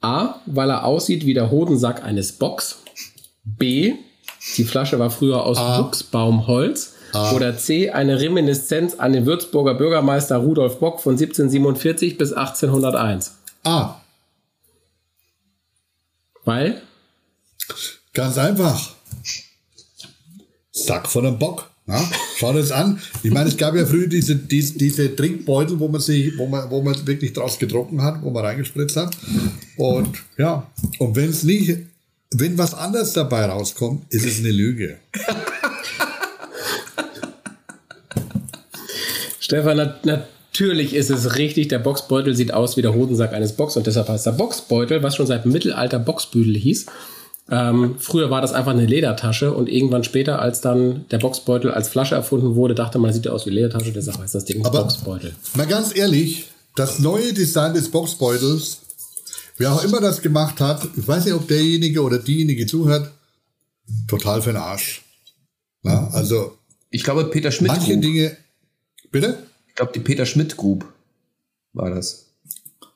A, weil er aussieht wie der Hodensack eines Bocks. B, Die Flasche war früher aus A. Buchsbaumholz. Oder C. Eine Reminiszenz an den Würzburger Bürgermeister Rudolf Bock von 1747 bis 1801. Ah, Weil? ganz einfach. Sack von einem Bock. Na? Schau das an. Ich meine, es gab ja früher diese, diese, diese Trinkbeutel, wo man sich, wo man, wo man wirklich draus getrunken hat, wo man reingespritzt hat. Und ja, und wenn es nicht, wenn was anderes dabei rauskommt, ist es eine Lüge. Stefan, nat natürlich ist es richtig. Der Boxbeutel sieht aus wie der Hodensack eines Box und deshalb heißt er Boxbeutel, was schon seit Mittelalter Boxbüdel hieß. Ähm, früher war das einfach eine Ledertasche und irgendwann später, als dann der Boxbeutel als Flasche erfunden wurde, dachte man, sieht ja aus wie Ledertasche, deshalb heißt das Ding Aber- Boxbeutel. Mal ganz ehrlich, das neue Design des Boxbeutels, wer auch immer das gemacht hat, ich weiß nicht, ob derjenige oder diejenige zuhört, total für den Arsch. Na, also Ich glaube, Peter Schmidt manche Group. Dinge, bitte? Ich glaube, die Peter Schmidt Group war das.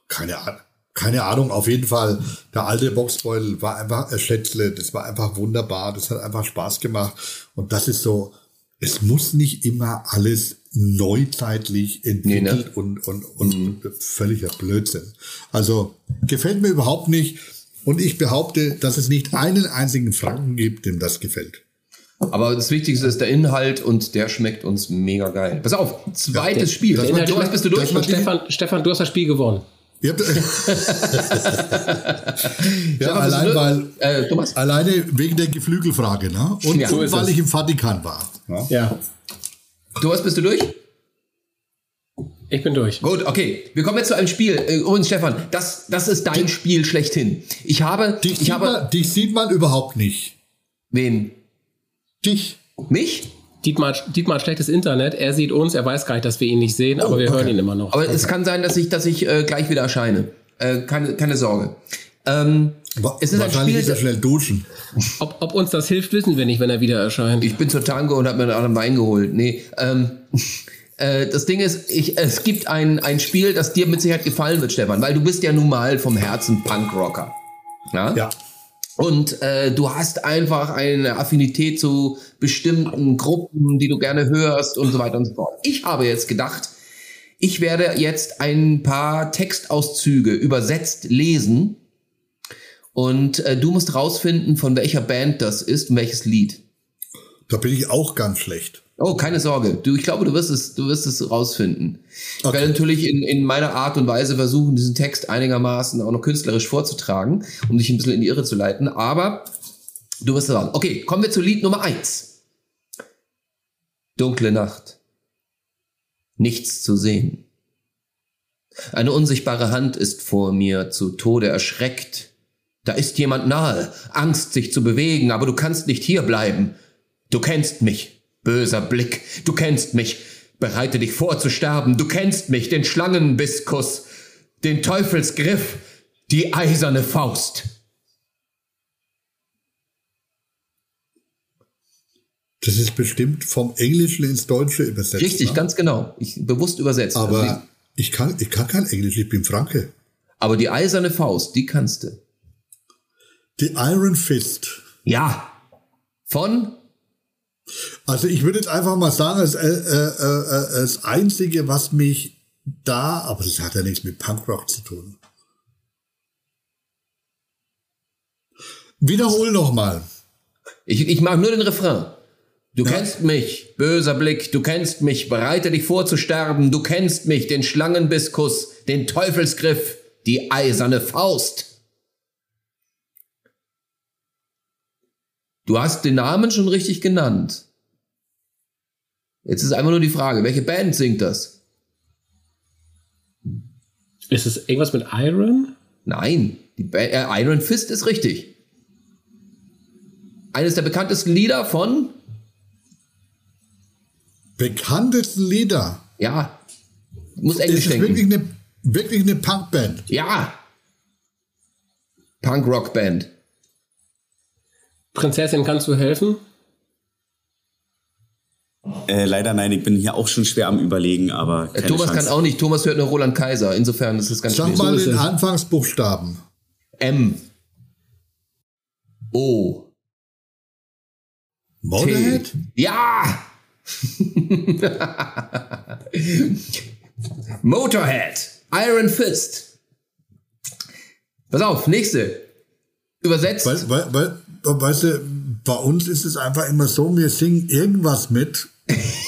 Keine Ahnung. Keine Ahnung, auf jeden Fall. Der alte Boxbeutel war einfach ein Schätzle. Das war einfach wunderbar. Das hat einfach Spaß gemacht. Und das ist so, es muss nicht immer alles neuzeitlich entwickelt Nee, ne? und, und, und völliger Blödsinn. Also gefällt mir überhaupt nicht. Und ich behaupte, dass es nicht einen einzigen Franken gibt, dem das gefällt. Aber das Wichtigste ist der Inhalt und der schmeckt uns mega geil. Pass auf, zweites das- Spiel. das war Inhalt, Thomas, bist du durch? das Stefan, Stefan, du hast das Spiel gewonnen. Ihr habt, ja, allein weil? Äh, Thomas? alleine wegen der Geflügelfrage, ne? Und, Ja, und weil es. ich im Vatikan war. Ne? Ja, Thomas, bist du durch? ich bin durch. Gut, okay. Wir kommen jetzt zu einem Spiel. Äh, Übrigens, Stefan, das, das ist dein Spiel schlechthin. Ich habe, Dich, ich sieht habe, man, dich sieht man überhaupt nicht. wen? Dich. Mich? Dietmar, Dietmar hat schlechtes Internet. Er sieht uns, er weiß gar nicht, dass wir ihn nicht sehen, aber wir okay. hören ihn immer noch. Aber es kann sein, dass ich, dass ich äh, gleich wieder erscheine. Äh, keine, keine Sorge. Ähm, Wa- es ist ein Wahrscheinlich Spiel, ist er schnell duschen. Ob, ob uns das hilft, wissen wir nicht, wenn er wieder erscheint. Ich bin zur Tango und habe mir einen anderen Wein geholt. Nee, ähm, äh, das Ding ist, ich, es gibt ein, ein Spiel, das dir mit Sicherheit gefallen wird, Stefan, weil du bist ja nun mal vom Herzen Punkrocker. Ja? Ja. Und äh, du hast einfach eine Affinität zu bestimmten Gruppen, die du gerne hörst und so weiter und so fort. Ich habe jetzt gedacht, ich werde jetzt ein paar Textauszüge übersetzt lesen und äh, du musst rausfinden, von welcher Band das ist und welches Lied. Da bin ich auch ganz schlecht. Oh, keine Sorge. Du, ich glaube, du wirst es, du wirst es rausfinden. Ich Okay. werde natürlich in, in meiner Art und Weise versuchen, diesen Text einigermaßen auch noch künstlerisch vorzutragen, um dich ein bisschen in die Irre zu leiten. Aber du wirst es sagen. Okay, kommen wir zu Lied Nummer eins. Dunkle Nacht. Nichts zu sehen. Eine unsichtbare Hand ist vor mir zu Tode erschreckt. Da ist jemand nahe, Angst sich zu bewegen, aber du kannst nicht hier bleiben. Du kennst mich, böser Blick, du kennst mich, bereite dich vor zu sterben, du kennst mich, den Schlangenbisskuss, den Teufelsgriff, die eiserne Faust. Das ist bestimmt vom Englischen ins Deutsche übersetzt. Richtig, ne? ganz genau. Ich bewusst übersetzt. Also Aber ich kann, ich kann kein Englisch, ich bin Franke. aber die eiserne Faust, die kannst du. Die Iron Fist. Ja. Von? Also ich würde jetzt einfach mal sagen, das, äh, äh, äh, das Einzige, was mich da, aber das hat ja nichts mit Punkrock zu tun. Wiederhol noch mal. Ich, ich mag nur den Refrain. Du kennst mich, böser Blick, du kennst mich, bereite dich vor zu sterben, du kennst mich, den Schlangenbisskuss, den Teufelsgriff, die eiserne Faust. Du hast den Namen schon richtig genannt. Jetzt ist einfach nur die Frage, welche Band singt das? Ist es irgendwas mit Iron? Nein, die ba äh, Iron Fist ist richtig. Eines der bekanntesten Lieder von, Bekanntesten Lieder. ja, muss Englisch Ist es denken. wirklich eine, wirklich eine Punkband? Ja. Punk-Rock-Band. Prinzessin, kannst du helfen? Äh, leider nein, ich bin hier auch schon schwer am Überlegen, aber Äh, keine Thomas Chance. kann auch nicht. Thomas hört nur Roland Kaiser. Insofern ist es ganz Sag mal den. Anfangsbuchstaben. M. O. Motorhead? Ja! Motorhead. Iron Fist. Pass auf, nächste. Übersetzt. Weil, weil, weil, weißt du, bei uns ist es einfach immer so, wir singen irgendwas mit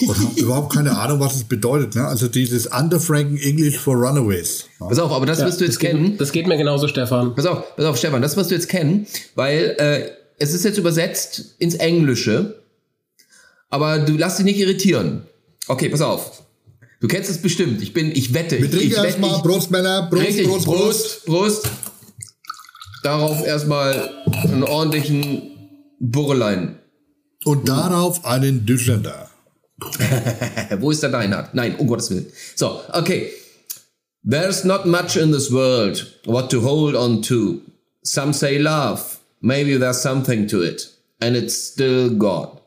und haben überhaupt keine Ahnung, was es bedeutet. Ne? Also dieses Underfranken English for Runaways. Ja. Pass auf, aber das Ja, wirst du jetzt das geht, kennen. Das geht mir genauso, Stefan. Pass auf, pass auf, Stefan, das wirst du jetzt kennen, weil äh, es ist jetzt übersetzt ins Englische, aber du lass dich nicht irritieren. Okay, pass auf. Du kennst es bestimmt. Ich bin, ich wette. Wir ich, trinken ich wette, erstmal Prost, Männer. Richtig, Prost, Prost. Brust, Brust. Darauf erstmal einen ordentlichen Burrelein. Und darauf einen Düsseldorf. Wo ist der Deinhard? Nein, um Gottes Willen. So, okay. There's not much in this world what to hold on to. Some say love. Maybe there's something to it. And it's still God.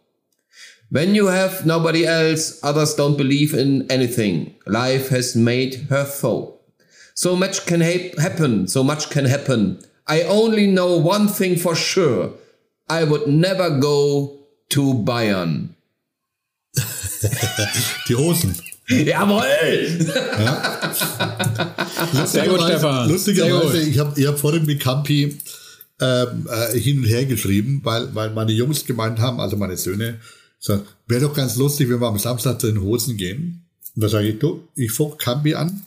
When you have nobody else, others don't believe in anything. Life has made her foe. So much can hap- happen. So much can happen. I only know one thing for sure. I would never go to Bayern. Die Hosen. Jawohl! Sehr gut, Stefan. Lustigerweise, ich habe ich hab vorhin mit Campi ähm, äh, hin und her geschrieben, weil, weil meine Jungs gemeint haben, also meine Söhne, so, wäre doch ganz lustig, wenn wir am Samstag zu den Hosen gehen. Und da sage ich, du, ich fuck Campi an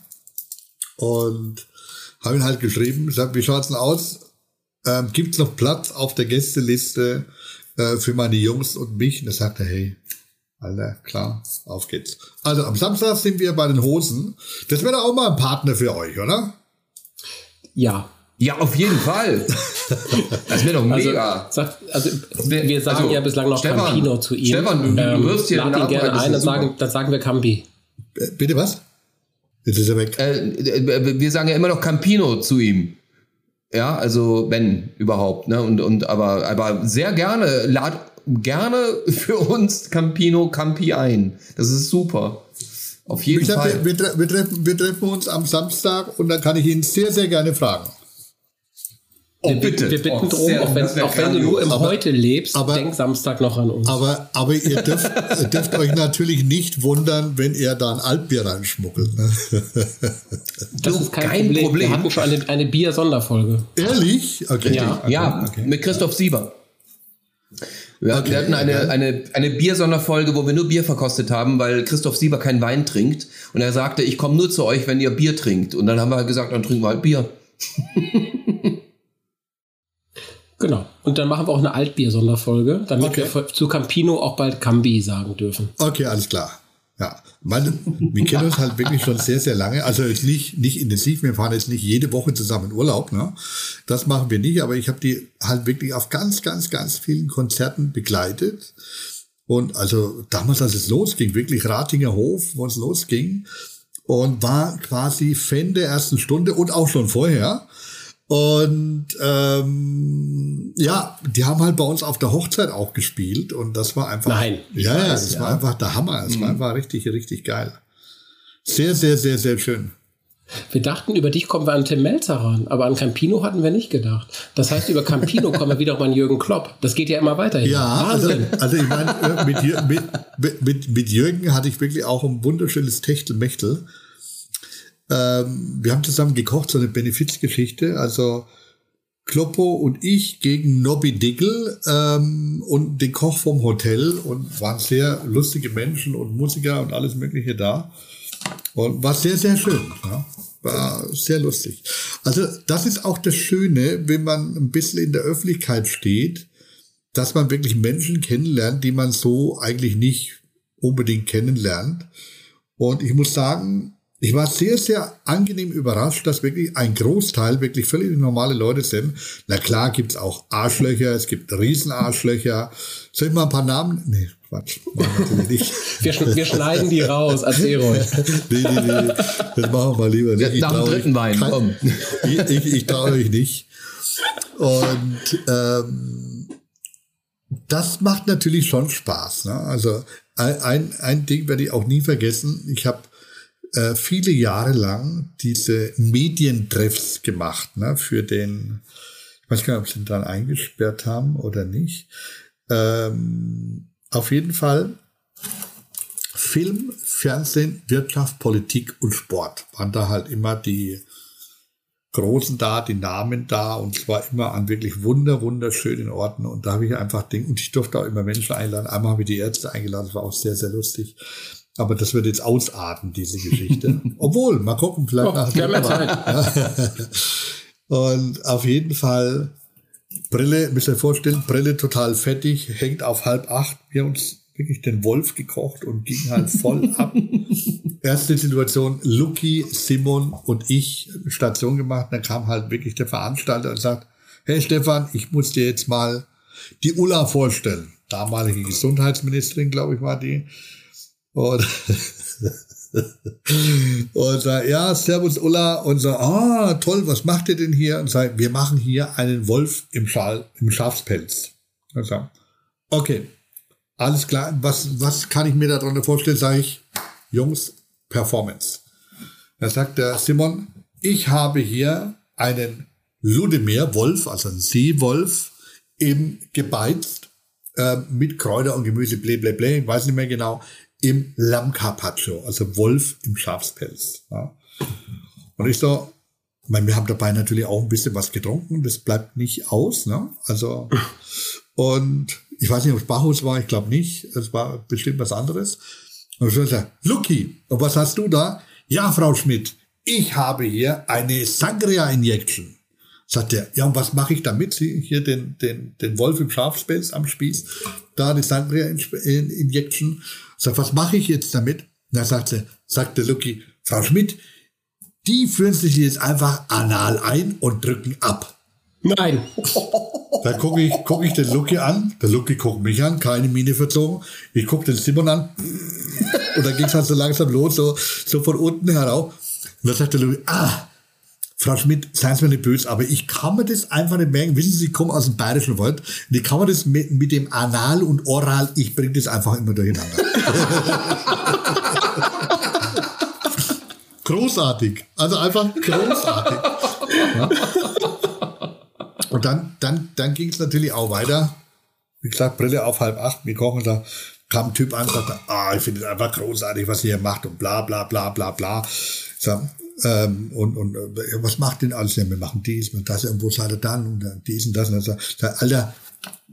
und habe ihn halt geschrieben, sag, wie schaut's denn aus? Ähm, gibt's noch Platz auf der Gästeliste äh, für meine Jungs und mich? Und er sagte, hey, Alter, klar, auf geht's. Also am Samstag sind wir bei den Hosen. Das wäre doch auch mal ein Partner für euch, oder? Ja. Ja, auf jeden Fall. Das wäre doch Also, mega. sagt, also wir sagen Also, ja bislang noch Stefan, Campino zu ihm. Stefan, du- du wirfst hier lad den ihn gerne ein, dann sagen, dann sagen wir Campi. Äh, Bitte was? Jetzt ist er weg. Äh, äh, wir sagen ja immer noch Campino zu ihm. Ja, also wenn überhaupt, ne? Und, und aber, aber sehr gerne, lad gerne für uns Campino Campi ein. Das ist super. Auf jeden Fall. wir, wir, wir, treffen, wir treffen uns am Samstag und dann kann ich ihn sehr, sehr gerne fragen. Oh, Wir, wir bitten Oh, drum, sehr- auch wenn, auch wenn du nur im Aber- Heute lebst, aber- denk Samstag noch an uns. Aber, aber ihr dürft, dürft euch natürlich nicht wundern, wenn er da ein Altbier reinschmuggelt. Ne? das du, ist kein, kein Problem. Problem. Wir hatten schon eine, eine Bier-Sonderfolge. Ehrlich? Okay. Ja. okay. Ja, okay. mit Christoph Sieber. Wir, Okay, hatten eine, eine, eine Biersonderfolge, wo wir nur Bier verkostet haben, weil Christoph Sieber keinen Wein trinkt. Und er sagte, ich komme nur zu euch, wenn ihr Bier trinkt. Und dann haben wir halt gesagt, dann trinken wir halt Bier. Genau. Und dann machen wir auch eine Altbier-Sonderfolge, damit Okay. wir zu Campino auch bald Cambi sagen dürfen. Okay, alles klar. Ja, meine, wir kennen uns halt wirklich schon sehr, sehr lange. Also jetzt nicht, nicht intensiv, wir fahren jetzt nicht jede Woche zusammen in Urlaub. Ne? Das machen wir nicht, aber ich habe die halt wirklich auf ganz, ganz, ganz vielen Konzerten begleitet. Und also damals, als es losging, wirklich Ratinger Hof, wo es losging, und war quasi Fan der ersten Stunde und auch schon vorher. Und ähm, ja, die haben halt bei uns auf der Hochzeit auch gespielt und das war einfach. Nein, Ja, ja, das ja. war einfach der Hammer. Es war einfach richtig, richtig geil. Sehr, sehr, sehr, sehr schön. Wir dachten, über dich kommen wir an Tim Melzer ran, aber an Campino hatten wir nicht gedacht. Das heißt, über Campino kommen wir wiederum an Jürgen Klopp. Das geht ja immer weiter. hier. Ja, also, Wahnsinn. also ich meine, äh, mit, mit, mit, mit Jürgen hatte ich wirklich auch ein wunderschönes Techtelmechtel. Ähm, wir haben zusammen gekocht, so eine Benefizgeschichte. Also Kloppo und ich gegen Nobby Dickel ähm, und den Koch vom Hotel und waren sehr lustige Menschen und Musiker und alles Mögliche da. Und war sehr, sehr schön. Ja. War sehr lustig. Also das ist auch das Schöne, wenn man ein bisschen in der Öffentlichkeit steht, dass man wirklich Menschen kennenlernt, die man so eigentlich nicht unbedingt kennenlernt. Und ich muss sagen, ich war sehr, sehr angenehm überrascht, dass wirklich ein Großteil wirklich völlig normale Leute sind. Na klar gibt's auch Arschlöcher, es gibt Riesenarschlöcher. Soll ich mal ein paar Namen? Nee, Quatsch, machen wir natürlich nicht. Wir, wir schneiden die raus, erzähl ruhig. nee, nee, nee, das machen wir mal lieber nicht. Ich Nach dem dritten euch Wein, kein- komm. Ich, ich, ich traue euch nicht. Und ähm, das macht natürlich schon Spaß. Ne? Also ein, ein, ein Ding werde ich auch nie vergessen. Ich habe äh, viele Jahre lang diese Medientreffs gemacht ne? für den, ich weiß gar nicht, ob sie ihn dran eingesperrt haben oder nicht. Ähm, auf jeden Fall Film, Fernsehen, Wirtschaft, Politik und Sport waren da halt immer die Großen da, die Namen da und zwar immer an wirklich wunder, wunderschönen Orten und da habe ich einfach Dinge und ich durfte auch immer Menschen einladen. Einmal habe ich die Ärzte eingeladen, das war auch sehr, sehr lustig. Aber das wird jetzt ausarten, diese Geschichte. Obwohl, mal gucken, vielleicht Oh, nach ja Zeit. Und auf jeden Fall Brille, müsst ihr euch vorstellen, Brille total fettig, hängt auf halb acht. Wir haben uns wirklich den Wolf gekocht und ging halt voll ab. Erste Situation, Lucky, Simon und ich Station gemacht. Dann kam halt wirklich der Veranstalter und sagt, hey Stefan, ich muss dir jetzt mal die Ulla vorstellen. Damalige Gesundheitsministerin, glaube ich, war die. Und und sagt, ja, Servus Ulla. Und so, ah, toll, was macht ihr denn hier? Und sagt, wir machen hier einen Wolf im, Schal, im Schafspelz. Und sagt, okay, alles klar. Was, was kann ich mir darunter vorstellen? Sage ich, Jungs, Performance. Da sagt der Simon, ich habe hier einen Ludemir-Wolf, also einen Seewolf, eben gebeizt äh, mit Kräuter und Gemüse, blä, blä, blä, ich weiß nicht mehr genau, im Lamm Carpaccio, also Wolf im Schafspelz. Ja. Und ich so, ich meine, wir haben dabei natürlich auch ein bisschen was getrunken, das bleibt nicht aus, ne? Also, und ich weiß nicht, ob es Bachus war, ich glaube nicht, es war bestimmt was anderes. Und ich so, Lucky, und was hast du da? Ja, Frau Schmidt, ich habe hier eine Sangria-Injection. Sagt er, ja, und was mache ich damit? Sie hier den, den, den Wolf im Schafspelz am Spieß, da die Sangria-Injection. Sagt, was mache ich jetzt damit? Da sagt sie, sagt der Lucky, Frau Schmidt, die führen sich jetzt einfach anal ein und drücken ab. Nein. Da gucke ich, guck ich den Lucky an, der Lucky guckt mich an, keine Miene verzogen. Ich gucke den Simon an und dann ging es halt so langsam los, so, so von unten herauf. Und dann sagt der Lucky, ah, Frau Schmidt, seien Sie mir nicht böse, aber ich kann mir das einfach nicht merken. Wissen Sie, ich komme aus dem Bayerischen Wald und ich kann mir das mit, mit dem Anal und Oral, ich bringe das einfach immer durcheinander. großartig. Also einfach großartig. Und dann, dann, dann ging es natürlich auch weiter. Wie gesagt, Brille auf halb acht, wir kochen da, kam ein Typ an und sagte, ah, ich finde es einfach großartig, was ihr hier macht und bla bla bla bla bla. So, ähm, und, und äh, was macht denn alles? Ja, wir machen dies und das und wo seid ihr dann und dann dies und das und das. Sag, Alter,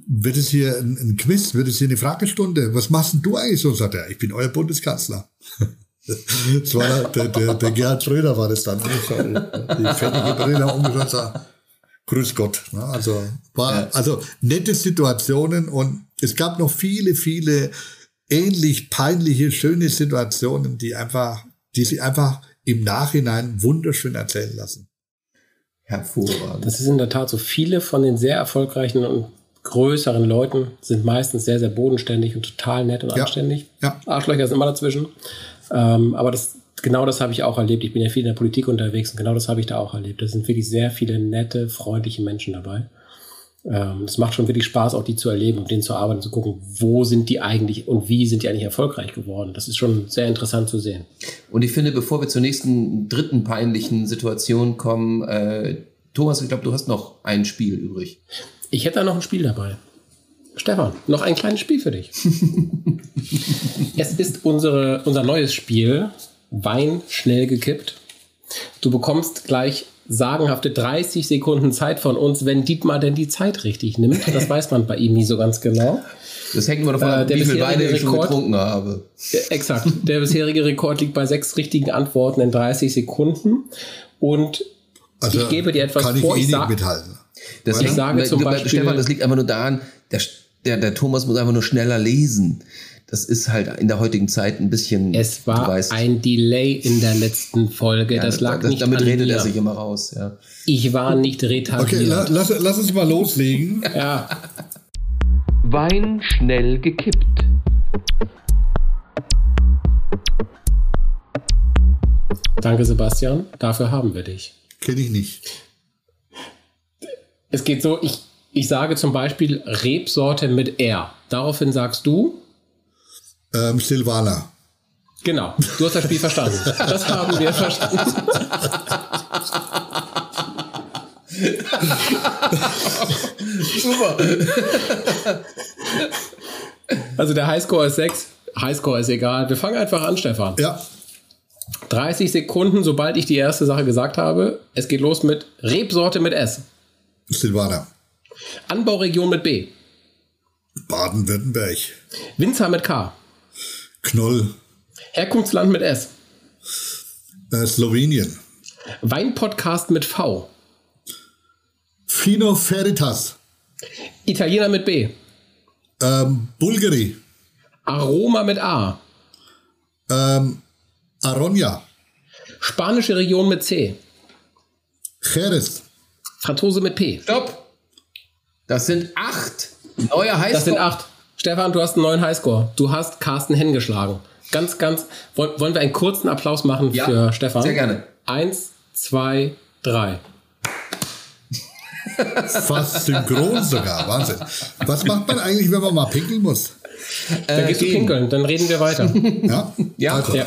wird es hier ein, ein Quiz, wird es hier eine Fragestunde? Was machst denn du eigentlich so? Sagt er, ich bin euer Bundeskanzler. Das war der, der, der Gerhard Schröder war das dann. Die fettige Brille umgeschaut, sagt, Grüß Gott. Ne? Also war also nette Situationen und es gab noch viele, viele ähnlich peinliche, schöne Situationen, die einfach, die sich einfach im Nachhinein wunderschön erzählen lassen. Hervorragend. Das ist in der Tat so. Viele von den sehr erfolgreichen und größeren Leuten sind meistens sehr, sehr bodenständig und total nett und Ja. anständig. Ja. Arschlöcher sind immer dazwischen. Ähm, aber das, genau das habe ich auch erlebt. Ich bin ja viel in der Politik unterwegs und genau das habe ich da auch erlebt. Da sind wirklich sehr viele nette, freundliche Menschen dabei. Ähm, es macht schon wirklich Spaß, auch die zu erleben und mit denen zu arbeiten, zu gucken, wo sind die eigentlich und wie sind die eigentlich erfolgreich geworden. Das ist schon sehr interessant zu sehen. Und ich finde, bevor wir zur nächsten dritten peinlichen Situation kommen, äh, Thomas, ich glaube, du hast noch ein Spiel übrig. Ich hätte da noch ein Spiel dabei. Stefan, noch ein kleines Spiel für dich. es ist unsere, unser neues Spiel, Wein schnell gekippt. Du bekommst gleich sagenhafte 30 Sekunden Zeit von uns, wenn Dietmar denn die Zeit richtig nimmt. Das weiß man bei ihm nie so ganz genau. Das hängt immer davon Äh, ab, der wie viel Weine ich schon getrunken habe. Äh, Exakt. Der bisherige Rekord liegt bei sechs richtigen Antworten in 30 Sekunden. Und Also ich gebe dir etwas kann ich vor. eh Ich nicht sag, mithalten. Das Ich liegt, sage zum Beispiel- Stefan, das liegt einfach nur daran, der, der, der Thomas muss einfach nur schneller lesen. Das ist halt in der heutigen Zeit ein bisschen. es du war weißt, ein Delay in der letzten Folge. ja, das lag das, nicht Damit an redet mir. er sich immer raus. Ja. Ich war nicht retardiert. Okay, la, lass, lass uns mal loslegen. Ja, Wein schnell gekippt. danke Sebastian. Dafür haben wir dich. Kenne ich nicht. Es geht so, ich, ich sage zum Beispiel Rebsorte mit R. Daraufhin sagst du, Ähm, Silvana. genau, du hast das Spiel verstanden. Das haben wir verstanden. Super. Also der Highscore ist 6. Highscore ist egal. Wir fangen einfach an, Stefan. Ja, 30 Sekunden, sobald ich die erste Sache gesagt habe. Es geht los mit Rebsorte mit S. Silvana. Anbauregion mit B. Baden-Württemberg. Winzer mit K. Knoll. Herkunftsland mit S. Äh, Slowenien. Weinpodcast mit V. Fino Veritas. Italiener mit B. Ähm, Bulgari. Aroma mit A. Ähm, Aronia. Spanische Region mit C. Jerez. Franzose mit P. Stopp. Das sind acht neue Highscore. Das sind acht. Stefan, du hast einen neuen Highscore. Du hast Carsten Henn geschlagen. Ganz, ganz. Woll- Wollen wir einen kurzen Applaus machen Ja, für Stefan? sehr gerne. Eins, zwei, drei. Fast synchron sogar. Wahnsinn. Was macht man eigentlich, wenn man mal pinkeln muss? Dann gehst du gehen. pinkeln, dann reden wir weiter. Ja? Ja. Also, ja.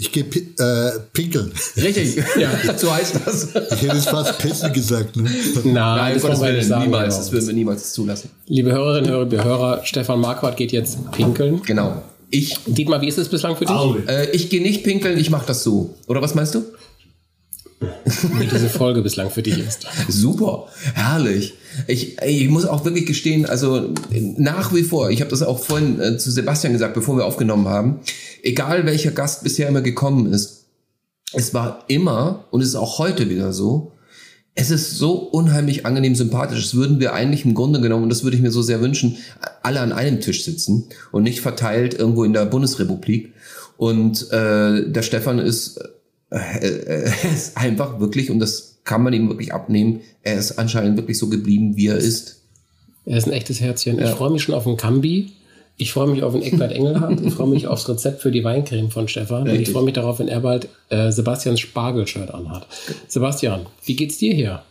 Ich gehe äh, pinkeln. Richtig. Ja. so heißt das. Ich hätte es fast pissen gesagt. Ne? Nein, Nein, das wollen wir nicht Willen, sagen. niemals. Das würden wir niemals zulassen. Liebe Hörerinnen, Hörer, Hörer, Stefan Marquardt geht jetzt pinkeln. Genau. Ich, Dietmar, wie ist es bislang für dich? äh, ich gehe nicht pinkeln, ich mache das so. Oder was meinst du? Wie diese Folge bislang für dich ist. Super, herrlich. Ich, ich muss auch wirklich gestehen, also nach wie vor, ich habe das auch vorhin äh, zu Sebastian gesagt, bevor wir aufgenommen haben, egal welcher Gast bisher immer gekommen ist, es war immer, und es ist auch heute wieder so, es ist so unheimlich angenehm sympathisch. Das würden wir eigentlich im Grunde genommen, und das würde ich mir so sehr wünschen, alle an einem Tisch sitzen und nicht verteilt irgendwo in der Bundesrepublik. Und äh, der Stefan ist, er ist einfach wirklich, und das kann man ihm wirklich abnehmen, er ist anscheinend wirklich so geblieben, wie er ist. Er ist ein echtes Herzchen. Ich freue mich schon auf den Kambi. Ich freue mich auf den Eckbert Engelhardt. Ich freue mich aufs Rezept für die Weincreme von Stefan. Und ich Richtig. freue mich darauf, wenn er bald äh, Sebastians Spargel-Shirt anhat. Sebastian, wie geht's dir hier?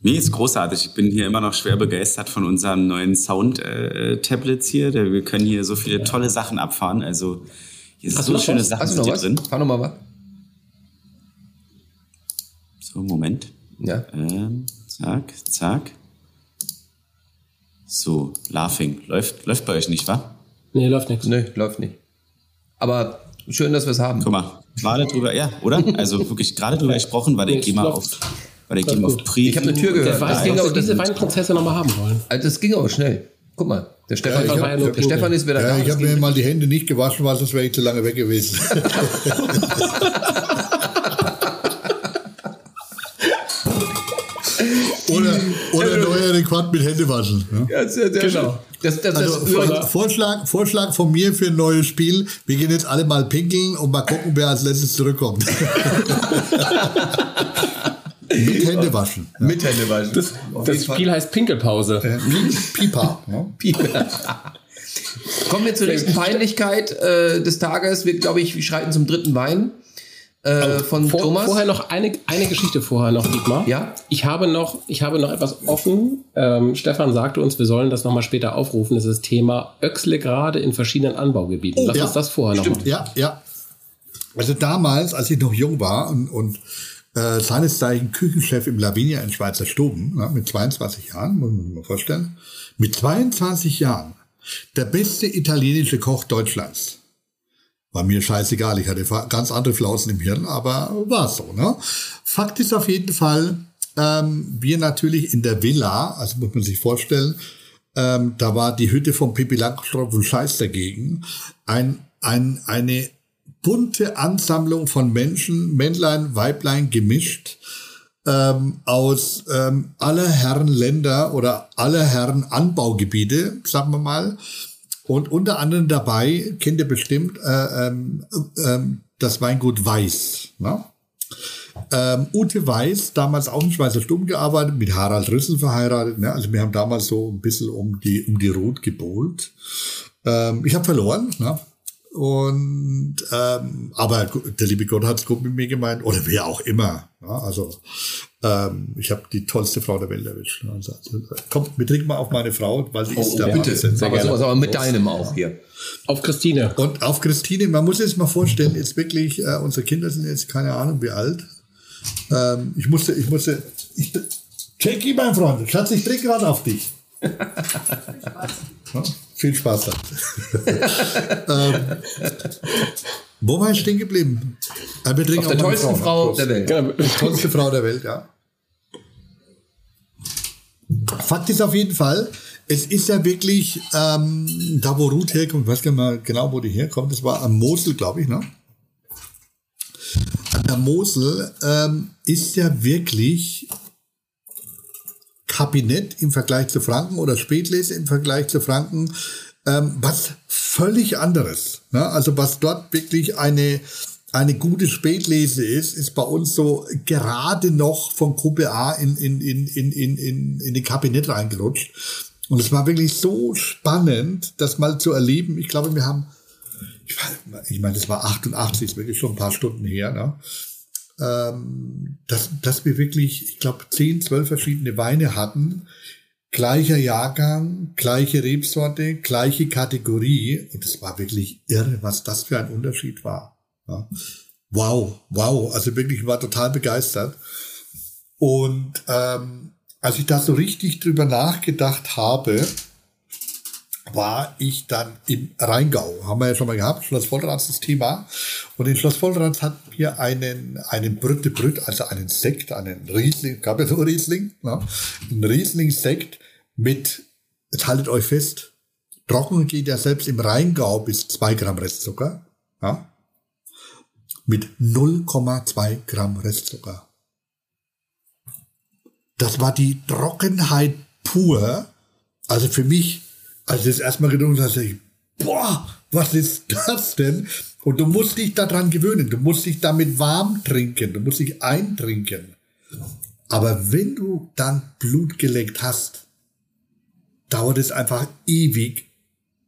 Mir ist großartig. Ich bin hier immer noch schwer begeistert von unserem neuen Sound-Tablets hier. Der- Wir können hier so viele tolle Sachen abfahren. Also hier sind so schöne was? Sachen Hast du sind noch hier was? drin. Fahr noch mal was. So, Moment. Ja. Ähm, zack, zack. So, Laughing. Läuft, läuft bei euch nicht, wa? Nee, läuft nichts. Nö, läuft nicht. Aber schön, dass wir es haben. Guck mal, gerade drüber, ja, oder? Also wirklich gerade drüber gesprochen, weil der Nee, mal läuft. auf, weil der auf. Ich habe eine Tür Der gehört. weiß, Das ging, dass aber, wir das, diese Weinprozesse nochmal haben wollen. also das ging aber schnell. Guck mal, der Stefan, Ja, ich hab- der Stefan ist wieder Ja, da. ich habe mir mal die Hände nicht gewaschen, weil sonst wäre ich zu lange weg gewesen. oder oder neuer Rekord mit Hände waschen. Ja? Ja, sehr, sehr Genau. schön. Das, das, Also das, Vor- Vorschlag, Vorschlag von mir für ein neues Spiel. Wir gehen jetzt alle mal pinkeln und mal gucken, wer als letztes zurückkommt. mit Hände waschen. mit Hände waschen. Das, das Spiel heißt Pinkelpause. Pipa. Ne? Kommen wir zur nächsten Peinlichkeit äh, des Tages. Wir, glaube ich, wir schreiten zum dritten Wein äh, von Vor, Thomas. Vorher noch eine, eine Geschichte vorher noch, Dietmar. Ja? Ich habe noch, ich habe noch etwas offen. Ähm, Stefan sagte uns, wir sollen das nochmal später aufrufen. Das ist das Thema Öxle gerade in verschiedenen Anbaugebieten. Lass ja. uns das vorher noch machen. Ja, ja. Also damals, als ich noch jung war und, und äh, seines Zeichen Küchenchef im Lavinia in Schweizer Stuben, ja, mit 22 Jahren, muss man sich mal vorstellen, mit 22 Jahren der beste italienische Koch Deutschlands. War mir scheißegal, ich hatte ganz andere Flausen im Hirn, aber war so. Ne? Fakt ist auf jeden Fall, ähm, wir natürlich in der Villa, also muss man sich vorstellen, ähm, da war die Hütte vom Pippi Langstrumpf und Scheiß dagegen, ein, ein, eine bunte Ansammlung von Menschen, Männlein, Weiblein gemischt, ähm, aus ähm, aller Herren Länder oder aller Herren Anbaugebiete, sagen wir mal. Und unter anderem dabei kennt ihr bestimmt äh, ähm, das Weingut Weiß. Ne? Ähm, Ute Weiß, damals auch in Schweizer Stumm gearbeitet, mit Harald Rüssel verheiratet. Ne? Also wir haben damals so ein bisschen um die, um die Rot gebohlt. Ähm, ich habe verloren. Ne? Und ähm, aber der liebe Gott hat es gut mit mir gemeint oder wer auch immer. Ja, also ähm, ich habe die tollste Frau der Welt erwischt. ne. Also, also, kommt, wir trinken mal auf meine Frau, weil sie ist der Oh, bitte. Wahnsinn. Aber sowas, aber mit deinem auch hier. Auf Christine. Und auf Christine, man muss sich jetzt mal vorstellen, jetzt wirklich, äh, unsere Kinder sind jetzt keine Ahnung wie alt. Ähm, ich musste, ich musste, ich, Jackie, mein Freund, Schatz, ich trinke gerade auf dich. Ja, viel Spaß dann. ähm, wo war ich stehen geblieben? Äh, Auf der tollsten Frau Prost. der Welt. Genau. Die tollste Frau der Welt, ja. Fakt ist auf jeden Fall, es ist ja wirklich, ähm, da wo Ruth herkommt, ich weiß gar nicht mal genau, wo die herkommt, das war am Mosel, glaube ich, ne? An der Mosel ähm, ist ja wirklich Kabinett im Vergleich zu Franken oder Spätlese im Vergleich zu Franken ähm, was völlig anderes. Ne? Also was dort wirklich eine, eine gute Spätlese ist, ist bei uns so gerade noch von Gruppe A in, in, in, in, in, in, in den Kabinett reingerutscht. Und es war wirklich so spannend, das mal zu erleben. Ich glaube, wir haben, ich, meine, das war 88, ist wirklich schon ein paar Stunden her, ne? Ähm, dass, dass wir wirklich, ich glaube, 10, 12 verschiedene Weine hatten. Gleicher Jahrgang, gleiche Rebsorte, gleiche Kategorie. Und es war wirklich irre, was das für ein Unterschied war. Ja. Wow, wow. Also wirklich, ich war total begeistert. Und ähm, als ich da so richtig drüber nachgedacht habe, war ich dann im Rheingau. Haben wir ja schon mal gehabt, Schloss Vollrats das Thema. Und in Schloss Vollrats hatten wir einen, einen Brütte Brüt, also einen Sekt, einen Riesling, gab ja nur Riesling, ne? ein Riesling-Sekt mit, jetzt haltet euch fest, trocken geht ja selbst im Rheingau bis zwei Gramm Restzucker, ja? mit 0,2 Gramm Restzucker. Das war die Trockenheit pur. Also für mich, als ich das erstmal getrunken habe, ich, boah, was ist das denn? Und du musst dich daran gewöhnen. Du musst dich damit warm trinken. Du musst dich eintrinken. Aber wenn du dann Blut geleckt hast, dauert es einfach ewig,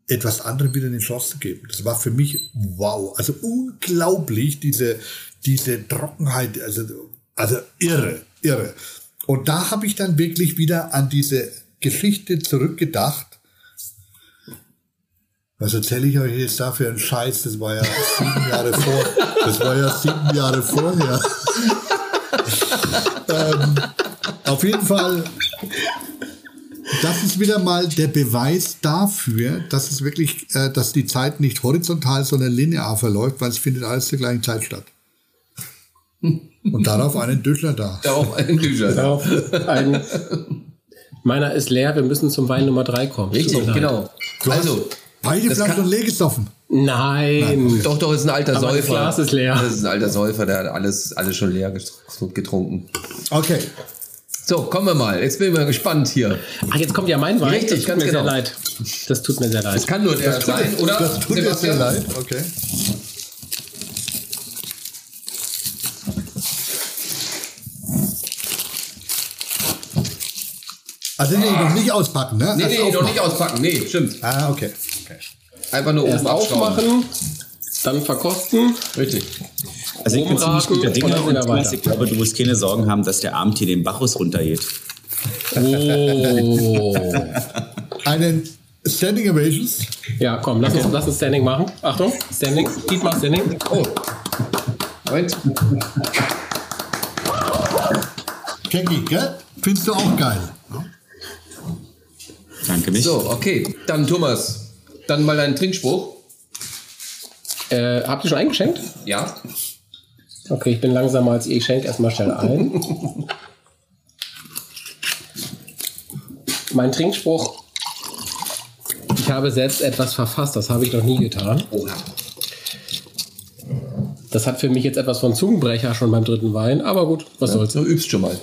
etwas anderem wieder in den Schloss zu geben. Das war für mich wow. Also unglaublich, diese, diese Trockenheit, also, also irre, irre. Und da habe ich dann wirklich wieder an diese Geschichte zurückgedacht. Was erzähle ich euch jetzt da für einen Scheiß? Das war ja sieben Jahre vor. Das war ja sieben Jahre vorher. ähm, auf jeden Fall, das ist wieder mal der Beweis dafür, dass es wirklich, äh, dass die Zeit nicht horizontal, sondern linear verläuft, weil es findet alles zur gleichen Zeit statt. Und darauf einen Döschler da. Darauf einen Düscher. Darauf ein, meiner ist leer, wir müssen zum Wein Nummer drei kommen. Richtig, genau. Du hast Also, beide das Flaschen kann- leer gesoffen. Nein. doch, doch, ist ein alter Aber das Säufer. Glas ist leer. Das ist ein alter Säufer, der hat alles, alles schon leer get- getrunken. Okay. So, kommen wir mal. Jetzt bin ich mal gespannt hier. Ach, jetzt kommt ja mein Wein. Richtig, das tut ganz mir genau. sehr leid. Das tut mir sehr leid. Es kann nur der sein, oder? Das tut mir sehr leid. Okay. Also nee, noch nicht auspacken, ne? Nee, Erst nee, noch nicht auspacken. Nee, stimmt. Ah, okay. Einfach nur Erst oben aufmachen, dann verkosten. Richtig. Also ich bin ziemlich guter und Dinge und weiter. ich glaube, du musst keine Sorgen haben, dass der Abend hier den Bacchus runtergeht. Oh. Einen Standing Ovations. Ja, komm, lass uns, lass uns Standing machen. Achtung, Standing. Dietmar Standing. Oh. Moment. Kenki, gell? Findest du auch geil. Danke mich. So, okay. Dann Thomas. Dann mal deinen Trinkspruch. Äh, habt ihr schon eingeschenkt? Ja. Okay, ich bin langsamer als ihr. Ich schenke erstmal schnell ein. mein Trinkspruch. Ich habe selbst etwas verfasst, das habe ich noch nie getan. Oha. Das hat für mich jetzt etwas von Zungenbrecher schon beim dritten Wein, aber gut, was soll's. Du übst schon mal.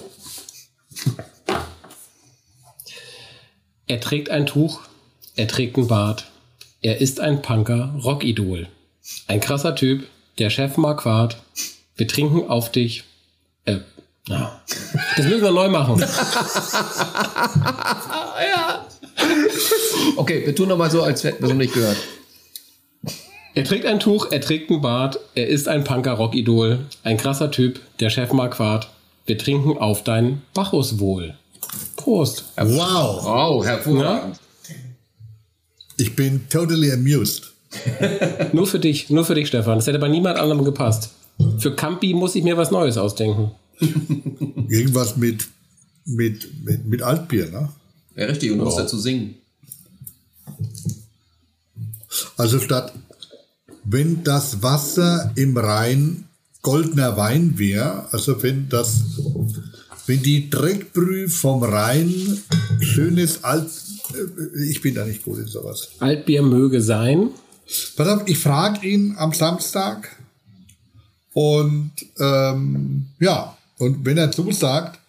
Er trägt ein Tuch, er trägt einen Bart. Er ist ein Punker, Rockidol. Ein krasser Typ, der Chef Marquardt. Wir trinken auf dich. Äh, ja. Das müssen wir neu machen. Okay, wir tun noch mal so, als hätten wir es nicht gehört. Er trägt ein Tuch, er trägt einen Bart. Er ist ein Punker, Rockidol. Ein krasser Typ, der Chef Marquardt. Wir trinken auf dein Bacchuswohl. Prost. Wow. Wow, hervorragend. Ich bin totally amused. Nur für dich, nur für dich, Stefan. Das hätte bei niemand anderem gepasst. Für Campi muss ich mir was Neues ausdenken. Irgendwas mit mit, mit, mit Altbier, ne? Ja, richtig, und du musst dazu singen. Also statt, wenn das Wasser im Rhein goldener Wein wäre, also wenn das, wenn die Dreckbrühe vom Rhein schönes Alt, ich bin da nicht gut in sowas. Altbier möge sein. Pass auf, ich frage ihn am Samstag und ähm, ja, und wenn er zusagt,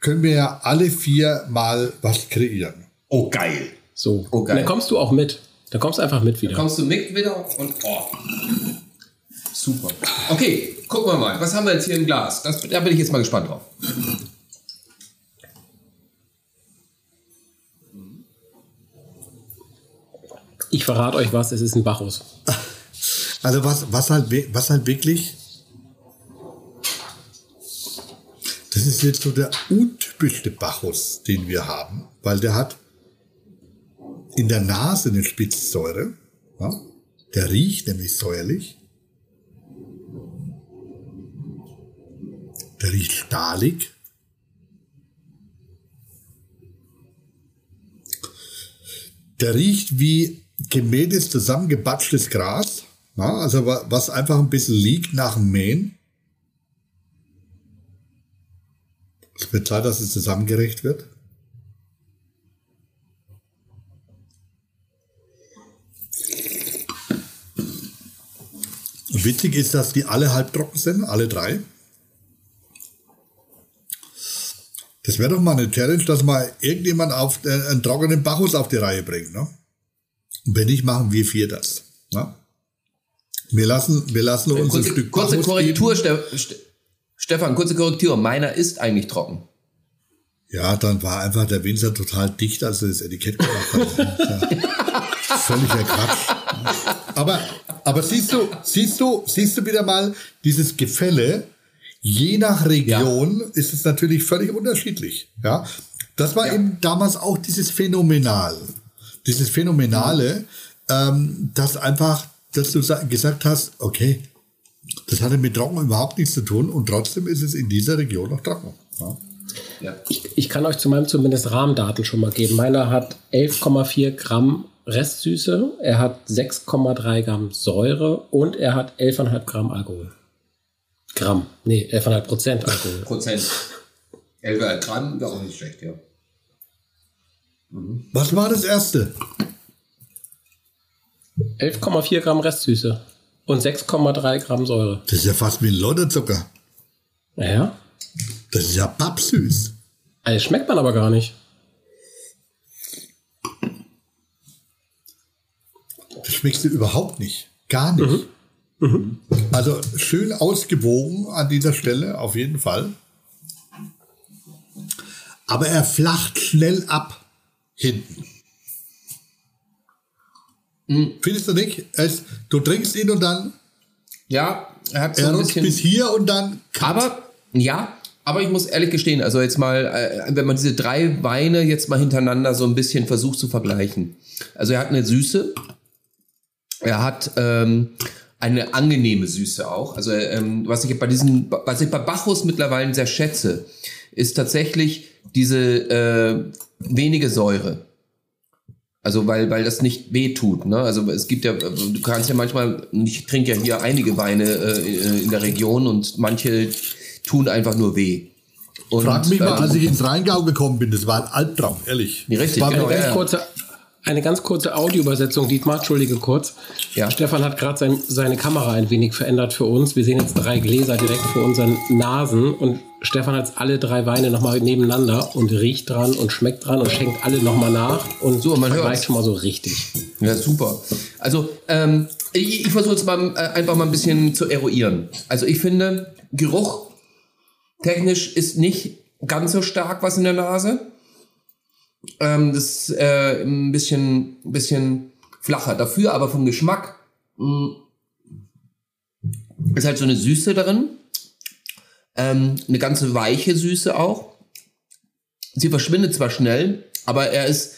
können wir ja alle vier mal was kreieren. Oh, geil. So. Oh, geil. Und dann kommst du auch mit. Dann kommst du einfach mit wieder. Kommst du mit wieder und oh. Super. Okay, gucken wir mal. Was haben wir jetzt hier im Glas? Das, da bin ich jetzt mal gespannt drauf. Ich verrate euch was, es ist ein Bacchus. Also was, was, halt, was halt wirklich, das ist jetzt so der untypischste Bacchus, den wir haben, weil der hat in der Nase eine Spitzsäure, ja? der riecht nämlich säuerlich, der riecht stahlig, der riecht wie gemähtes, zusammengebatschtes Gras. Ja, also wa- was einfach ein bisschen liegt nach dem Mähen. Es wird Zeit, dass es zusammengerecht wird. Witzig ist, dass die alle halbtrocken sind, alle drei. Das wäre doch mal eine Challenge, dass mal irgendjemand auf äh, einen trockenen Bacchus auf die Reihe bringt. Ne? Und wenn nicht, machen wir vier das. Ne? Wir lassen, wir lassen uns ein Kurze, Stück kurze Bacchus Korrektur. Ste Ste Stefan, kurze Korrektur. Meiner ist eigentlich trocken. Ja, dann war einfach der Winzer total dicht, als er das Etikett gemacht hat. Ja. Völliger Quatsch. Aber, aber siehst du, siehst du, siehst du wieder mal dieses Gefälle? Je nach Region ist es natürlich völlig unterschiedlich. Ja, das war eben damals auch dieses Phänomenal, dieses Phänomenale, ähm, dass einfach, dass du sa- gesagt hast, okay, das hatte mit Trocken überhaupt nichts zu tun und trotzdem ist es in dieser Region noch trocken. Ja. Ja. Ich, ich kann euch zu meinem zumindest Rahmendaten schon mal geben. Meiner hat 11,4 Gramm Restsüße, er hat 6,3 Gramm Säure und er hat 11,5 Gramm Alkohol. Gramm, nee, 11,5 Prozent Alkohol. Prozent. 11 Gramm wäre auch nicht schlecht, ja. Was war das erste? 11,4 Gramm Restsüße und 6,3 Gramm Säure. Das ist ja fast wie ein Lotterzucker. Naja, Das ist ja pappsüß. also schmeckt man aber gar nicht. Das schmeckst du überhaupt nicht. Gar nicht. Also schön ausgewogen an dieser Stelle, auf jeden Fall. Aber er flacht schnell ab hinten. Findest du nicht? Es, du trinkst ihn und dann, Ja, er hat so er ein bisschen... bis hier und dann Aber, ja, aber ich muss ehrlich gestehen, also jetzt mal, äh, wenn man diese drei Weine jetzt mal hintereinander so ein bisschen versucht zu vergleichen. Also er hat eine Süße, er hat ähm, eine angenehme Süße auch. Also ähm, was ich bei diesen, was ich bei Bacchus mittlerweile sehr schätze, ist tatsächlich diese äh, wenige Säure. Also weil, weil das nicht weh tut. Ne? Also es gibt ja, du kannst ja manchmal, ich trinke ja hier einige Weine äh, in der Region und manche tun einfach nur weh. Und, frag mich mal, ähm, als ich ins Rheingau gekommen bin, das war ein Albtraum, ehrlich. Richtig, Das war genau, Eine ganz ja. kurze, eine ganz kurze Audioübersetzung, Dietmar, entschuldige kurz. Ja. Stefan hat gerade sein, seine Kamera ein wenig verändert für uns. Wir sehen jetzt drei Gläser direkt vor unseren Nasen und Stefan hat alle drei Weine nochmal nebeneinander und riecht dran und schmeckt dran und schenkt alle nochmal nach und So, man hört's. schon mal so richtig. Ja, super. Also, ähm, ich, ich versuche jetzt mal äh, einfach mal ein bisschen zu eruieren. Also, ich finde, Geruch technisch ist nicht ganz so stark was in der Nase. Ähm, das ist äh, ein bisschen, bisschen flacher. Dafür aber vom Geschmack mh, ist halt so eine Süße darin. Ähm, eine ganze weiche Süße auch. Sie verschwindet zwar schnell, aber er ist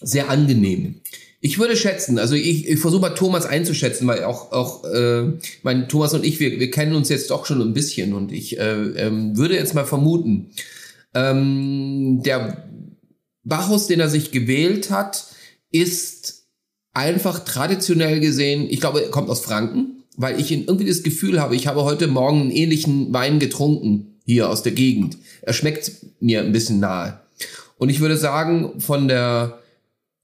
sehr angenehm. Ich würde schätzen, also ich, ich versuche mal Thomas einzuschätzen, weil auch, auch äh, mein Thomas und ich, wir, wir kennen uns jetzt doch schon ein bisschen und ich äh, ähm, würde jetzt mal vermuten, ähm, der Bacchus, den er sich gewählt hat, ist einfach traditionell gesehen, ich glaube, er kommt aus Franken, weil ich irgendwie das Gefühl habe, ich habe heute Morgen einen ähnlichen Wein getrunken hier aus der Gegend. Er schmeckt mir ein bisschen nahe. Und ich würde sagen, von der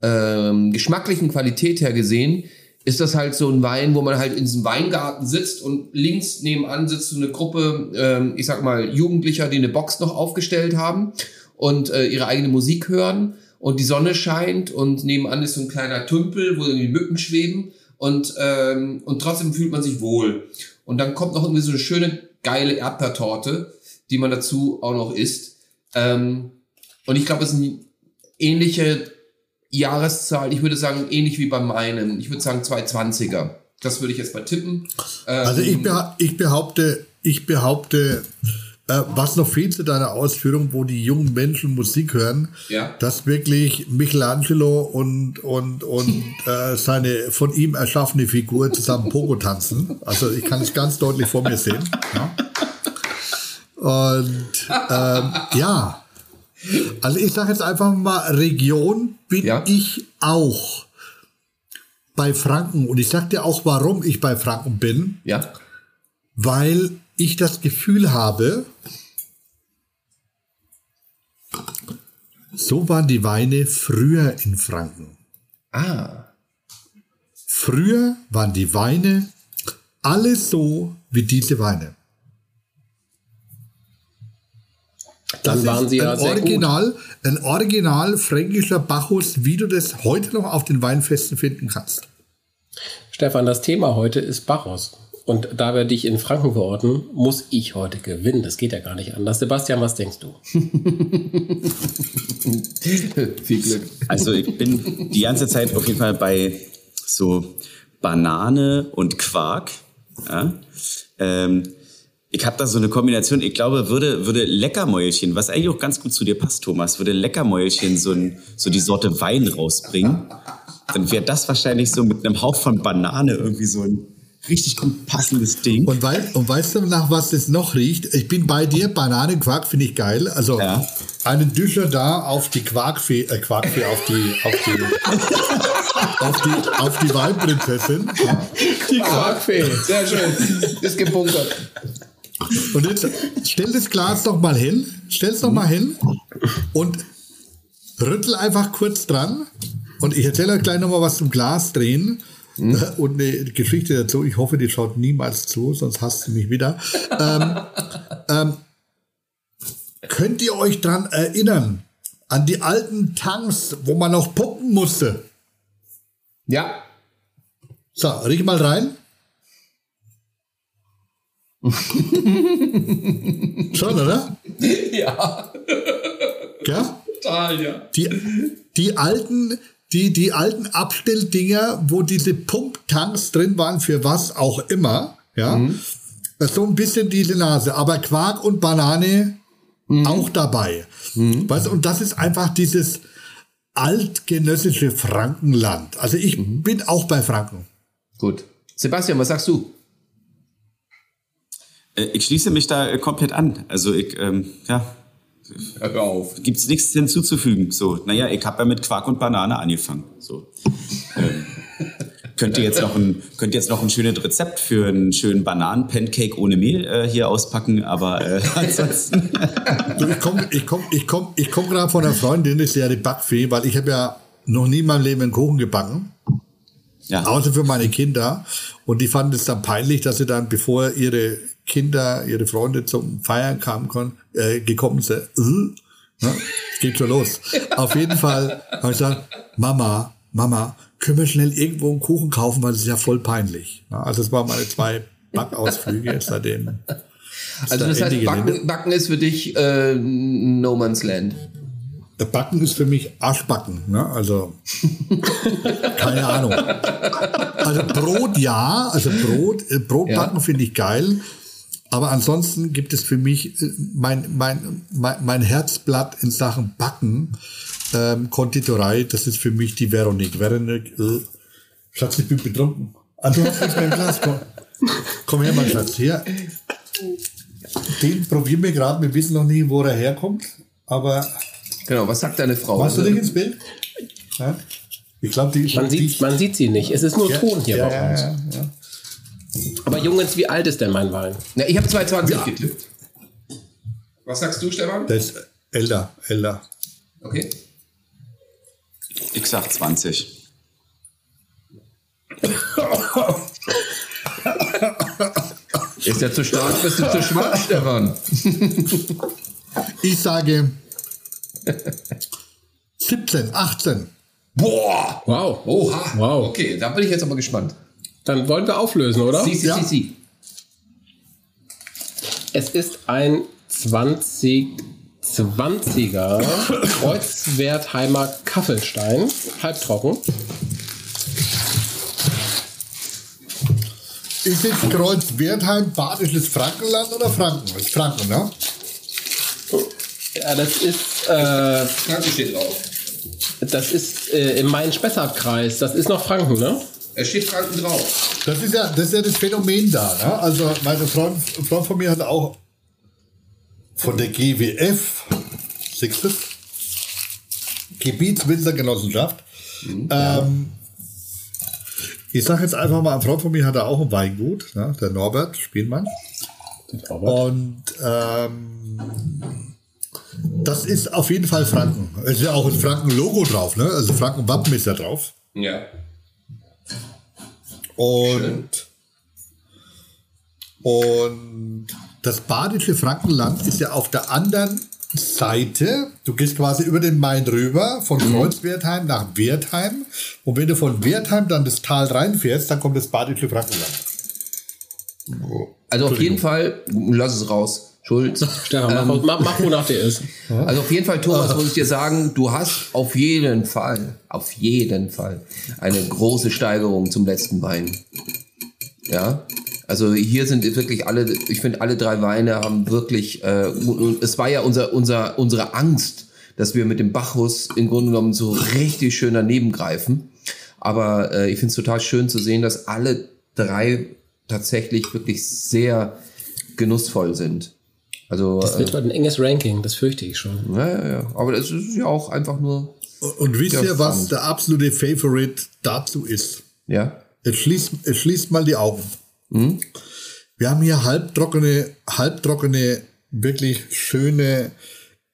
ähm, geschmacklichen Qualität her gesehen, ist das halt so ein Wein, wo man halt in diesem Weingarten sitzt und links nebenan sitzt so eine Gruppe, ähm, ich sag mal, Jugendlicher, die eine Box noch aufgestellt haben und äh, ihre eigene Musik hören und die Sonne scheint und nebenan ist so ein kleiner Tümpel, wo irgendwie Mücken schweben und, ähm, und trotzdem fühlt man sich wohl. Und dann kommt noch irgendwie so eine schöne, geile Erdbeertorte, die man dazu auch noch isst. Ähm, und ich glaube, es ist eine ähnliche Jahreszahl, ich würde sagen, ähnlich wie bei meinem. Ich würde sagen 220er. Das würde ich jetzt mal tippen. Ähm, Also ich, beha ich behaupte, ich behaupte, äh, was noch fehlt zu deiner Ausführung, wo die jungen Menschen Musik hören, Ja. dass wirklich Michelangelo und, und, und äh, seine von ihm erschaffene Figur zusammen Pogo tanzen. Also ich kann es ganz deutlich vor mir sehen. Ja. Und ähm, ja, also ich sage jetzt einfach mal, Region bin Ja. ich auch bei Franken. Und ich sag dir auch, warum ich bei Franken bin ja. weil ich das Gefühl habe, so waren die Weine früher in Franken. Ah. Früher waren die Weine alle so wie diese Weine. Dann Das waren ist sie ja ein sehr gut. Original, ein Original fränkischer Bacchus, wie du das heute noch auf den Weinfesten finden kannst. Stefan, das Thema heute ist Bacchus. Und da wir dich in Franken verorten, muss ich heute gewinnen. Das geht ja gar nicht anders. Sebastian, was denkst du? Viel Glück. Also ich bin die ganze Zeit auf jeden Fall bei so Banane und Quark. Ja? Ähm, ich habe da so eine Kombination, ich glaube, würde, würde Leckermäulchen, was eigentlich auch ganz gut zu dir passt, Thomas, würde Leckermäulchen so, ein, so die Sorte Wein rausbringen, dann wäre das wahrscheinlich so mit einem Hauch von Banane irgendwie so ein richtig gut passendes Ding. Und, wei und weißt du, nach was das noch riecht? Ich bin bei dir, Bananenquark finde ich geil. Also Ja. einen Düscher da auf die Quarkfee, äh, Quarkfee, auf die, auf die, auf die, auf die Weinprinzessin. Die Quarkfee. Sehr schön. Ist gebunkert. Und jetzt stell das Glas doch mal hin, stell es doch mal hin und rüttel einfach kurz dran. Und ich erzähle euch gleich nochmal was zum Glas drehen. Äh, Und eine Geschichte dazu. Ich hoffe, die schaut niemals zu, sonst hasst sie mich wieder. ähm, ähm, könnt ihr euch dran erinnern? An die alten Tanks, wo man noch pumpen musste. Ja. So, riech mal rein. Schon, oder? Ja. Ja? Total, ja. Die, die alten, die, die alten Abstelldinger, wo diese Pumptanks drin waren, für was auch immer, ja. So ein bisschen diese Nase. Aber Quark und Banane auch dabei. Weißt, du, und das ist einfach dieses altgenössische Frankenland. Also ich bin auch bei Franken. Gut. Sebastian, was sagst du? Äh, Ich schließe mich da äh, komplett an. Also ich, ähm, ja, Hör auf. gibt's nichts hinzuzufügen. So, naja, ich habe ja mit Quark und Banane angefangen. So. Ähm, könnt ihr jetzt noch ein, könnt ihr jetzt noch ein schönes Rezept für einen schönen Bananen-Pancake ohne Mehl äh, hier auspacken, aber äh, ansonsten. Du, ich komme ich komm, ich komm, ich komm gerade von einer Freundin, das ist ja die Backfee, weil ich habe ja noch nie in meinem Leben einen Kuchen gebacken. ja. Außer für meine Kinder. Und die fanden es dann peinlich, dass sie dann, bevor ihre Kinder, ihre Freunde zum Feiern kamen, kon- äh, gekommen sind, äh, ne? geht schon los. Auf jeden Fall habe ich gesagt, Mama, Mama, können wir schnell irgendwo einen Kuchen kaufen, weil das ist ja voll peinlich. Ja, also das waren meine zwei Backausflüge seitdem. Also da das heißt. Backen, Backen ist für dich äh, No Man's Land. Backen ist für mich Arschbacken, ne? Also keine Ahnung. Also Brot ja, also Brot, äh, Brotbacken Ja. finde ich geil. Aber ansonsten gibt es für mich äh, mein, mein, mein, mein Herzblatt in Sachen Backen ähm, Konditorei, das ist für mich die Veronique. Veronique, äh, Schatz, ich bin betrunken. Nichts mehr im Glas. Komm, komm her, mein Schatz. Hier. Den probieren wir gerade. Wir wissen noch nicht, wo er herkommt. Aber Genau, was sagt deine Frau? machst du dich ins Bild? Ja? Ich glaube, die, Man die sieht, man sieht sie nicht. Es ist nur ja, Ton hier ja, bei uns. ja, ja. Aber Jungs, wie alt ist denn mein Wein? Na, ich habe 220 getippt. Was sagst du, Stefan? Der ist älter, älter. Okay. Ich sag 20. Ist der zu stark, bist du zu schwach, Stefan? Ich sage 17, 18. Boah! Wow. Oha! Wow. Okay, da bin ich jetzt aber gespannt. Dann wollen wir auflösen, oder? Sie, sie, Ja. sie, sie. Es ist ein 2020er Kreuzwertheimer Kaffelstein, halbtrocken. Ist jetzt Kreuz-Wertheim badisches Frankenland oder Franken? Ist Franken, ne? Ja, das ist, äh, Franken steht drauf. das ist äh, im Main-Spessart-Kreis. Das ist noch Franken, ne? Es steht Franken drauf. Das ist ja das, ist ja das Phänomen da. Ne? Also, meine Freund, Freund von mir hat auch von der GWF, sechstes, Gebietswinzergenossenschaft. Ähm, ich sage jetzt einfach mal, ein Freund von mir hatte auch ein Weingut, ne? der Norbert Spielmann. Und ähm, das ist auf jeden Fall Franken. Es ist ja auch ein Franken-Logo drauf, ne? Also Franken-Wappen ist ja drauf. Ja. Und, und das badische Frankenland ist ja auf der anderen Seite. Du gehst quasi über den Main rüber, von Kreuzwertheim nach Wertheim. Und wenn du von Wertheim dann das Tal reinfährst, dann kommt das badische Frankenland. Also auf jeden Fall, lass es raus. Schulz. Stefan, mach, mach, mach, wonach dir ist. Also auf jeden Fall, Thomas, muss ich dir sagen, du hast auf jeden Fall, auf jeden Fall eine große Steigerung zum letzten Wein. Ja, also hier sind wirklich alle, ich finde alle drei Weine haben wirklich, äh, es war ja unser, unser, unsere Angst, dass wir mit dem Bacchus im Grunde genommen so richtig schön daneben greifen. Aber äh, ich finde es total schön zu sehen, dass alle drei tatsächlich wirklich sehr genussvoll sind. Also Das wird heute ein enges Ranking, das fürchte ich schon. ja, ja, ja. Aber das ist ja auch einfach nur, Und wisst ihr, was der absolute Favorite dazu ist? ja. Jetzt schließt, jetzt schließt mal die Augen. Wir haben hier halbtrockene, halbtrockene, wirklich schöne,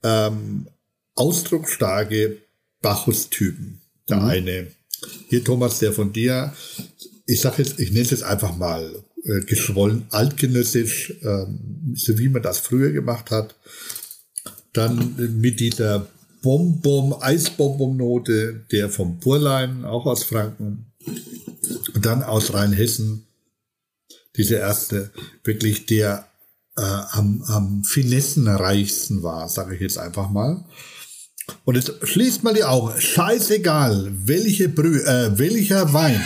ähm, ausdrucksstarke Bacchus-Typen. Der eine. Hier, Thomas, der von dir, ich sag jetzt, ich nenne es jetzt einfach mal äh, geschwollen altgenössisch, ähm, so wie man das früher gemacht hat. Dann mit dieser Bonbon, Eisbonbon-Note, der vom Burlein, auch aus Franken. Und dann aus Rheinhessen, diese erste, wirklich der äh, am, am finessenreichsten war, sage ich jetzt einfach mal. Und jetzt schließt mal die Augen. Scheißegal, welche Brühe, äh, welcher Wein.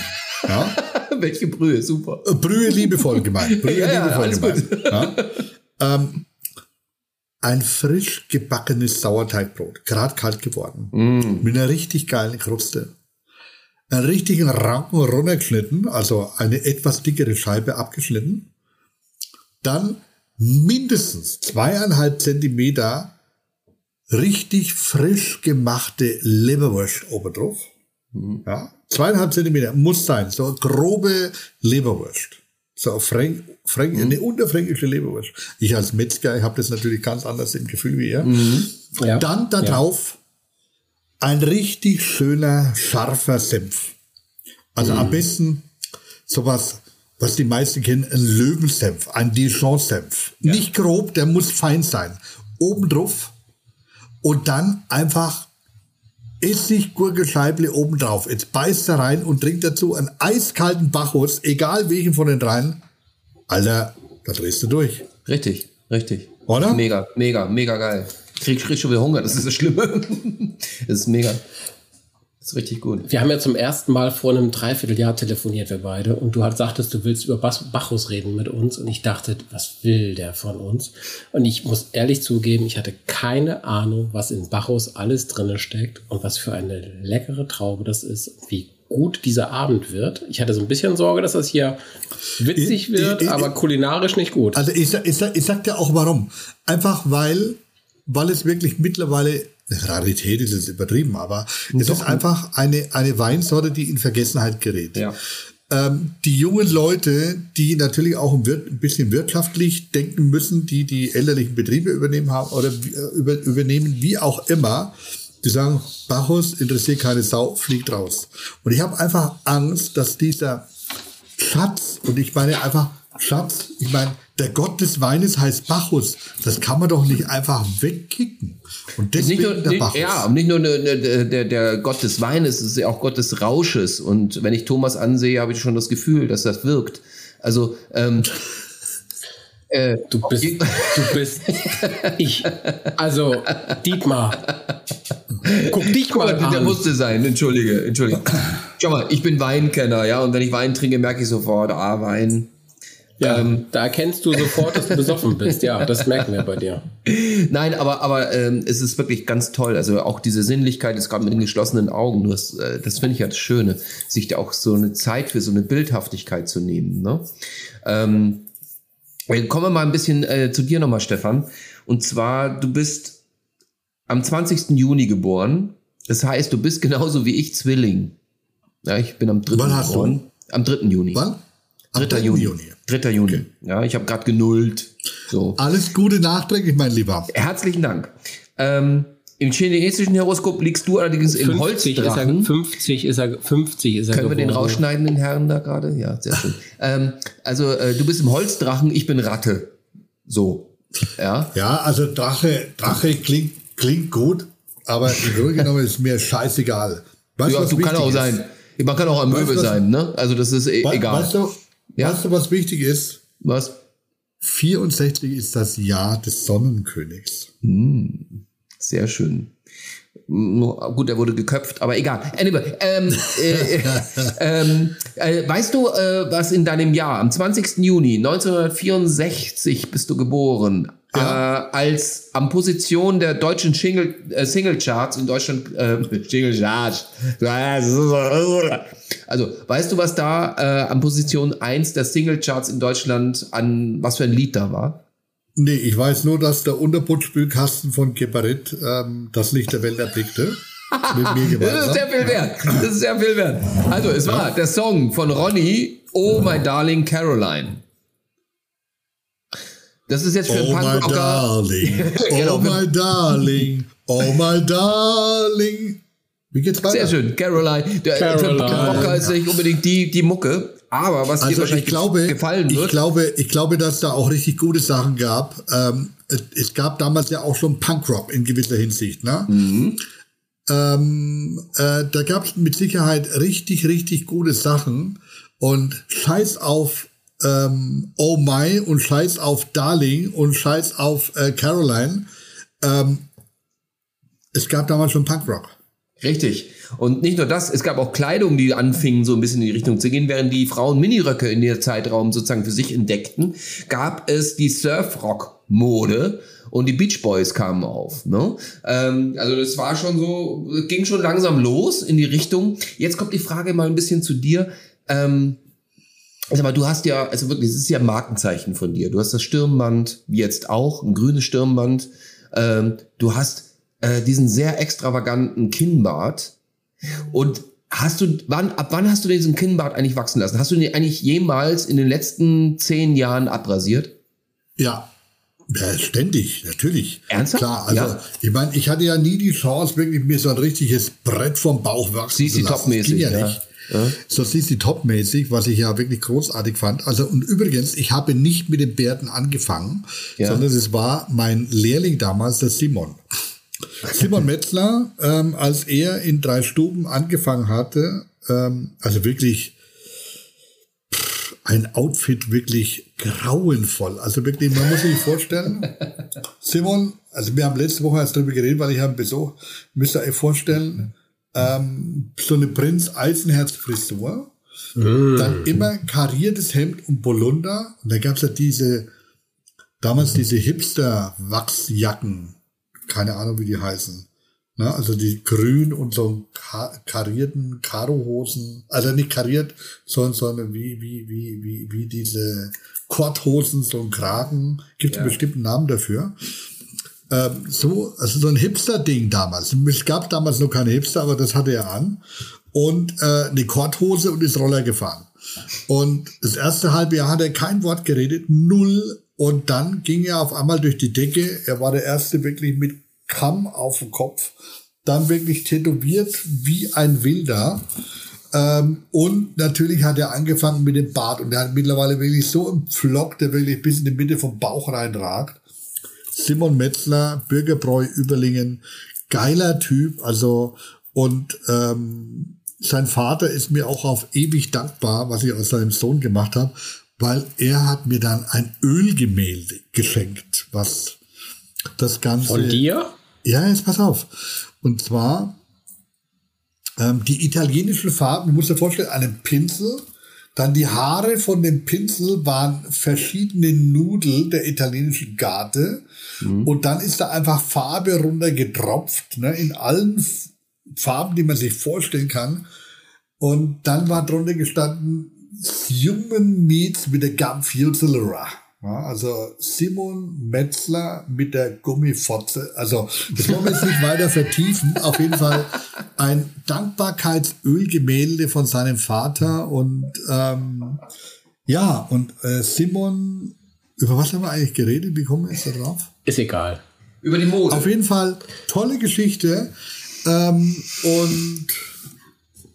Ja? Welche Brühe, super. Äh, Brühe liebevoll gemeint. Brühe Ja, liebevoll gemeint. Ja? Ähm, ein frisch gebackenes Sauerteigbrot, gerade kalt geworden, mit einer richtig geilen Kruste. Einen richtigen Ranken runtergeschnitten, also eine etwas dickere Scheibe abgeschnitten. Dann mindestens zweieinhalb Zentimeter richtig frisch gemachte Leberwurst oben drauf. Ja, zweieinhalb Zentimeter muss sein, so eine grobe Leberwurst. So Fränk, Fränk, eine unterfränkische Leberwurst. Ich als Metzger, ich habe das natürlich ganz anders im Gefühl wie ihr. Ja. Dann da drauf ein richtig schöner, scharfer Senf. Also am besten sowas, was die meisten kennen, ein Löwensenf, ein Dijon-Senf. Nicht grob, der muss fein sein. Oben drauf und dann einfach Essig, Gurkelscheible oben drauf. Jetzt beißt er rein und trinkt dazu einen eiskalten Bacchus, egal welchen von den dreien. Alter, da drehst du durch. Richtig, richtig. Oder? Mega, mega, mega geil. Krieg, krieg schon wieder Hunger, das ist das Schlimme. das ist mega. Das ist richtig gut. Wir haben ja zum ersten Mal vor einem Dreivierteljahr telefoniert, wir beide. Und du hast sagtest, du willst über Bas Bacchus reden mit uns. Und ich dachte, was will der von uns? Und ich muss ehrlich zugeben, ich hatte keine Ahnung, was in Bacchus alles drinne steckt und was für eine leckere Traube das ist. und Wie gut dieser Abend wird. Ich hatte so ein bisschen Sorge, dass das hier witzig Ich- wird, ich- ich- aber kulinarisch nicht gut. Also ich, sag- ich, ich sag dir auch warum. Einfach weil, weil es wirklich mittlerweile, Rarität ist es übertrieben, aber es ist einfach eine, eine Weinsorte, die in Vergessenheit gerät. Ja. Ähm, die jungen Leute, die natürlich auch ein, ein bisschen wirtschaftlich denken müssen, die die elterlichen Betriebe übernehmen haben oder äh, über, übernehmen, wie auch immer, die sagen, Bacchus interessiert keine Sau, fliegt raus. Und ich habe einfach Angst, dass dieser Schatz, und ich meine einfach Schatz, ich meine, der Gott des Weines heißt Bacchus. Das kann man doch nicht einfach wegkicken. Und Nicht deswegen nur, der nicht, Bacchus. ja, und nicht nur ne, ne, der, der, der Gott des Weines, es ist ja auch Gott des Rausches. Und wenn ich Thomas ansehe, habe ich schon das Gefühl, dass das wirkt. Also, ähm, äh, Du bist, du bist, ich. Also, Dietmar. Guck dich mal der an. musste sein, entschuldige, entschuldige. Schau mal, ich bin Weinkenner, ja, und wenn ich Wein trinke, merke ich sofort, ah, Wein. Ja, Ähm. da erkennst du sofort, dass du besoffen bist. Ja, das merken wir bei dir. Nein, aber, aber ähm, es ist wirklich ganz toll. Also auch diese Sinnlichkeit ist gerade mit den geschlossenen Augen. Du hast, äh, das finde ich ja das Schöne, sich da auch so eine Zeit für so eine Bildhaftigkeit zu nehmen. Ne? Ähm, äh, kommen wir mal ein bisschen äh, zu dir nochmal, Stefan. Und zwar, du bist am 20. Juni geboren. Das heißt, du bist genauso wie ich Zwilling. Ja, ich bin am 3. Wann hast du? geboren. Am 3. Juni. Wann? Am 3. 3. Juni. Juni. 3. Juni. Ja, ich habe gerade genullt. So. Alles Gute nachträglich, mein Lieber. Herzlichen Dank. Ähm, Im chinesischen Horoskop liegst du allerdings im 50 ist er, Holzdrachen. 50 ist er, 50 ist er Können wir den rausschneiden, den Herren da gerade? Ja, sehr schön. ähm, also äh, du bist im Holzdrachen, ich bin Ratte. So. Ja. Ja, also Drache, Drache klingt, klingt gut, aber im Grunde genommen ist mir scheißegal. Weißt ja was du kann auch ist? sein. Man kann auch ein Weißt Möwe sein, ne? Also das ist e We egal. Weißt du, Ja. weißt du, was wichtig ist? Was? 64 ist das Jahr des Sonnenkönigs. Sehr schön. Gut, er wurde geköpft, aber egal. Anyway, ähm, äh, ähm, äh, weißt du, äh, was in deinem Jahr, am 20. Juni 1964 bist du geboren, äh, als am Position der deutschen Single, äh, Singlecharts in Deutschland, äh, Singlecharts, also weißt du, was da äh, an Position 1 der Singlecharts in Deutschland an, was für ein Lied da war? Nee, ich weiß nur, dass der Unterputzspülkasten von Geparit ähm, das Licht der Welt erblickte. Mit mir Das ist sehr viel wert. Das ist sehr viel wert. Also, es war der Song von Ronny, Oh My Darling Caroline. Das ist jetzt für Oh my Punkrocker. darling, Genau, oh my darling, oh my darling. Wie geht's weiter? Sehr schön, Caroline. Der, Caroline. Für Punkrocker ist nicht unbedingt die, die Mucke, aber was dir Also wahrscheinlich ich glaube, gefallen ich wird. glaube, ich glaube, dass da auch richtig gute Sachen gab. Ähm, es, es gab damals ja auch schon Punkrock in gewisser Hinsicht. Ne? Mhm. Ähm, äh, da gab es mit Sicherheit richtig, richtig gute Sachen. Und Scheiß auf ähm, Oh My und Scheiß auf Darling und Scheiß auf äh, Caroline. Ähm, es gab damals schon Punkrock. Richtig. Und nicht nur das, es gab auch Kleidung, die anfingen, so ein bisschen in die Richtung zu gehen, während die Frauen Miniröcke in der Zeitraum sozusagen für sich entdeckten, gab es die Surfrock-Mode und die Beach Boys kamen auf. Ne? Ähm, also das war schon so, ging schon langsam los in die Richtung. Jetzt kommt die Frage mal ein bisschen zu dir. Ähm, also aber du hast ja, also wirklich, es ist ja ein Markenzeichen von dir. Du hast das Stirnband, wie jetzt auch, ein grünes Stirnband. Ähm, du hast äh, diesen sehr extravaganten Kinnbart. Und hast du, wann, ab wann hast du diesen Kinnbart eigentlich wachsen lassen? Hast du den eigentlich jemals in den letzten zehn Jahren abrasiert? Ja. Ja, ständig, natürlich. Ernsthaft? Klar, also Ja. ich meine, ich hatte ja nie die Chance, wirklich mir so ein richtiges Brett vom Bauch wachsen CC zu lassen. Top-mäßig, ja, ja. nicht. So CC Top-mäßig, was ich ja wirklich großartig fand. Also und übrigens, ich habe nicht mit den Bärten angefangen, Ja. sondern es war mein Lehrling damals, der Simon. Simon Metzler, ähm, als er in drei Stuben angefangen hatte, ähm, also wirklich pff, ein Outfit wirklich grauenvoll. Also wirklich, man muss sich vorstellen, Simon, also wir haben letzte Woche erst darüber geredet, weil ich habe Besuch, müsst ihr euch vorstellen, ähm, so eine Prinz Eisenherz Frisur. Dann immer kariertes Hemd und Polunder. Und da gab's ja diese, damals diese Hipster-Wachsjacken. Keine Ahnung, wie die heißen. Na, also die grün und so ka karierten Karohosen. Also nicht kariert, sondern, sondern wie, wie, wie, wie, wie diese Korthosen, so ein Kragen. Gibt einen bestimmten Namen dafür. Ähm, so, also so ein Hipster-Ding damals. Es gab damals noch keine Hipster, aber das hatte er an. Und äh, eine Korthose und ist Roller gefahren. Und das erste halbe Jahr hat er kein Wort geredet, null. Und dann ging er auf einmal durch die Decke. Er war der erste wirklich mit Kamm auf dem Kopf. Dann wirklich tätowiert wie ein Wilder. Ähm, und natürlich hat er angefangen mit dem Bart. Und er hat mittlerweile wirklich so einen Pflock, der wirklich bis in die Mitte vom Bauch reinragt. Simon Metzler, Bürgerbräu Überlingen, geiler Typ, also und ähm, sein Vater ist mir auch auf ewig dankbar, was ich aus seinem Sohn gemacht habe, weil er hat mir dann ein Ölgemälde geschenkt, was das Ganze. Von dir? Ja, jetzt pass auf. Und zwar ähm, die italienischen Farben, du musst dir vorstellen, einen Pinsel, dann die Haare von dem Pinsel waren verschiedene Nudel der italienischen Garde und dann ist da einfach Farbe runtergetropft, ne, in allen Farben, die man sich vorstellen kann. Und dann war drunter gestanden, Human meets with a gum futilera. Ja, also Simon Metzler mit der Gummifotze. Also das wollen wir jetzt nicht weiter vertiefen. Auf jeden Fall ein Dankbarkeitsölgemälde von seinem Vater. Und ähm, ja, und äh, Simon, über was haben wir eigentlich geredet? Wie kommen wir jetzt da drauf? Ist egal. Über die Mode. Auf jeden Fall tolle Geschichte. Ähm, und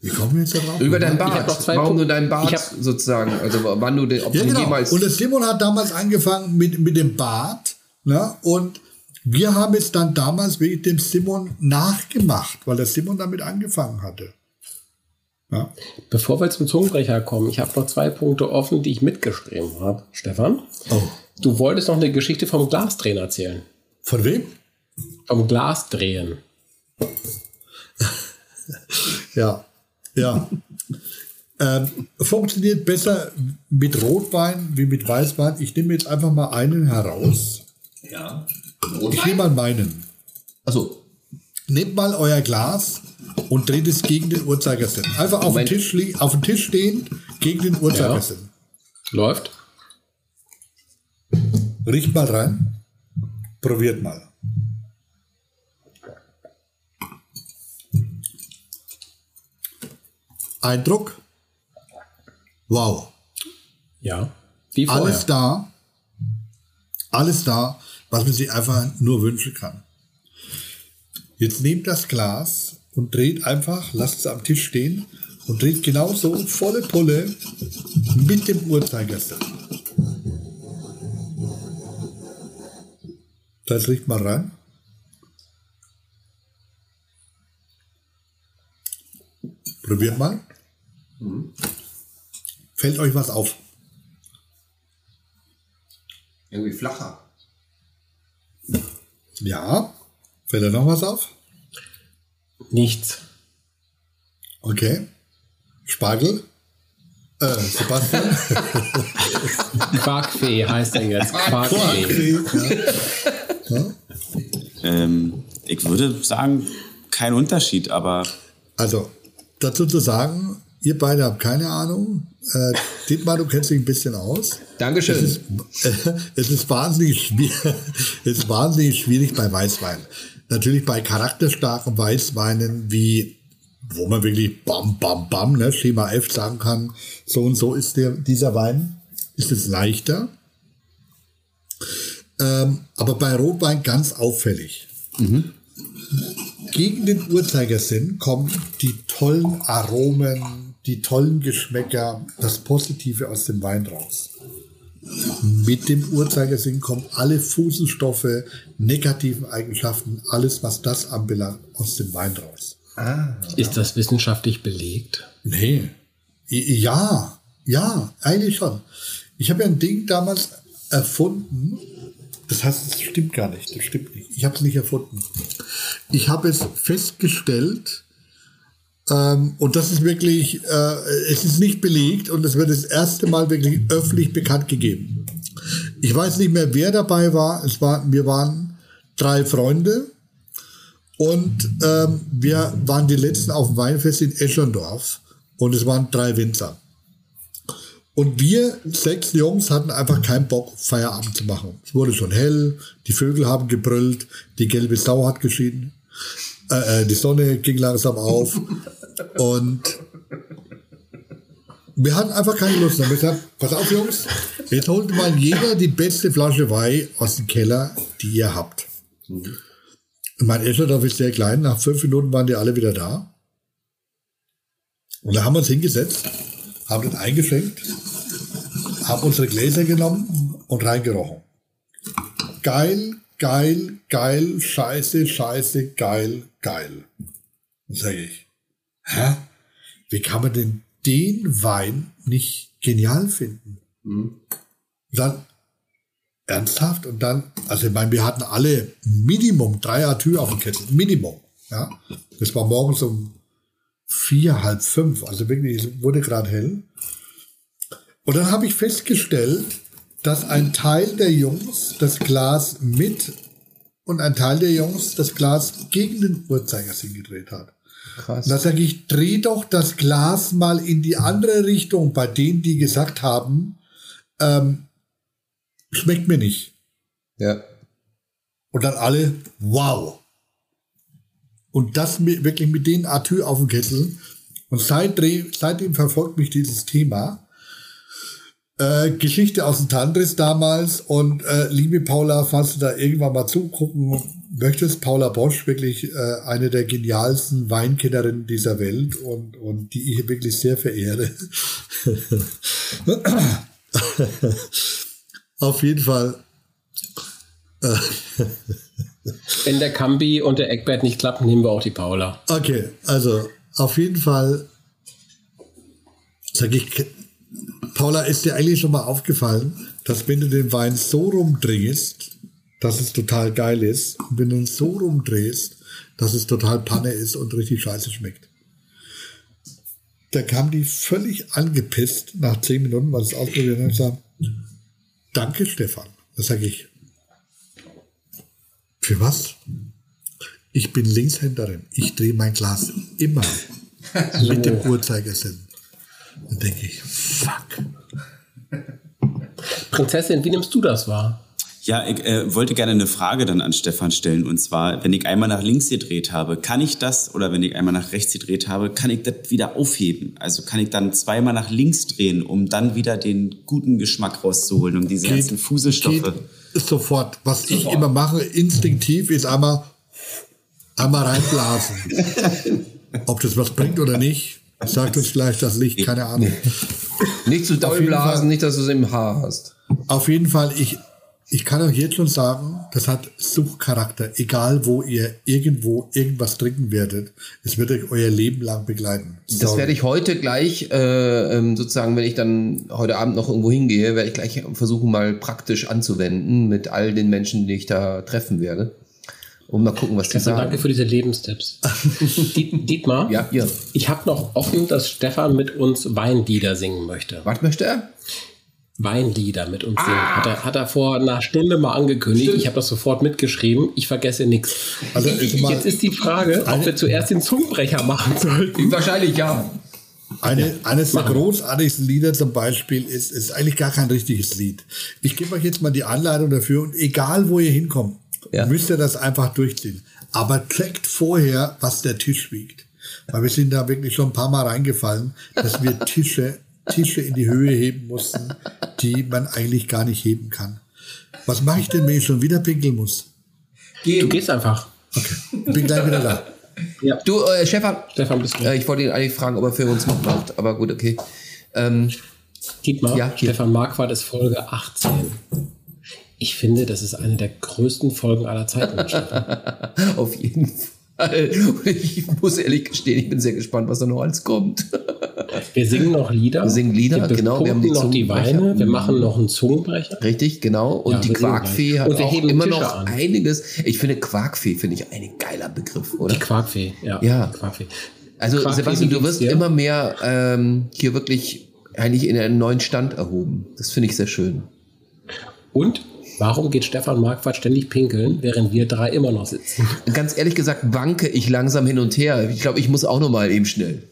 wie kommen wir jetzt da drauf? Über dein Ich Bart. noch zwei Warum Punkte. du deinen Bart Ich hab- sozusagen, also wann du den, ob Ja, du genau. jemals. Und der Simon hat damals angefangen mit, mit dem Bart. Ne? Und wir haben es dann damals wirklich dem Simon nachgemacht, weil der Simon damit angefangen hatte. Ja. Bevor wir zum Zungenbrecher kommen, ich habe noch zwei Punkte offen, die ich mitgeschrieben habe. Stefan, Oh. Du wolltest noch eine Geschichte vom Glasdrehen erzählen. Von wem? Vom Glasdrehen. Ja. Ja. ähm, funktioniert besser mit Rotwein wie mit Weißwein. Ich nehme jetzt einfach mal einen heraus. ja. Ich nehme mal meinen. Achso. Nehmt mal euer Glas und dreht es gegen den Uhrzeigersinn. Einfach auf dem. Tisch, auf dem Tisch stehend gegen den Uhrzeigersinn. Läuft? Riecht mal rein. Probiert mal. Eindruck? Wow. Ja. Alles da. Alles da, was man sich einfach nur wünschen kann. Jetzt nehmt das Glas und dreht einfach, lasst es am Tisch stehen und dreht genauso volle Pulle mit dem Uhrzeigersinn. Das riecht mal rein. Probiert mal. Fällt euch was auf? Irgendwie flacher. Ja. Fällt da noch was auf? Nichts. Okay. Spargel? Äh, Sebastian? Quarkfee heißt er jetzt. Quarkfee. ja. Ähm, ich würde sagen, kein Unterschied, aber Also, dazu zu sagen, ihr beide habt keine Ahnung. Äh, Dietmar, du kennst dich ein bisschen aus. Es Dankeschön. ist, äh, es ist wahnsinnig schwierig, es ist wahnsinnig schwierig bei Weißwein. Natürlich bei charakterstarken Weißweinen wie, wo man wirklich bam, bam, bam, ne, Schema F sagen kann, so und so ist der, dieser Wein, ist es leichter. Ähm, aber bei Rotwein ganz auffällig. Gegen den Uhrzeigersinn kommen die tollen Aromen, die tollen Geschmäcker, das Positive aus dem Wein raus. Mit dem Uhrzeigersinn kommen alle Fußenstoffe, negativen Eigenschaften, alles, was das anbelangt, aus dem Wein raus. Ist das wissenschaftlich belegt? Nee. Ja, ja, eigentlich schon. Ich habe ja ein Ding damals erfunden. Das heißt, es stimmt gar nicht. Das stimmt nicht. Ich habe es nicht erfunden. Ich habe es festgestellt, Ähm, und das ist wirklich, äh, es ist nicht belegt und es wird das erste Mal wirklich öffentlich bekannt gegeben. Ich weiß nicht mehr, wer dabei war. Es war, wir waren drei Freunde und ähm, wir waren die letzten auf dem Weinfest in Eschendorf und es waren drei Winzer. Und wir sechs Jungs hatten einfach keinen Bock, Feierabend zu machen. Es wurde schon hell, die Vögel haben gebrüllt, die gelbe Sau hat geschieden, äh, äh, die Sonne ging langsam auf und wir hatten einfach keine Lust. Haben wir gesagt, pass auf Jungs, jetzt holt mal jeder die beste Flasche Wein aus dem Keller, die ihr habt. Mein Escherdorf ist sehr klein, nach fünf Minuten waren die alle wieder da. Und da haben wir uns hingesetzt, haben den eingeschenkt, haben unsere Gläser genommen und reingerochen. Geil, geil, geil, scheiße, scheiße, geil, geil. Sage ich, hä? Wie kann man denn den Wein nicht genial finden? Und dann ernsthaft und dann, also ich meine, wir hatten alle Minimum drei Atü auf dem Kessel, Minimum. Ja, das war morgens um vier, halb fünf, also wirklich, es wurde gerade hell. Und dann habe ich festgestellt, dass ein Teil der Jungs das Glas mit und ein Teil der Jungs das Glas gegen den Uhrzeigersinn gedreht hat. Krass. Und da sage ich, dreh doch das Glas mal in die andere Richtung bei denen, die gesagt haben, ähm, schmeckt mir nicht. Ja. Und dann alle, wow. Und das mit, wirklich mit den Atü auf dem Kessel. Und seitdem, seitdem verfolgt mich dieses Thema. Äh, Geschichte aus dem Tantris damals. Und äh, liebe Paula, falls du da irgendwann mal zugucken möchtest, Paula Bosch, wirklich äh, eine der genialsten Weinkennerinnen dieser Welt und, und die ich wirklich sehr verehre. Auf jeden Fall. Wenn der Kambi und der Eckbert nicht klappen, nehmen wir auch die Paula. Okay, also auf jeden Fall sag ich, Paula, ist dir eigentlich schon mal aufgefallen, dass wenn du den Wein so rumdrehst, dass es total geil ist, und wenn du ihn so rumdrehst, dass es total Panne ist und richtig scheiße schmeckt. Da kam die völlig angepisst nach zehn Minuten, weil es ausprobiert hat und gesagt, danke Stefan. Da sage ich, für was? Ich bin Linkshänderin. Ich drehe mein Glas immer mit dem Uhrzeigersinn. Dann denke ich, fuck. Prinzessin, wie nimmst du das wahr? Ja, ich äh, wollte gerne eine Frage dann an Stefan stellen. Und zwar, wenn ich einmal nach links gedreht habe, kann ich das, oder wenn ich einmal nach rechts gedreht habe, kann ich das wieder aufheben? Also kann ich dann zweimal nach links drehen, um dann wieder den guten Geschmack rauszuholen, um diese ganzen Fuselstoffe. Geht sofort. Was ich immer mache, instinktiv, ist einmal, einmal reinblasen. Ob das was bringt oder nicht, sagt uns vielleicht das Licht, keine Ahnung. Nicht zu doll blasen, nicht, dass du es im Haar hast. Auf jeden Fall, ich, ich kann euch jetzt schon sagen, das hat Suchtcharakter. Egal, wo ihr irgendwo irgendwas trinken werdet, es wird euch euer Leben lang begleiten. Das werde ich heute gleich, äh, ähm, sozusagen, wenn ich dann heute Abend noch irgendwo hingehe, werde ich gleich versuchen, mal praktisch anzuwenden mit all den Menschen, die ich da treffen werde. Und mal gucken, was die Stefan, sagen. danke für diese Lebenstipps. Diet, Dietmar, Ja, ihr. ich habe noch offen, dass Stefan mit uns Weinlieder singen möchte. Was möchte er? Weinlieder mit uns singen. Hat er, hat er vor einer Stunde mal angekündigt. Ich habe das sofort mitgeschrieben. Ich vergesse nichts. Also, Jetzt ist die Frage, ob wir zuerst den Zungenbrecher machen sollten. Wahrscheinlich ja. Eine, eines der großartigsten Lieder zum Beispiel ist, ist eigentlich gar kein richtiges Lied. Ich gebe euch jetzt mal die Anleitung dafür und egal wo ihr hinkommt, Ja. müsst ihr das einfach durchziehen. Aber checkt vorher, was der Tisch wiegt. Weil wir sind da wirklich schon ein paar Mal reingefallen, dass wir Tische, Tische in die Höhe heben mussten, die man eigentlich gar nicht heben kann. Was mache ich denn, wenn ich schon wieder pinkeln muss? Du gehst einfach. Okay, bin gleich wieder da. Du, äh, Stefan, Stefan, bist du. äh, ich wollte ihn eigentlich fragen, ob er für uns mitmacht, aber gut, okay. Ähm, Dietmar, Ja. Stefan Marquardt ist Folge 18. Ich finde, das ist eine der größten Folgen aller Zeiten. Stefan. auf jeden Fall. Und ich muss ehrlich gestehen, ich bin sehr gespannt, was da noch alles kommt. Wir singen noch Lieder. Wir singen Lieder, wir genau, wir haben die noch die. Weine. Wir machen noch einen Zungenbrecher. Richtig, genau. Und Ja, die Quarkfee hat auch immer Tische noch an. einiges. Ich finde Quarkfee finde ich ein geiler Begriff, oder? Die Quarkfee, ja. Ja. Quarkfee. Also Quark, Sebastian, du wirst dir? immer mehr ähm, hier wirklich eigentlich in einen neuen Stand erhoben. Das finde ich sehr schön. Und warum geht Stefan Marquardt ständig pinkeln, während wir drei immer noch sitzen? Ganz ehrlich gesagt wanke ich langsam hin und her. Ich glaube, ich muss auch noch mal eben schnell.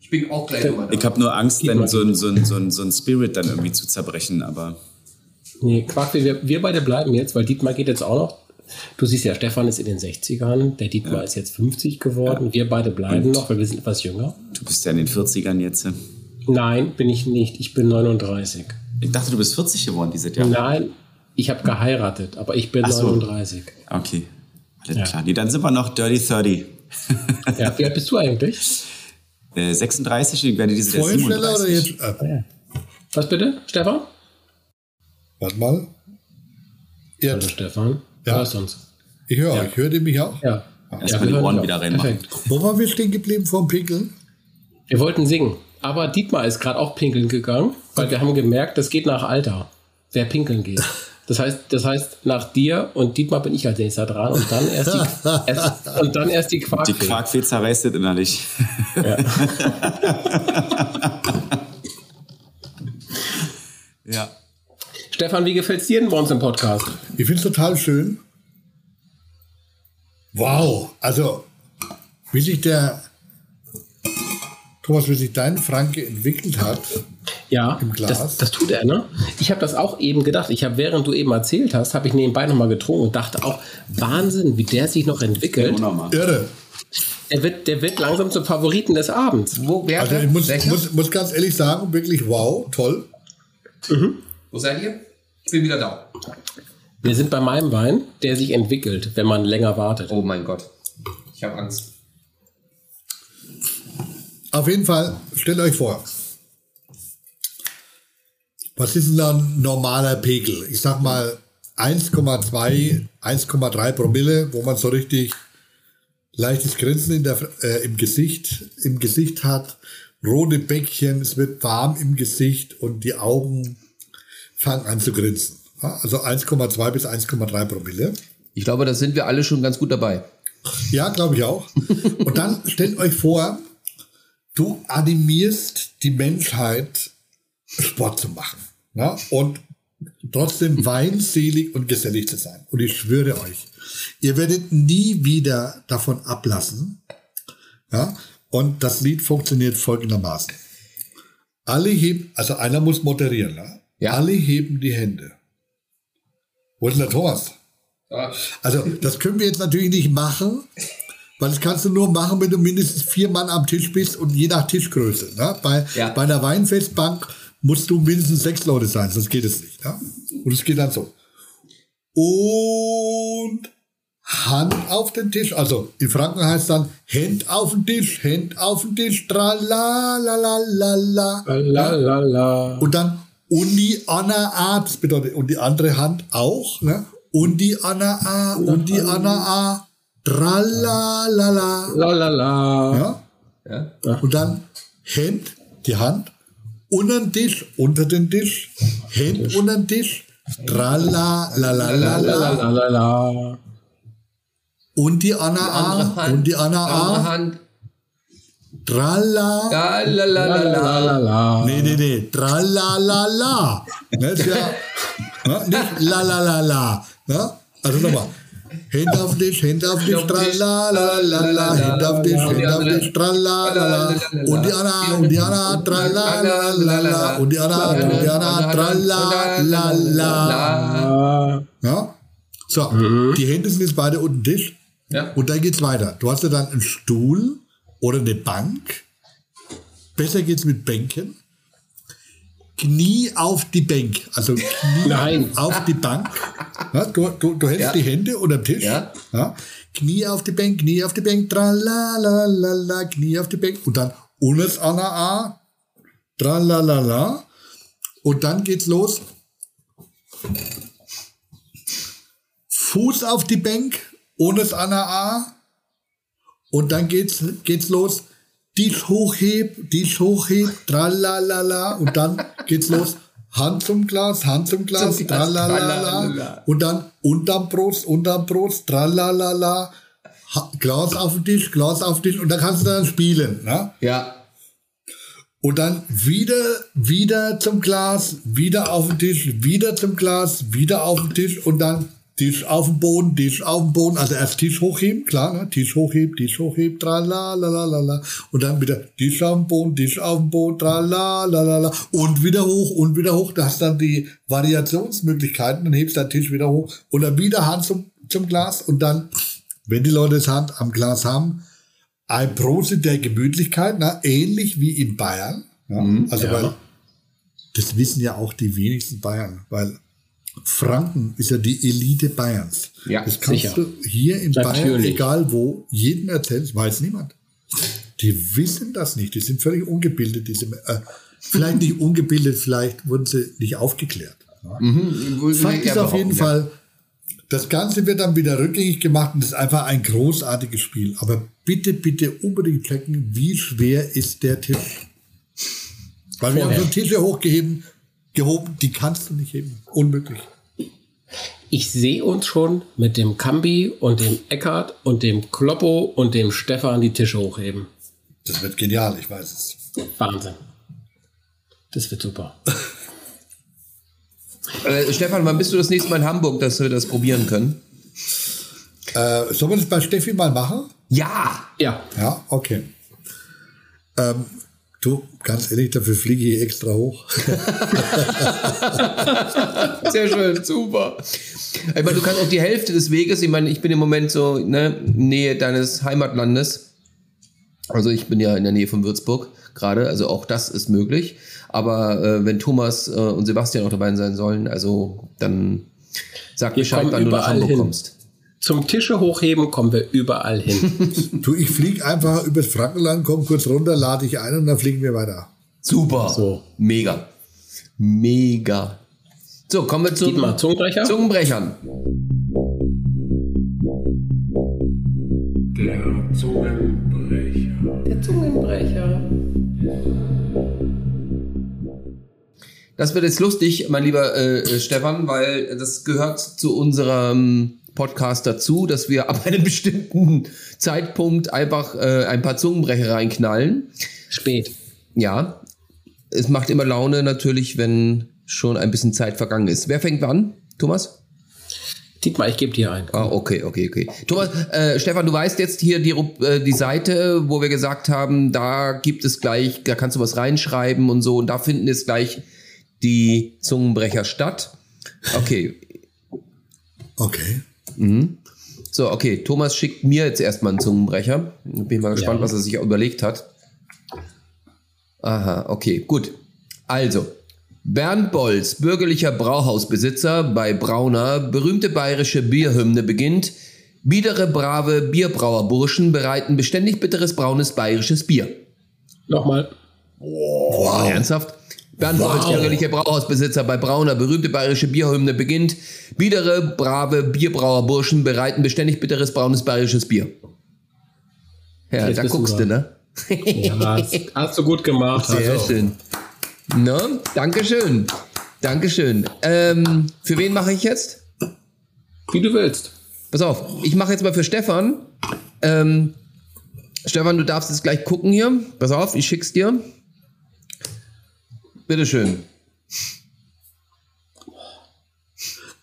Ich bin auch gleich nochmal Ich habe nur Angst, dann so ein, so, ein, so, ein, so ein Spirit dann irgendwie zu zerbrechen, aber Nee, Quark, wir, wir beide bleiben jetzt, weil Dietmar geht jetzt auch noch. Du siehst ja, Stefan ist in den 60ern, der Dietmar ist jetzt 50 geworden. Wir beide bleiben noch, weil wir sind etwas jünger. du bist ja in den 40ern jetzt. Nein, bin ich nicht. Ich bin 39. Ich dachte, du bist 40 geworden dieses Jahr. Nein, ich habe geheiratet, aber ich bin Ach so. 39. Okay, alles Ja. klar. Nee, dann sind wir noch Dirty 30. Ja, wie alt bist du eigentlich? Äh, 36, ich werde diese Jahr Vorhin schneller oder 37. jetzt? Äh, Was bitte, Stefan? warte mal. Jetzt. Stefan, Ja. hörst uns. Ich höre euch. Hört ihr mich auch? Ja. Erstmal die wir hören Ohren wieder reinmachen. Perfekt. Wo waren wir stehen geblieben vom Pinkeln? Wir wollten singen, aber Dietmar ist gerade auch pinkeln gegangen, weil wir haben gemerkt, das geht nach Alter, wer pinkeln geht. Das heißt, das heißt, nach dir und Dietmar bin ich als nächster dran und dann erst die, erst, und dann erst die Die Quarkfee. Quarkfee zerreißt es innerlich. ja. Stefan, wie gefällt's dir denn bei uns im Podcast? Ich finde es total schön. Wow. Also, wie sich der Thomas, wie sich dein Franke entwickelt hat. Ja, Im Glas? Das, das tut er, ne? Ich habe das auch eben gedacht. Ich habe, während du eben erzählt hast, habe ich nebenbei nochmal getrunken und dachte auch, Wahnsinn, wie der sich noch entwickelt. Irre. Der wird, der wird langsam zum Favoriten des Abends. Wo, wer Also ich muss, muss, muss ganz ehrlich sagen, wirklich wow, toll. Wo seid ihr? Ich bin wieder da. Wir sind bei meinem Wein, der sich entwickelt, wenn man länger wartet. Oh mein Gott. Ich habe Angst. Auf jeden Fall, stellt euch vor, was ist denn ein normaler Pegel? Ich sag mal 1,2, 1,3 Promille, wo man so richtig leichtes Grinsen in der, äh, im, Gesicht, im Gesicht hat, rote Bäckchen, es wird warm im Gesicht und die Augen fangen an zu grinsen. Also 1,2 bis 1,3 Promille. Ich glaube, da sind wir alle schon ganz gut dabei. Ja, glaube ich auch. Und dann stellt euch vor, du animierst die Menschheit, Sport zu machen. Ja? Und trotzdem weinselig und gesellig zu sein. Und ich schwöre euch, ihr werdet nie wieder davon ablassen. Ja? Und das Lied funktioniert folgendermaßen. Alle heben, also einer muss moderieren. Ja? Ja. Alle heben die Hände. Wo ist denn der Thomas? Also, das können wir jetzt natürlich nicht machen, weil das kannst du nur machen, wenn du mindestens vier Mann am Tisch bist und je nach Tischgröße. Ne? Bei, Ja. bei einer Weinfestbank musst du mindestens sechs Leute sein, sonst geht es nicht. Ja? Und es geht dann so. Und Hand auf den Tisch. Also in Franken heißt dann Hand auf den Tisch, Hand auf den Tisch, tralalalala. Lalalala. Und dann und die Anna A, das bedeutet, und die andere Hand auch, ne? Und die Anna A, und die Anna A, tralalala. Lalala. Ja? Ja? Und dann Hand, die Hand, unter den Tisch, unter den Tisch, Hand unter den Tisch, tralalalala. Lalalala. Und die Anna A, und die Anna A, Hand. trala. Ja, la, la, la, la. Lalalala. Nee, nee, nee. Tralalala. Ne, ist ja, ne, nicht la la la la. Ne? Also nochmal. Hände auf den Tisch, Hände auf den Tisch, tralalala, Hände auf den Tisch, Hände auf den Tisch, tralalala. Und die Anna, und die Anna, tralalala. Und die Anna, und die Anna, tralalala. Ah. Ja? So, die Hände sind jetzt beide unter dem Tisch. Ja. Und dann geht's weiter. Du hast ja dann einen Stuhl oder eine Bank. Besser geht's mit Bänken. Knie auf die Bank. Also Knie Nein. auf die Bank. Ja, du, du, du hältst Ja. die Hände unter dem Tisch. Ja. Ja. Knie auf die Bank, Knie auf die Bank, tralalala, Knie auf die Bank. Und dann Unes Anna A, tralalala. Und dann geht's los. Fuß auf die Bank, Unes Anna A. Und dann geht's, geht's los. Tisch hochheb, Tisch hochheb, tralalala. Und dann geht's los. Hand zum Glas, Hand zum Glas, Zum Glas, tralalala. tralalala. Und dann unterm Brust, unterm Brust, tralalala. Ha- Glas auf den Tisch, Glas auf den Tisch und dann kannst du dann spielen. Ne? Ja. Und dann wieder, wieder zum Glas, wieder auf den Tisch, wieder zum Glas, wieder auf den Tisch und dann Tisch auf den Boden, Tisch auf den Boden. Also erst Tisch hochheben, klar, ne? Tisch hochheben, Tisch hochheben, tralalalala. Und dann wieder Tisch auf den Boden, Tisch auf den Boden, tralalalala. Und wieder hoch und wieder hoch. Da hast dann die Variationsmöglichkeiten. Dann hebst du den Tisch wieder hoch und dann wieder Hand zum, zum Glas und dann, wenn die Leute das Hand am Glas haben, ein Prosit der Gemütlichkeit, na, ähnlich wie in Bayern. Ja, also weil das wissen ja auch die wenigsten Bayern, weil Franken ist ja die Elite Bayerns. Ja, das kannst sicher. du hier in Bayern, Natürlich. egal wo, jedem erzählen, das weiß niemand. Die wissen das nicht, die sind völlig ungebildet. Diese, äh, vielleicht nicht ungebildet, vielleicht wurden sie nicht aufgeklärt. Fakt ist auf jeden Fall, das Ganze wird dann wieder rückgängig gemacht und das ist einfach ein großartiges Spiel. Aber bitte, bitte unbedingt checken, wie schwer ist der Tisch. Weil wir haben Vorher. schon Tische hochgehoben, gehoben, die kannst du nicht heben. Unmöglich. Ich sehe uns schon mit dem Kambi und dem Eckart und dem Kloppo und dem Stefan die Tische hochheben. Das wird genial, ich weiß es. Wahnsinn. Das wird super. Äh, Stefan, wann bist du das nächste Mal in Hamburg, dass wir das probieren können? Äh, sollen wir das bei Steffi mal machen? Ja! Ja, Ja, okay. Ähm, du, ganz ehrlich, dafür fliege ich extra hoch. Sehr schön, super. Ich meine, du kannst auch die Hälfte des Weges, ich meine, ich bin im Moment so ne, Nähe deines Heimatlandes. Also ich bin ja in der Nähe von Würzburg gerade, also auch das ist möglich. Aber äh, wenn Thomas äh, und Sebastian auch dabei sein sollen, also dann sag Wir Bescheid, wann du nach überall Hamburg hin. kommst. Zum Tische hochheben kommen wir überall hin. du, ich fliege einfach übers Frankenland, komm kurz runter, lade ich ein und dann fliegen wir weiter. Super. So. Mega. Mega. So, kommen wir zu Zungenbrecher? Zungenbrechern. Der Zungenbrecher. Das wird jetzt lustig, mein lieber äh, Stefan, weil das gehört zu unserem Podcast dazu, dass wir ab einem bestimmten Zeitpunkt einfach äh, ein paar Zungenbrecher reinknallen. Spät. Ja, es macht immer Laune natürlich, wenn schon ein bisschen Zeit vergangen ist. Wer fängt an? Thomas? Dietmar, ich gebe dir ein. Ah, okay, okay, okay. Thomas, äh, Stefan, du weißt jetzt hier die, äh, die Seite, wo wir gesagt haben, da gibt es gleich, da kannst du was reinschreiben und so, und da finden jetzt gleich die Zungenbrecher statt. Okay, Okay. so, okay, Thomas schickt mir jetzt erstmal einen Zungenbrecher. Bin ich mal gespannt, Ja. was er sich überlegt hat. Aha, okay, gut. Also, Bernd Bolz, bürgerlicher Brauhausbesitzer bei Brauner, berühmte bayerische Bierhymne beginnt. Biedere, brave Bierbrauerburschen bereiten beständig bitteres braunes bayerisches Bier. Nochmal. Wow. Ernsthaft? Bernd Wow. Bolz, bürgerlicher Brauhausbesitzer bei Brauner, berühmte bayerische Bierhymne beginnt. Biedere, brave Bierbrauerburschen bereiten beständig bitteres braunes bayerisches Bier. Ja, Jetzt da guckst du, ne? Ja, hast, hast du gut gemacht. Sehr also. schön. Ne? Dankeschön. Dankeschön. Ähm, für wen mache ich jetzt? Wie du willst. Pass auf, ich mache jetzt mal für Stefan. Ähm, Stefan, du darfst jetzt gleich gucken hier. Pass auf, ich schick's dir. Bitteschön.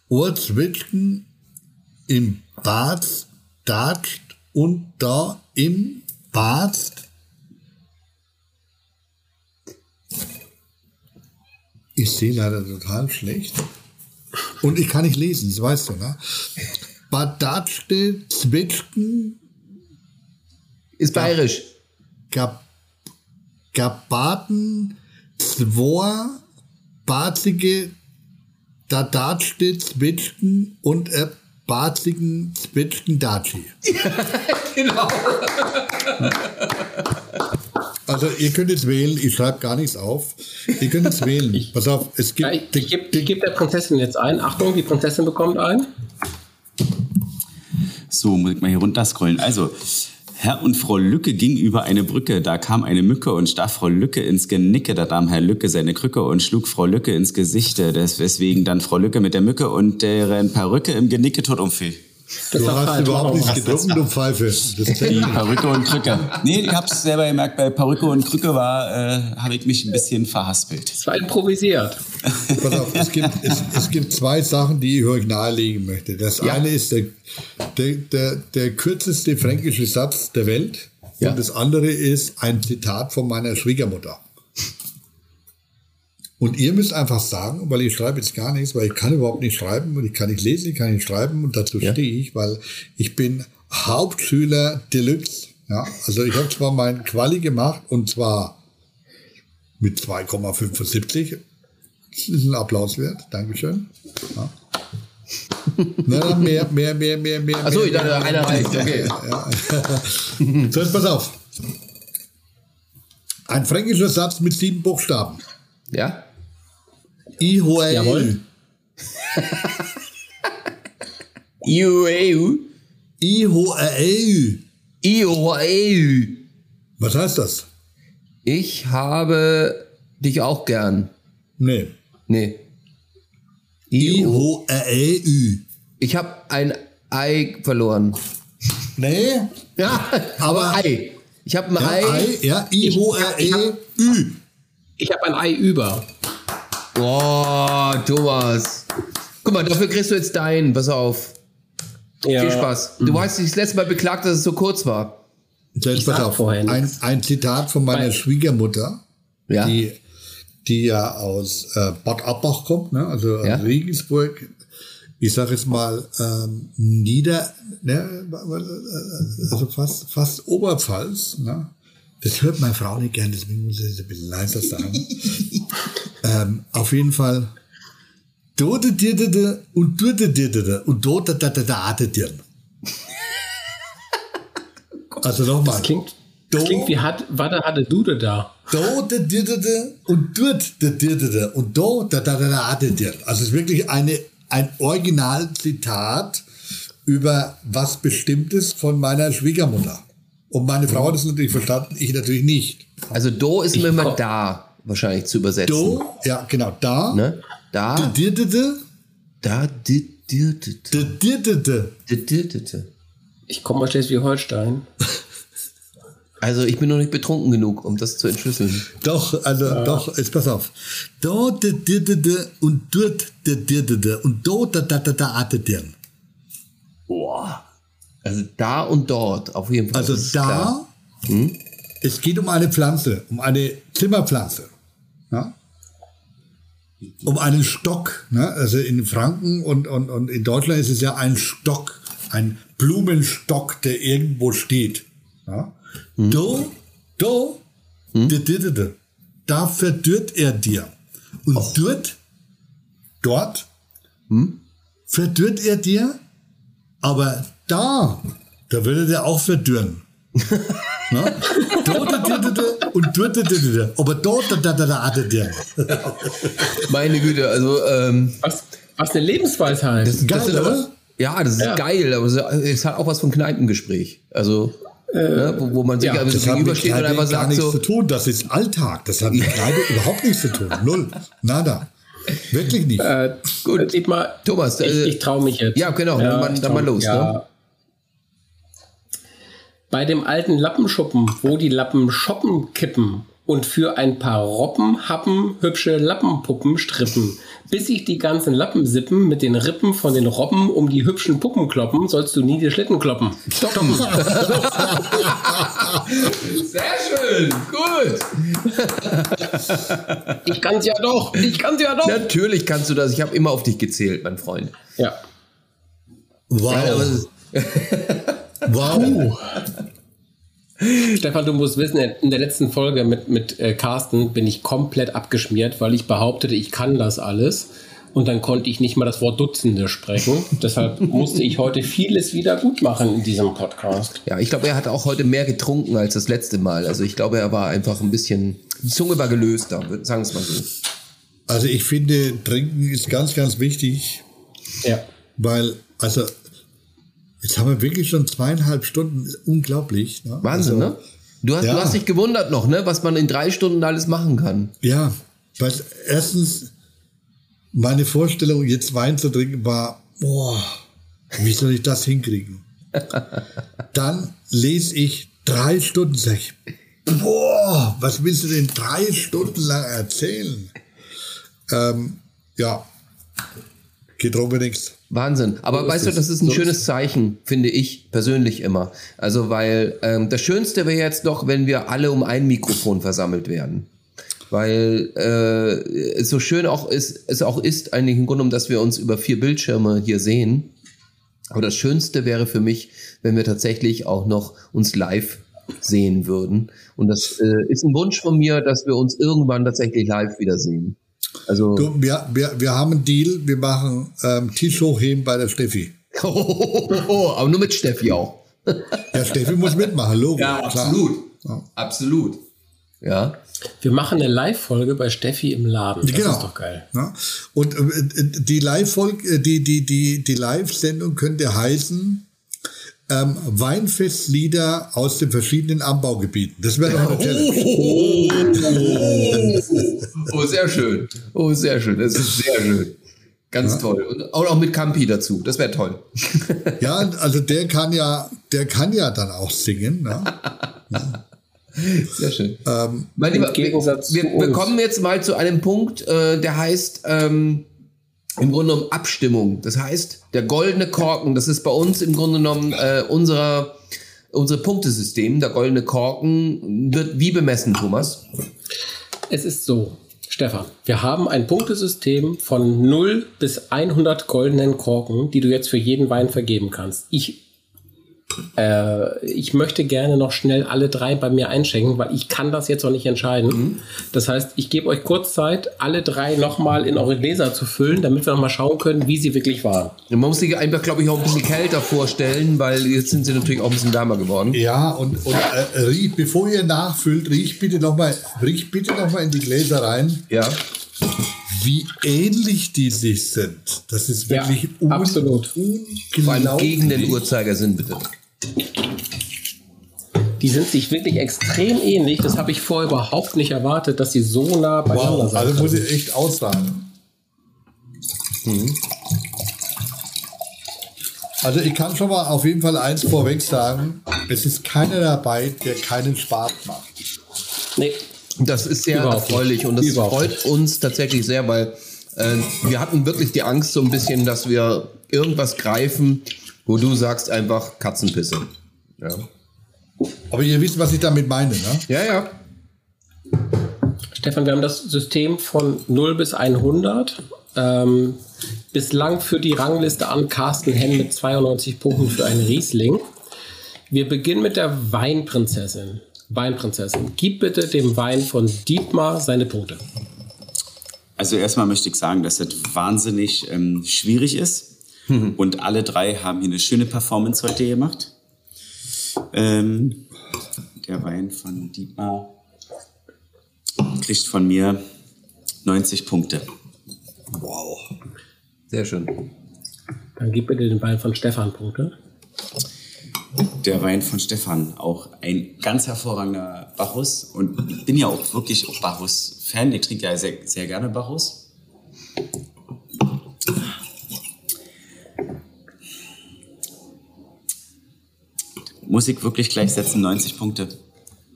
Ohrzwitschgen im Bad datscht und da im Bad Ich sehe leider total schlecht. Und ich kann nicht lesen, das weißt du, ne? Badatschte, Zwitschgen, Ist bayerisch. Gab, Gabaten, Zwor, Barzige, Dadatschte, Zwitschgen und äh, Barzigen, Zwitschgen, Datschi. Genau. Also ihr könnt jetzt wählen, ich schreibe gar nichts auf. Ihr könnt jetzt wählen. Pass auf, es Ja, gibt... ich ich gebe ich geb der Prinzessin jetzt ein. Achtung, die Prinzessin bekommt ein. So, muss ich mal hier runterscrollen. Also, Herr und Frau Lücke ging über eine Brücke, da kam eine Mücke und stach Frau Lücke ins Genicke, da nahm Herr Lücke seine Krücke und schlug Frau Lücke ins Gesichte, deswegen dann Frau Lücke mit der Mücke und deren Perücke im Genicke tot umfiel. Das Du war hast überhaupt nichts getrunken, du Pfeife. Das Die. Perücke und Krücke. Nee, ich hab's selber gemerkt, bei Perücke und Krücke war, äh, habe ich mich ein bisschen verhaspelt. Das war improvisiert. Pass auf, es gibt, es, es gibt zwei Sachen, die ich euch nahelegen möchte. Das Ja. eine ist der, der, der, der kürzeste fränkische Satz der Welt. Ja. Und das andere ist ein Zitat von meiner Schwiegermutter. Und ihr müsst einfach sagen, weil ich schreibe jetzt gar nichts, weil ich kann überhaupt nicht schreiben und ich kann nicht lesen, ich kann nicht schreiben und dazu Ja. stehe ich, weil ich bin Hauptschüler Deluxe. Ja, also ich habe zwar meinen Quali gemacht und zwar mit 2,75. Das ist ein Applaus wert. Dankeschön. Ja. Na, mehr, mehr, mehr, mehr, mehr. Achso, ich dachte, einer reicht. Okay. So, jetzt pass auf. Ein fränkischer Satz mit sieben Buchstaben. Ja? IHL. Jawohl. IOEU. IHL. IOEU. Was heißt das? Ich habe dich auch gern. Nee. Nee. IO. IHL. Ich habe ein Ei verloren. Nee. Ja, Aber- Ei. Ich habe ein Ja, Ei. Ei, ja, IHL. Ich habe ein Ei über. Boah, Thomas. Guck mal, dafür kriegst du jetzt deinen. Pass auf. Ja. Viel Spaß. Du hast dich das letzte Mal beklagt, dass es so kurz war. So, Ich pass sag auf. vorher Ein, ein Zitat von meiner Weil- Schwiegermutter, Ja. die, die ja aus äh, Bad Abbach kommt, ne? also Ja. Regensburg. Ich sage jetzt mal ähm, Nieder, ne? also fast, fast Oberpfalz. Ne? Das hört meine Frau nicht gern, deswegen muss ich es ein bisschen leiser sagen. ähm, auf jeden Fall. Dote und und dote da da da dir. Also nochmal. Das klingt, das klingt wie hat, warte, hatte Dude da. Do, da, dir, da, da, und dort, da, dir, da, da, und do, da, da, da, da, da, dir. Also es ist wirklich eine, ein Originalzitat über was Bestimmtes von meiner Schwiegermutter. Und meine Frau hat es natürlich verstanden, ich natürlich nicht. Also Do ist immer da wahrscheinlich zu übersetzen. Do, ja, genau, da, Ne? da, Da. da, da. Ich komme aus Schleswig-Holstein. Also ich bin noch nicht betrunken genug, um das zu entschlüsseln. Doch, also doch, jetzt pass auf. Do, da, dir, da, da, und dort, da, dir, da, da, und do, da, da, da, da, da, dir. Boah. Also da und dort, auf jeden Fall. Also da. Hm? es geht um eine Pflanze, um eine Zimmerpflanze. Ja? Um einen Stock. Ne? Also in Franken und, und, und in Deutschland ist es ja ein Stock, ein Blumenstock, der irgendwo steht. Ja? Hm. Do, do, di. da verdürrt er dir. Und Oh. dort, dort, Hm? verdürrt er dir, aber da, da würde der auch verdürren. Ne? Dort, da, da, da, da, und dort, da, da, da, da. aber dort, da, da, da, da, da, da. Meine Güte, also ähm, Was, was eine Lebensweisheit. das, Geil, das aber, oder? ja, das ist Ja. geil, aber es- hat auch was von Kneipengespräch. Also ne, wo, wo man sich ja, einfach Das so hat mit gegenübersteht und einfach gar sagt nichts so, zu tun. Das ist Alltag. Das hat mit Kneipe überhaupt nichts zu tun. Null. Nada. Wirklich nicht. Äh, gut, Dietmar, Thomas, ich, äh, ich traue mich jetzt. ja, genau, dann mal- ich dann trau mal los, ne? Bei dem alten Lappenschuppen, wo die Lappen shoppen kippen und für ein paar Robben happen hübsche Lappenpuppen strippen. Bis sich die ganzen Lappen sippen mit den Rippen von den Robben um die hübschen Puppen kloppen, sollst du nie die Schlitten kloppen. Stoppen. Sehr schön, gut. Ich kann's ja doch. Ich kann's ja doch. Natürlich kannst du das. Ich habe immer auf dich gezählt, mein Freund. Ja. Wow. Wow. Stefan, du musst wissen, in der letzten Folge mit, mit äh, Carsten bin ich komplett abgeschmiert, weil ich behauptete, ich kann das alles. Und dann konnte ich nicht mal das Wort Dutzende sprechen. Deshalb musste ich heute vieles wieder gut machen in diesem Podcast. Ja, ich glaube, er hat auch heute mehr getrunken als das letzte Mal. Also ich glaube, er war einfach ein bisschen, die Zunge war gelöster, sagen wir es mal so. Also ich finde, Trinken ist ganz, ganz wichtig, Ja. weil, also, jetzt haben wir wirklich schon zweieinhalb Stunden. Unglaublich. Ne? Wahnsinn, also, ne? Du hast, Ja. du hast dich gewundert noch, ne, was man in drei Stunden alles machen kann. Ja, weil erstens meine Vorstellung, jetzt Wein zu trinken, war, boah, Wie soll ich das hinkriegen? Dann lese ich drei Stunden, sag ich, boah, was willst du denn drei Stunden lang erzählen? Ähm, ja, geht drum nichts. Wahnsinn. Aber weißt du, das ist ein schönes Zeichen, finde ich persönlich immer. Also, weil ähm, das Schönste wäre jetzt doch, wenn wir alle um ein Mikrofon versammelt werden. Weil äh, es so schön auch ist, es auch ist, eigentlich im Grunde genommen, dass wir uns über vier Bildschirme hier sehen. Aber das Schönste wäre für mich, wenn wir tatsächlich auch noch uns live sehen würden. Und das äh, ist ein Wunsch von mir, dass wir uns irgendwann tatsächlich live wiedersehen. Also Du, wir, wir, wir haben einen Deal, wir machen ähm, Tisch hochheben bei der Steffi. aber nur mit Steffi auch. Ja, Steffi muss mitmachen, Logo. Ja, absolut. Ja. Absolut. Ja. Wir machen eine Live-Folge bei Steffi im Laden. Das Genau. ist doch geil. Ja. Und äh, die Live-Folge, äh, die, die, die, die Live-Sendung könnte heißen ähm, Weinfestlieder aus den verschiedenen Anbaugebieten. Das wäre doch eine Challenge. Oh, sehr schön. Oh, sehr schön. Das ist sehr schön. Ganz toll. Und auch mit Campi dazu. Das wäre toll. Ja, also der kann ja, der kann ja dann auch singen. Ne? Sehr schön. Ähm, mein Lieber, im Gegensatz wir, zu wir, wir kommen jetzt mal zu einem Punkt, äh, der heißt ähm, im Grunde genommen Abstimmung. Das heißt, der goldene Korken, das ist bei uns im Grunde genommen äh, unser, unser Punktesystem. Der goldene Korken wird wie bemessen, Thomas? Es ist so, Stefan, wir haben ein Punktesystem von 0 bis 100 goldenen Korken, die du jetzt für jeden Wein vergeben kannst. Ich, äh, ich möchte gerne noch schnell alle drei bei mir einschenken, weil ich kann das jetzt noch nicht entscheiden. Das heißt, ich gebe euch kurz Zeit, alle drei nochmal in eure Gläser zu füllen, damit wir nochmal schauen können, wie sie wirklich waren. Man muss sich einfach, glaube ich, auch ein bisschen kälter vorstellen, weil jetzt sind sie natürlich auch ein bisschen wärmer geworden. ja, und, und äh, riech, bevor ihr nachfüllt, riecht bitte nochmal riech bitte noch mal in die Gläser rein, Ja. wie ähnlich die sich sind. Das ist Ja, wirklich un absolut. Vor allem gegen den Uhrzeigersinn, bitte. Die sind sich wirklich extrem ähnlich. Das habe ich vorher überhaupt nicht erwartet, dass sie so nah beieinander Wow, sind. also muss ich echt aussagen. Also ich kann schon mal auf jeden Fall eins vorweg sagen, es ist keiner dabei, der keinen Spaß macht. nee, Das ist sehr Überhaupt nicht. erfreulich und das Überhaupt freut uns tatsächlich sehr, weil äh, wir hatten wirklich die Angst so ein bisschen, dass wir irgendwas greifen, wo du sagst einfach Katzenpisse. Ja, Aber ihr wisst, was ich damit meine, ne? ja. ja. Stefan, wir haben das System von 0 bis 100. Ähm, bislang führt die Rangliste an Carsten Henn mit 92 Punkten für einen Riesling. Wir beginnen mit der Weinprinzessin. Weinprinzessin, gib bitte dem Wein von Dietmar seine Punkte. Also erstmal möchte ich sagen, dass das wahnsinnig ähm, schwierig ist. Und alle drei haben hier eine schöne Performance heute gemacht. Ähm, der Wein von Dietmar kriegt von mir 90 Punkte. Wow. Sehr schön. Dann gib bitte den Wein von Stefan Punkte. Der Wein von Stefan, auch ein ganz hervorragender Bacchus. Und ich bin ja auch wirklich auch Bacchus-Fan. Ich trinke ja sehr, sehr gerne Bacchus. Muss ich wirklich gleich setzen, 90 Punkte.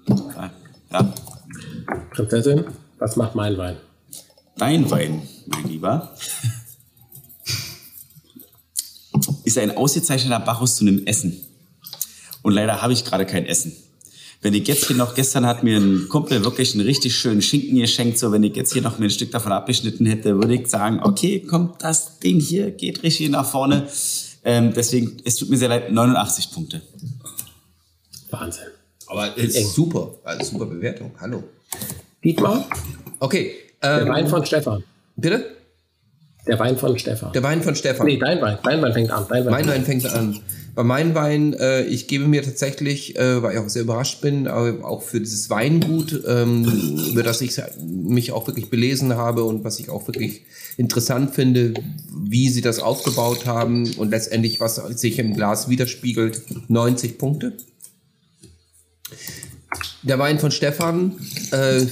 Ja, Ja, Prinzessin, was macht mein Wein? dein Wein, mein Lieber, ist ein ausgezeichneter Bacchus zu einem Essen. Und leider habe ich gerade kein Essen. Wenn ich jetzt hier noch, gestern hat mir ein Kumpel wirklich einen richtig schönen Schinken geschenkt, so wenn ich jetzt hier noch mir ein Stück davon abgeschnitten hätte, würde ich sagen, okay, kommt das Ding hier, geht richtig nach vorne. Ähm, deswegen, es tut mir sehr leid, 89 Punkte. Wahnsinn. Aber ist Eng. super. Also super Bewertung. Hallo. Dietmar, Okay. der Ähm, Wein von Stefan. bitte? Der Wein von Stefan. Der Wein von Stefan. nee, dein Wein. Dein Wein fängt an. Dein Wein Mein Wein fängt an. Bei meinem Wein, äh, ich gebe mir tatsächlich, äh, weil ich auch sehr überrascht bin, auch für dieses Weingut, ähm, über das ich mich auch wirklich belesen habe und was ich auch wirklich interessant finde, wie sie das aufgebaut haben und letztendlich, was sich im Glas widerspiegelt, 90 Punkte. Der Wein von Stefan, äh,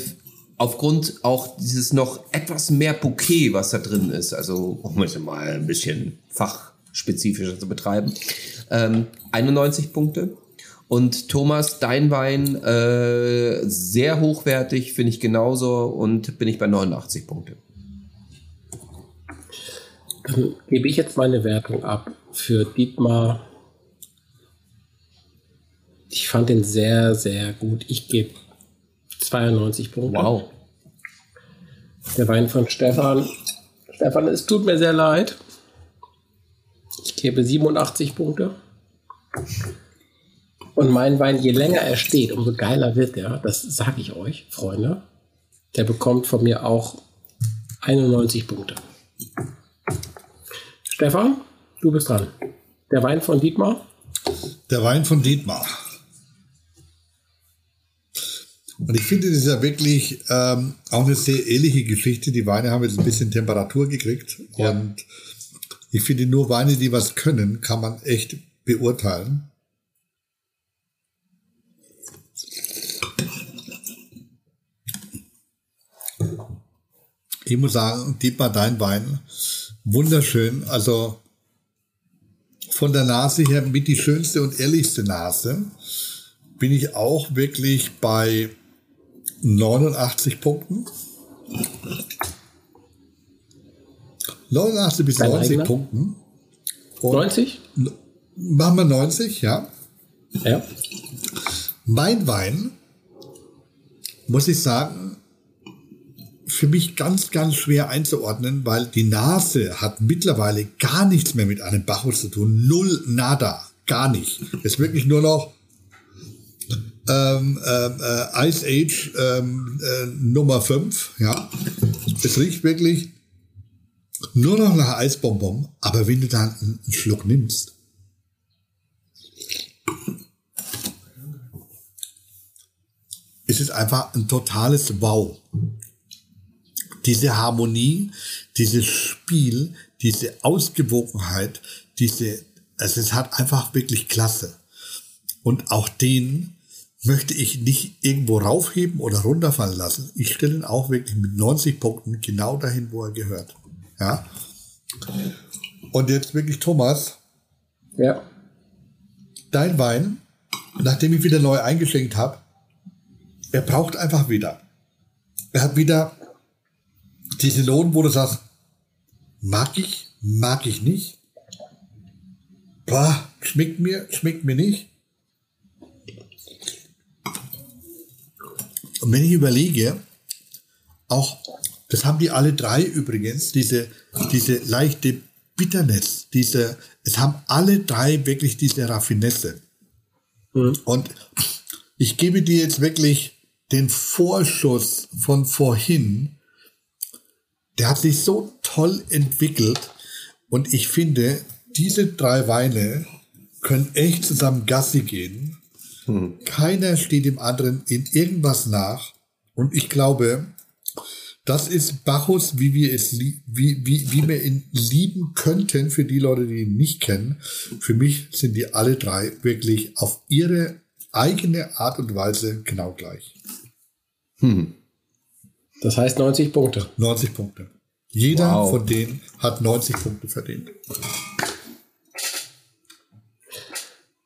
aufgrund auch dieses noch etwas mehr Bouquet, was da drin ist, also um es mal ein bisschen Fach spezifischer zu betreiben. Ähm, 91 Punkte. Und Thomas, dein Wein äh, sehr hochwertig, finde ich genauso und bin ich bei 89 Punkte. Dann gebe ich jetzt meine Wertung ab für Dietmar. Ich fand den sehr, sehr gut. Ich gebe 92 Punkte. Wow. Der Wein von Stefan. Stefan, es tut mir sehr leid. Ich gebe 87 Punkte. Und mein Wein, je länger er steht, umso geiler wird er. Das sage ich euch, Freunde. Der bekommt von mir auch 91 Punkte. Stefan, du bist dran. Der Wein von Dietmar. Der Wein von Dietmar. Und ich finde, das ist ja wirklich ähm, auch eine sehr ähnliche Geschichte. Die Weine haben jetzt ein bisschen Temperatur gekriegt. Ja. Und ich finde, nur Weine, die was können, kann man echt beurteilen. Ich muss sagen, Dietmar, dein Wein, wunderschön. Also von der Nase her mit die schönste und ehrlichste Nase bin ich auch wirklich bei 89 Punkten. 89 bis Dein 90 eigener? Punkten. Und 90? Machen wir 90, ja. Ja. Mein Wein, muss ich sagen, für mich ganz, ganz schwer einzuordnen, weil die Nase hat mittlerweile gar nichts mehr mit einem Bacchus zu tun. Null, nada, gar nicht. Es ist wirklich nur noch ähm, ähm, äh, Ice Age ähm, äh, Nummer 5. Ja. Es riecht wirklich nur noch nach Eisbonbon, aber wenn du dann einen einen Schluck nimmst, ist es einfach ein totales Wow. Diese Harmonie, dieses Spiel, diese Ausgewogenheit, diese, also es hat einfach wirklich Klasse. Und auch den möchte ich nicht irgendwo raufheben oder runterfallen lassen. Ich stelle ihn auch wirklich mit 90 Punkten genau dahin, wo er gehört. Ja. Und jetzt wirklich Thomas, Ja. dein Wein, nachdem ich wieder neu eingeschenkt habe, er braucht einfach wieder. Er hat wieder diese Lohn, wo du sagst, mag ich, mag ich nicht. Boah, schmeckt mir, schmeckt mir nicht. Und wenn ich überlege, auch, das haben die alle drei übrigens, diese, diese leichte Bitterness, diese, es haben alle drei wirklich diese Raffinesse. Und ich gebe dir jetzt wirklich den Vorschuss von vorhin. Der hat sich so toll entwickelt. Und ich finde, diese drei Weine können echt zusammen Gassi gehen. Keiner steht dem anderen in irgendwas nach. Und ich glaube, das ist Bacchus, wie wir es, wie, wie, wie wir ihn lieben könnten für die Leute, die ihn nicht kennen. Für mich sind die alle drei wirklich auf ihre eigene Art und Weise genau gleich. Das heißt 90 Punkte. 90 Punkte. Jeder Wow. von denen hat 90 Punkte verdient.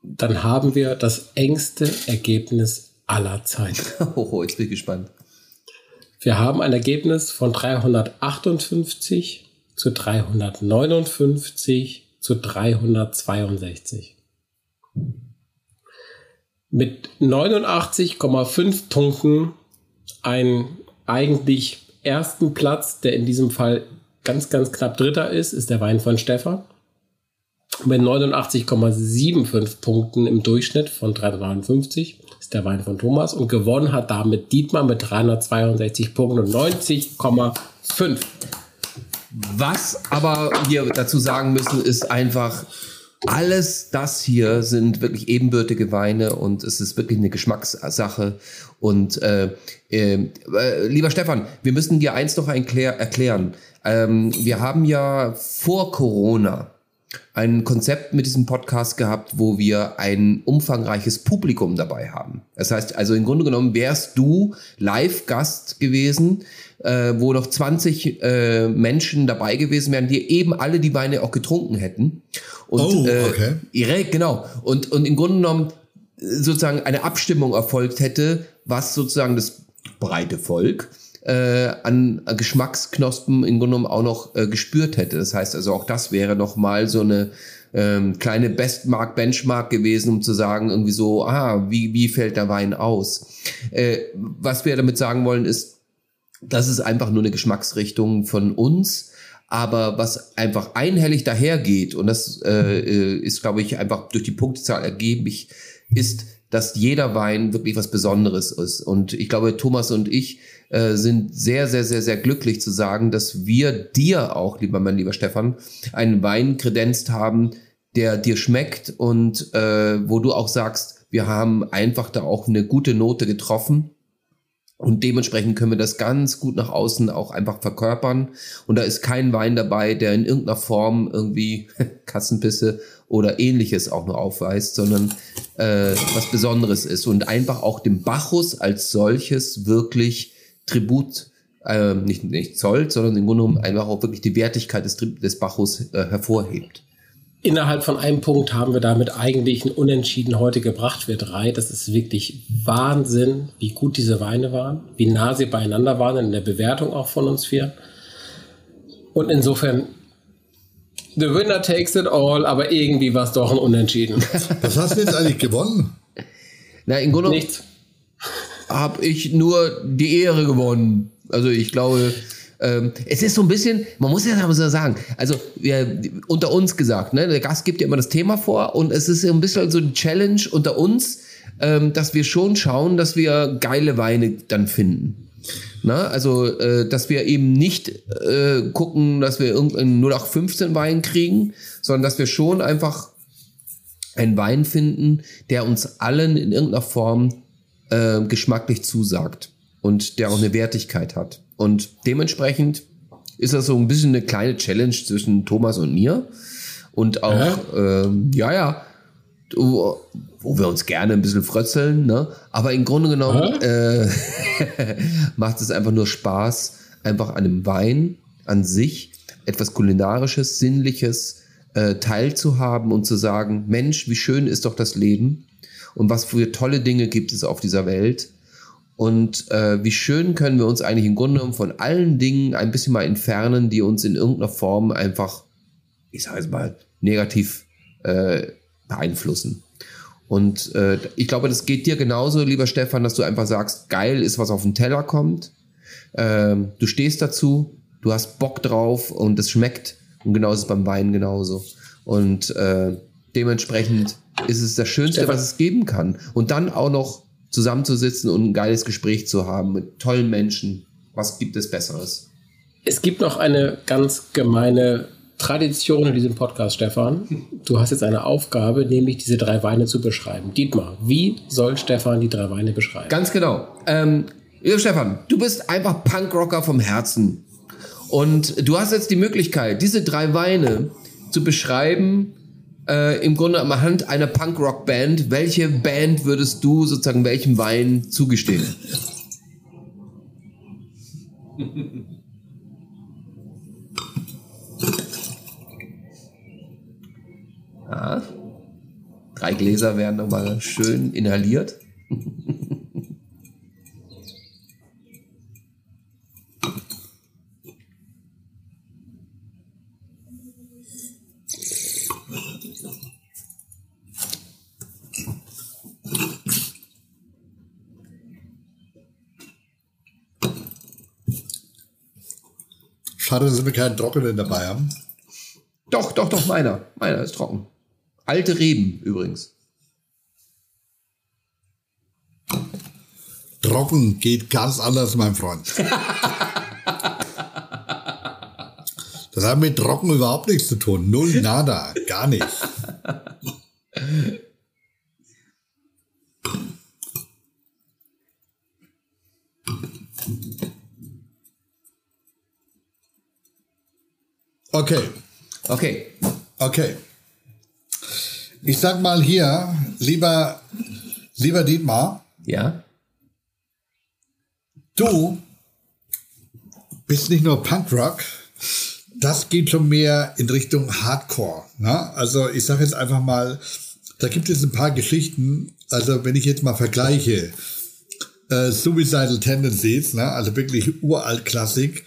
Dann haben wir das engste Ergebnis aller Zeiten. Oh, jetzt bin ich gespannt. Wir haben ein Ergebnis von 358 zu 359 zu 362. Mit 89,5 Punkten einen eigentlich ersten Platz, der in diesem Fall ganz, ganz knapp Dritter ist, ist der Wein von Stefan. Mit 89,75 Punkten im Durchschnitt von 359 ist der Wein von Thomas und gewonnen hat damit Dietmar mit 362 Punkten und 90,5. Was aber wir dazu sagen müssen, ist einfach, alles das hier sind wirklich ebenbürtige Weine und es ist wirklich eine Geschmackssache. Und äh, äh, äh, lieber Stefan, wir müssen dir eins noch erklär, erklären. Ähm, wir haben ja vor Corona ein Konzept mit diesem Podcast gehabt, wo wir ein umfangreiches Publikum dabei haben. Das heißt, also im Grunde genommen wärst du Live-Gast gewesen, äh, wo noch 20 äh, Menschen dabei gewesen wären, die eben alle die Weine auch getrunken hätten. Und, Oh, okay. Äh, direkt, genau. Und, und im Grunde genommen äh, sozusagen eine Abstimmung erfolgt hätte, was sozusagen das breite Volk äh, an Geschmacksknospen im Grunde genommen auch noch äh, gespürt hätte. Das heißt also auch das wäre noch mal so eine ähm, kleine Bestmark, Benchmark gewesen, um zu sagen irgendwie so, ah, wie, wie fällt der Wein aus? Äh, was wir damit sagen wollen ist, das ist einfach nur eine Geschmacksrichtung von uns. Aber was einfach einhellig dahergeht, und das äh, äh, ist, glaube ich, einfach durch die Punktzahl ergeblich, ist, dass jeder Wein wirklich was Besonderes ist. Und ich glaube, Thomas und ich äh, sind sehr, sehr, sehr, sehr glücklich zu sagen, dass wir dir auch, lieber mein lieber Stefan, einen Wein kredenzt haben, der dir schmeckt und äh, wo du auch sagst, wir haben einfach da auch eine gute Note getroffen. Und dementsprechend können wir das ganz gut nach außen auch einfach verkörpern. Und da ist kein Wein dabei, der in irgendeiner Form irgendwie Kassenpisse oder ähnliches auch nur aufweist, sondern äh, was Besonderes ist. Und einfach auch dem Bacchus als solches wirklich Tribut äh, nicht, nicht zollt, sondern im Grunde genommen einfach auch wirklich die Wertigkeit des, des Bacchus äh, hervorhebt. Innerhalb von einem Punkt haben wir damit eigentlich ein Unentschieden heute gebracht, wir drei. Das ist wirklich Wahnsinn, wie gut diese Weine waren, wie nah sie beieinander waren in der Bewertung auch von uns vier. Und insofern, the winner takes it all, aber irgendwie war es doch ein Unentschieden. Was hast du jetzt eigentlich gewonnen? Na, im Grunde Nichts. habe ich nur die Ehre gewonnen. Also ich glaube, ähm, es ist so ein bisschen, man muss ja so sagen, also wir, unter uns gesagt, ne, der Gast gibt ja immer das Thema vor und es ist so ein bisschen so die Challenge unter uns, ähm, dass wir schon schauen, dass wir geile Weine dann finden. Na, also, äh, dass wir eben nicht äh, gucken, dass wir irgendeinen 0815 Wein kriegen, sondern dass wir schon einfach einen Wein finden, der uns allen in irgendeiner Form äh, geschmacklich zusagt und der auch eine Wertigkeit hat. Und dementsprechend ist das so ein bisschen eine kleine Challenge zwischen Thomas und mir. Und auch, ähm, ja, ja, wo, wo wir uns gerne ein bisschen frötzeln, ne? Aber im Grunde genommen äh, macht es einfach nur Spaß, einfach an einem Wein an sich etwas Kulinarisches, Sinnliches äh, teilzuhaben und zu sagen, Mensch, wie schön ist doch das Leben und was für tolle Dinge gibt es auf dieser Welt. Und äh, wie schön können wir uns eigentlich im Grunde genommen von allen Dingen ein bisschen mal entfernen, die uns in irgendeiner Form einfach, ich sage es mal, negativ äh, beeinflussen. Und äh, ich glaube, das geht dir genauso, lieber Stefan, dass du einfach sagst, geil ist, was auf den Teller kommt. Ähm, du stehst dazu, du hast Bock drauf und es schmeckt. Und genau ist es beim Wein genauso. Und äh, dementsprechend ist es das Schönste, Stefan. was es geben kann. Und dann auch noch zusammenzusitzen und ein geiles Gespräch zu haben mit tollen Menschen. Was gibt es Besseres? Es gibt noch eine ganz gemeine Tradition in diesem Podcast, Stefan. Du hast jetzt eine Aufgabe, nämlich diese drei Weine zu beschreiben. Dietmar, wie soll Stefan die drei Weine beschreiben? Ganz genau. Ähm, lieber Stefan, du bist einfach Punkrocker vom Herzen. Und du hast jetzt die Möglichkeit, diese drei Weine zu beschreiben, äh, im Grunde am Hand einer Punkrock-Band. Welche Band würdest du sozusagen welchem Wein zugestehen? Ja. Drei Gläser werden nochmal schön inhaliert. Schade, dass wir keinen Trockenen dabei haben. Doch, doch, doch, meiner. Meiner ist trocken. Alte Reben übrigens. Trocken geht ganz anders, mein Freund. Das hat mit Trocken überhaupt nichts zu tun. Null, nada, gar nicht. Okay, Okay. Okay. Ich sag mal hier, lieber, lieber Dietmar, Ja? du bist nicht nur Punkrock, das geht schon mehr in Richtung Hardcore. Ne? Also ich sage jetzt einfach mal, da gibt es ein paar Geschichten. Also wenn ich jetzt mal vergleiche, äh, Suicidal Tendencies, ne? also wirklich uralt Klassik,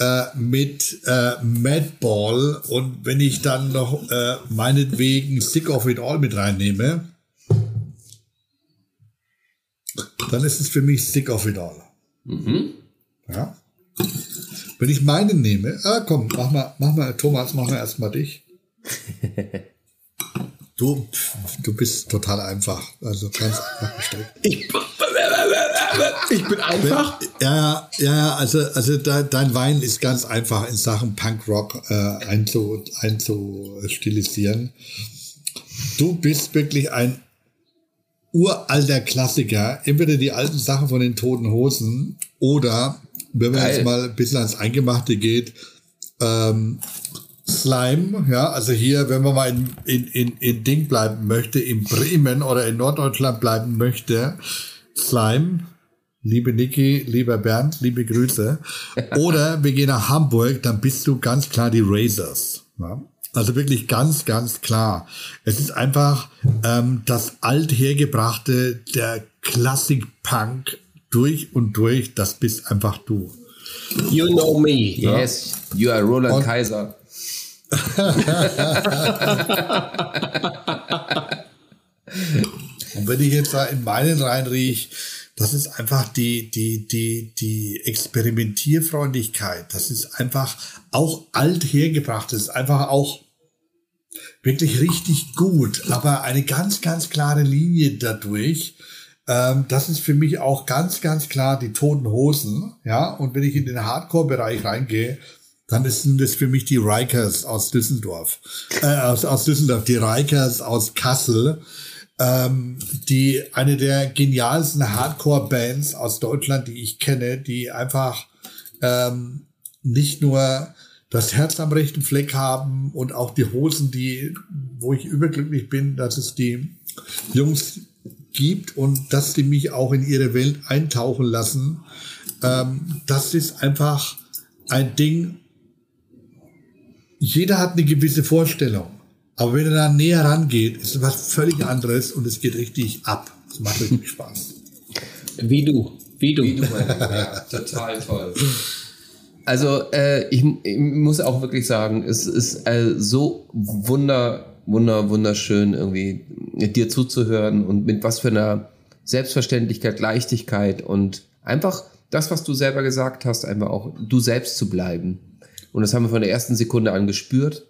äh, mit äh, Madball und wenn ich dann noch äh, meinetwegen Sick of It All mit reinnehme, dann ist es für mich Sick of It All. Ja. Wenn ich meinen nehme, ah, komm, mach mal, mach mal, Thomas, mach mal erstmal dich. Du, du bist total einfach, also ganz einfach gestellt. Ich, ich bin einfach. Ja, ja, ja, also, also de, dein Wein ist ganz einfach in Sachen Punkrock äh, einzu, einzustilisieren. Du bist wirklich ein uralter Klassiker. Entweder die alten Sachen von den Toten Hosen oder, wenn man Geil. jetzt mal ein bisschen ans Eingemachte geht, ähm, Slime, ja, also hier, wenn man mal in, in, in, in Ding bleiben möchte, in Bremen oder in Norddeutschland bleiben möchte, Slime, liebe Niki, lieber Bernd, liebe Grüße. Oder wir gehen nach Hamburg, dann bist du ganz klar die Razors. Ja? Also wirklich ganz, ganz klar. Es ist einfach ähm, das althergebrachte, der Klassik-Punk durch und durch, das bist einfach du. You know me. Yes, you are Roland Und- Kaiser. Und wenn ich jetzt da in meinen rein riech, das ist einfach die, die, die, die Experimentierfreundlichkeit. Das ist einfach auch alt hergebracht. Das ist einfach auch wirklich richtig gut, aber eine ganz, ganz klare Linie dadurch. Ähm, das ist für mich auch ganz, ganz klar die Toten Hosen. Ja, und wenn ich in den Hardcore-Bereich reingehe, dann sind das für mich die Rikers aus Düsseldorf. Äh, aus, aus Düsseldorf, die Rikers aus Kassel ähm, die eine der genialsten Hardcore-Bands aus Deutschland, die ich kenne, die einfach ähm, nicht nur das Herz am rechten Fleck haben und auch die Hosen, die, wo ich überglücklich bin, dass es die Jungs gibt und dass die mich auch in ihre Welt eintauchen lassen. Ähm, das ist einfach ein Ding. Jeder hat eine gewisse Vorstellung. Aber wenn er da näher rangeht, ist es was völlig anderes und es geht richtig ab. Es macht richtig Spaß. Wie du. Wie du. Wie du ja, total toll. Also äh, ich, ich muss auch wirklich sagen, es ist äh, so wunder, wunder, wunderschön irgendwie dir zuzuhören und mit was für einer Selbstverständlichkeit, Leichtigkeit und einfach das, was du selber gesagt hast, einfach auch du selbst zu bleiben. Und das haben wir von der ersten Sekunde an gespürt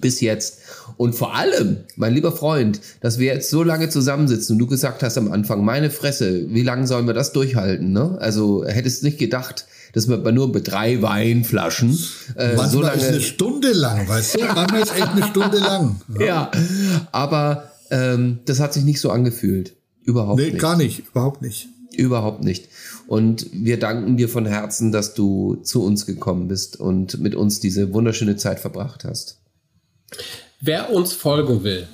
bis jetzt. Und vor allem, mein lieber Freund, dass wir jetzt so lange zusammensitzen und du gesagt hast am Anfang, meine Fresse, wie lange sollen wir das durchhalten? Ne? Also hättest nicht gedacht, dass wir bei nur mit drei Weinflaschen äh, Manchmal so ist eine lange. Stunde lang, weißt du? Manchmal ist echt eine Stunde lang. Ja, aber ähm, das hat sich nicht so angefühlt. Überhaupt Nee, nicht. gar nicht, überhaupt nicht. Überhaupt nicht. Und wir danken dir von Herzen, dass du zu uns gekommen bist und mit uns diese wunderschöne Zeit verbracht hast. Wer uns folgen will,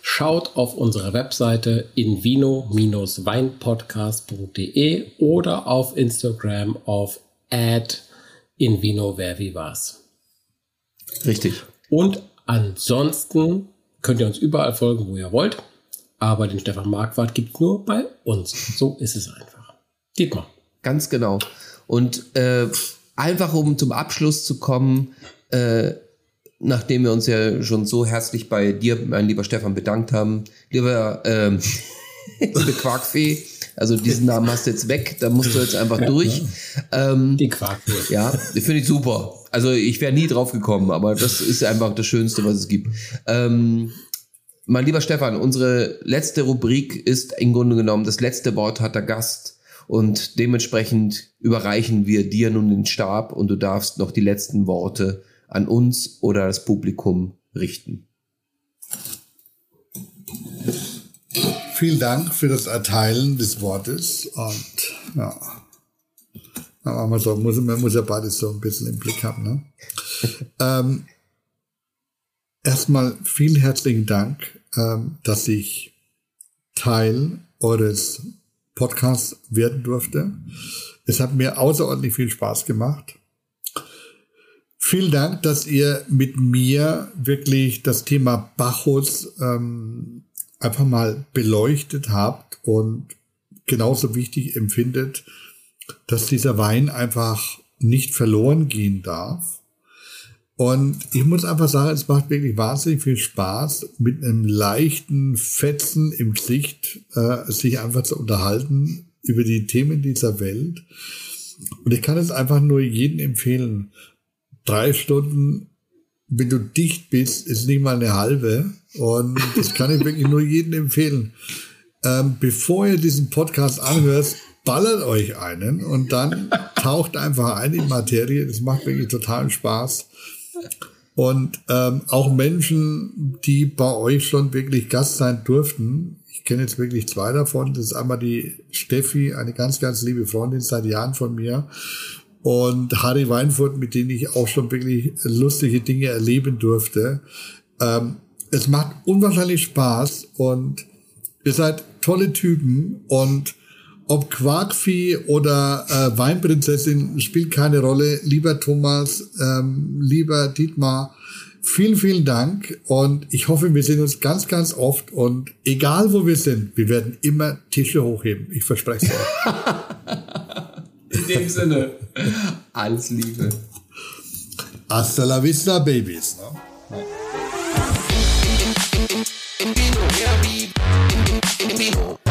schaut auf unsere Webseite invino-weinpodcast.de oder auf Instagram auf invinovervivas. Richtig. Und ansonsten könnt ihr uns überall folgen, wo ihr wollt. Aber den Stefan Marquardt gibt nur bei uns. So ist es einfach. Dietmar. Ganz genau. Und äh, einfach um zum Abschluss zu kommen, äh, nachdem wir uns ja schon so herzlich bei dir, mein lieber Stefan, bedankt haben, lieber ähm, liebe Quarkfee, also diesen Namen hast du jetzt weg, da musst du jetzt einfach durch. Ähm, Die Quarkwurst. ja, finde ich super. Also ich wäre nie drauf gekommen, aber das ist einfach das Schönste, was es gibt. Ähm, mein lieber Stefan, unsere letzte Rubrik ist im Grunde genommen, das letzte Wort hat der Gast und dementsprechend überreichen wir dir nun den Stab und du darfst noch die letzten Worte an uns oder das Publikum richten. Vielen Dank für das Erteilen des Wortes und ja. Wir so, muss, man muss ja beides so ein bisschen im Blick haben. Ne? ähm, erstmal vielen herzlichen Dank, ähm, dass ich Teil eures Podcasts werden durfte. Es hat mir außerordentlich viel Spaß gemacht. Vielen Dank, dass ihr mit mir wirklich das Thema Bacchus ähm, einfach mal beleuchtet habt und genauso wichtig empfindet, dass dieser Wein einfach nicht verloren gehen darf. Und ich muss einfach sagen, es macht wirklich wahnsinnig viel Spaß, mit einem leichten Fetzen im Gesicht äh, sich einfach zu unterhalten über die Themen dieser Welt. Und ich kann es einfach nur jedem empfehlen. Drei Stunden, wenn du dicht bist, ist nicht mal eine halbe. Und das kann ich wirklich nur jedem empfehlen. Ähm, bevor ihr diesen Podcast anhört, ballert euch einen und dann taucht einfach ein in Materie. Das macht wirklich totalen Spaß. Und ähm, auch Menschen, die bei euch schon wirklich Gast sein durften. Ich kenne jetzt wirklich zwei davon. Das ist einmal die Steffi, eine ganz, ganz liebe Freundin seit Jahren von mir. Und Harry Weinfurt, mit denen ich auch schon wirklich lustige Dinge erleben durfte. Ähm, es macht unwahrscheinlich Spaß und ihr seid tolle Typen und ob Quarkvieh oder äh, Weinprinzessin spielt keine Rolle. Lieber Thomas, ähm, lieber Dietmar, vielen, vielen Dank und ich hoffe, wir sehen uns ganz, ganz oft und egal wo wir sind, wir werden immer Tische hochheben. Ich verspreche es euch. In dem Sinne, alles Liebe. Hasta la vista, Babies. Ne? Ja.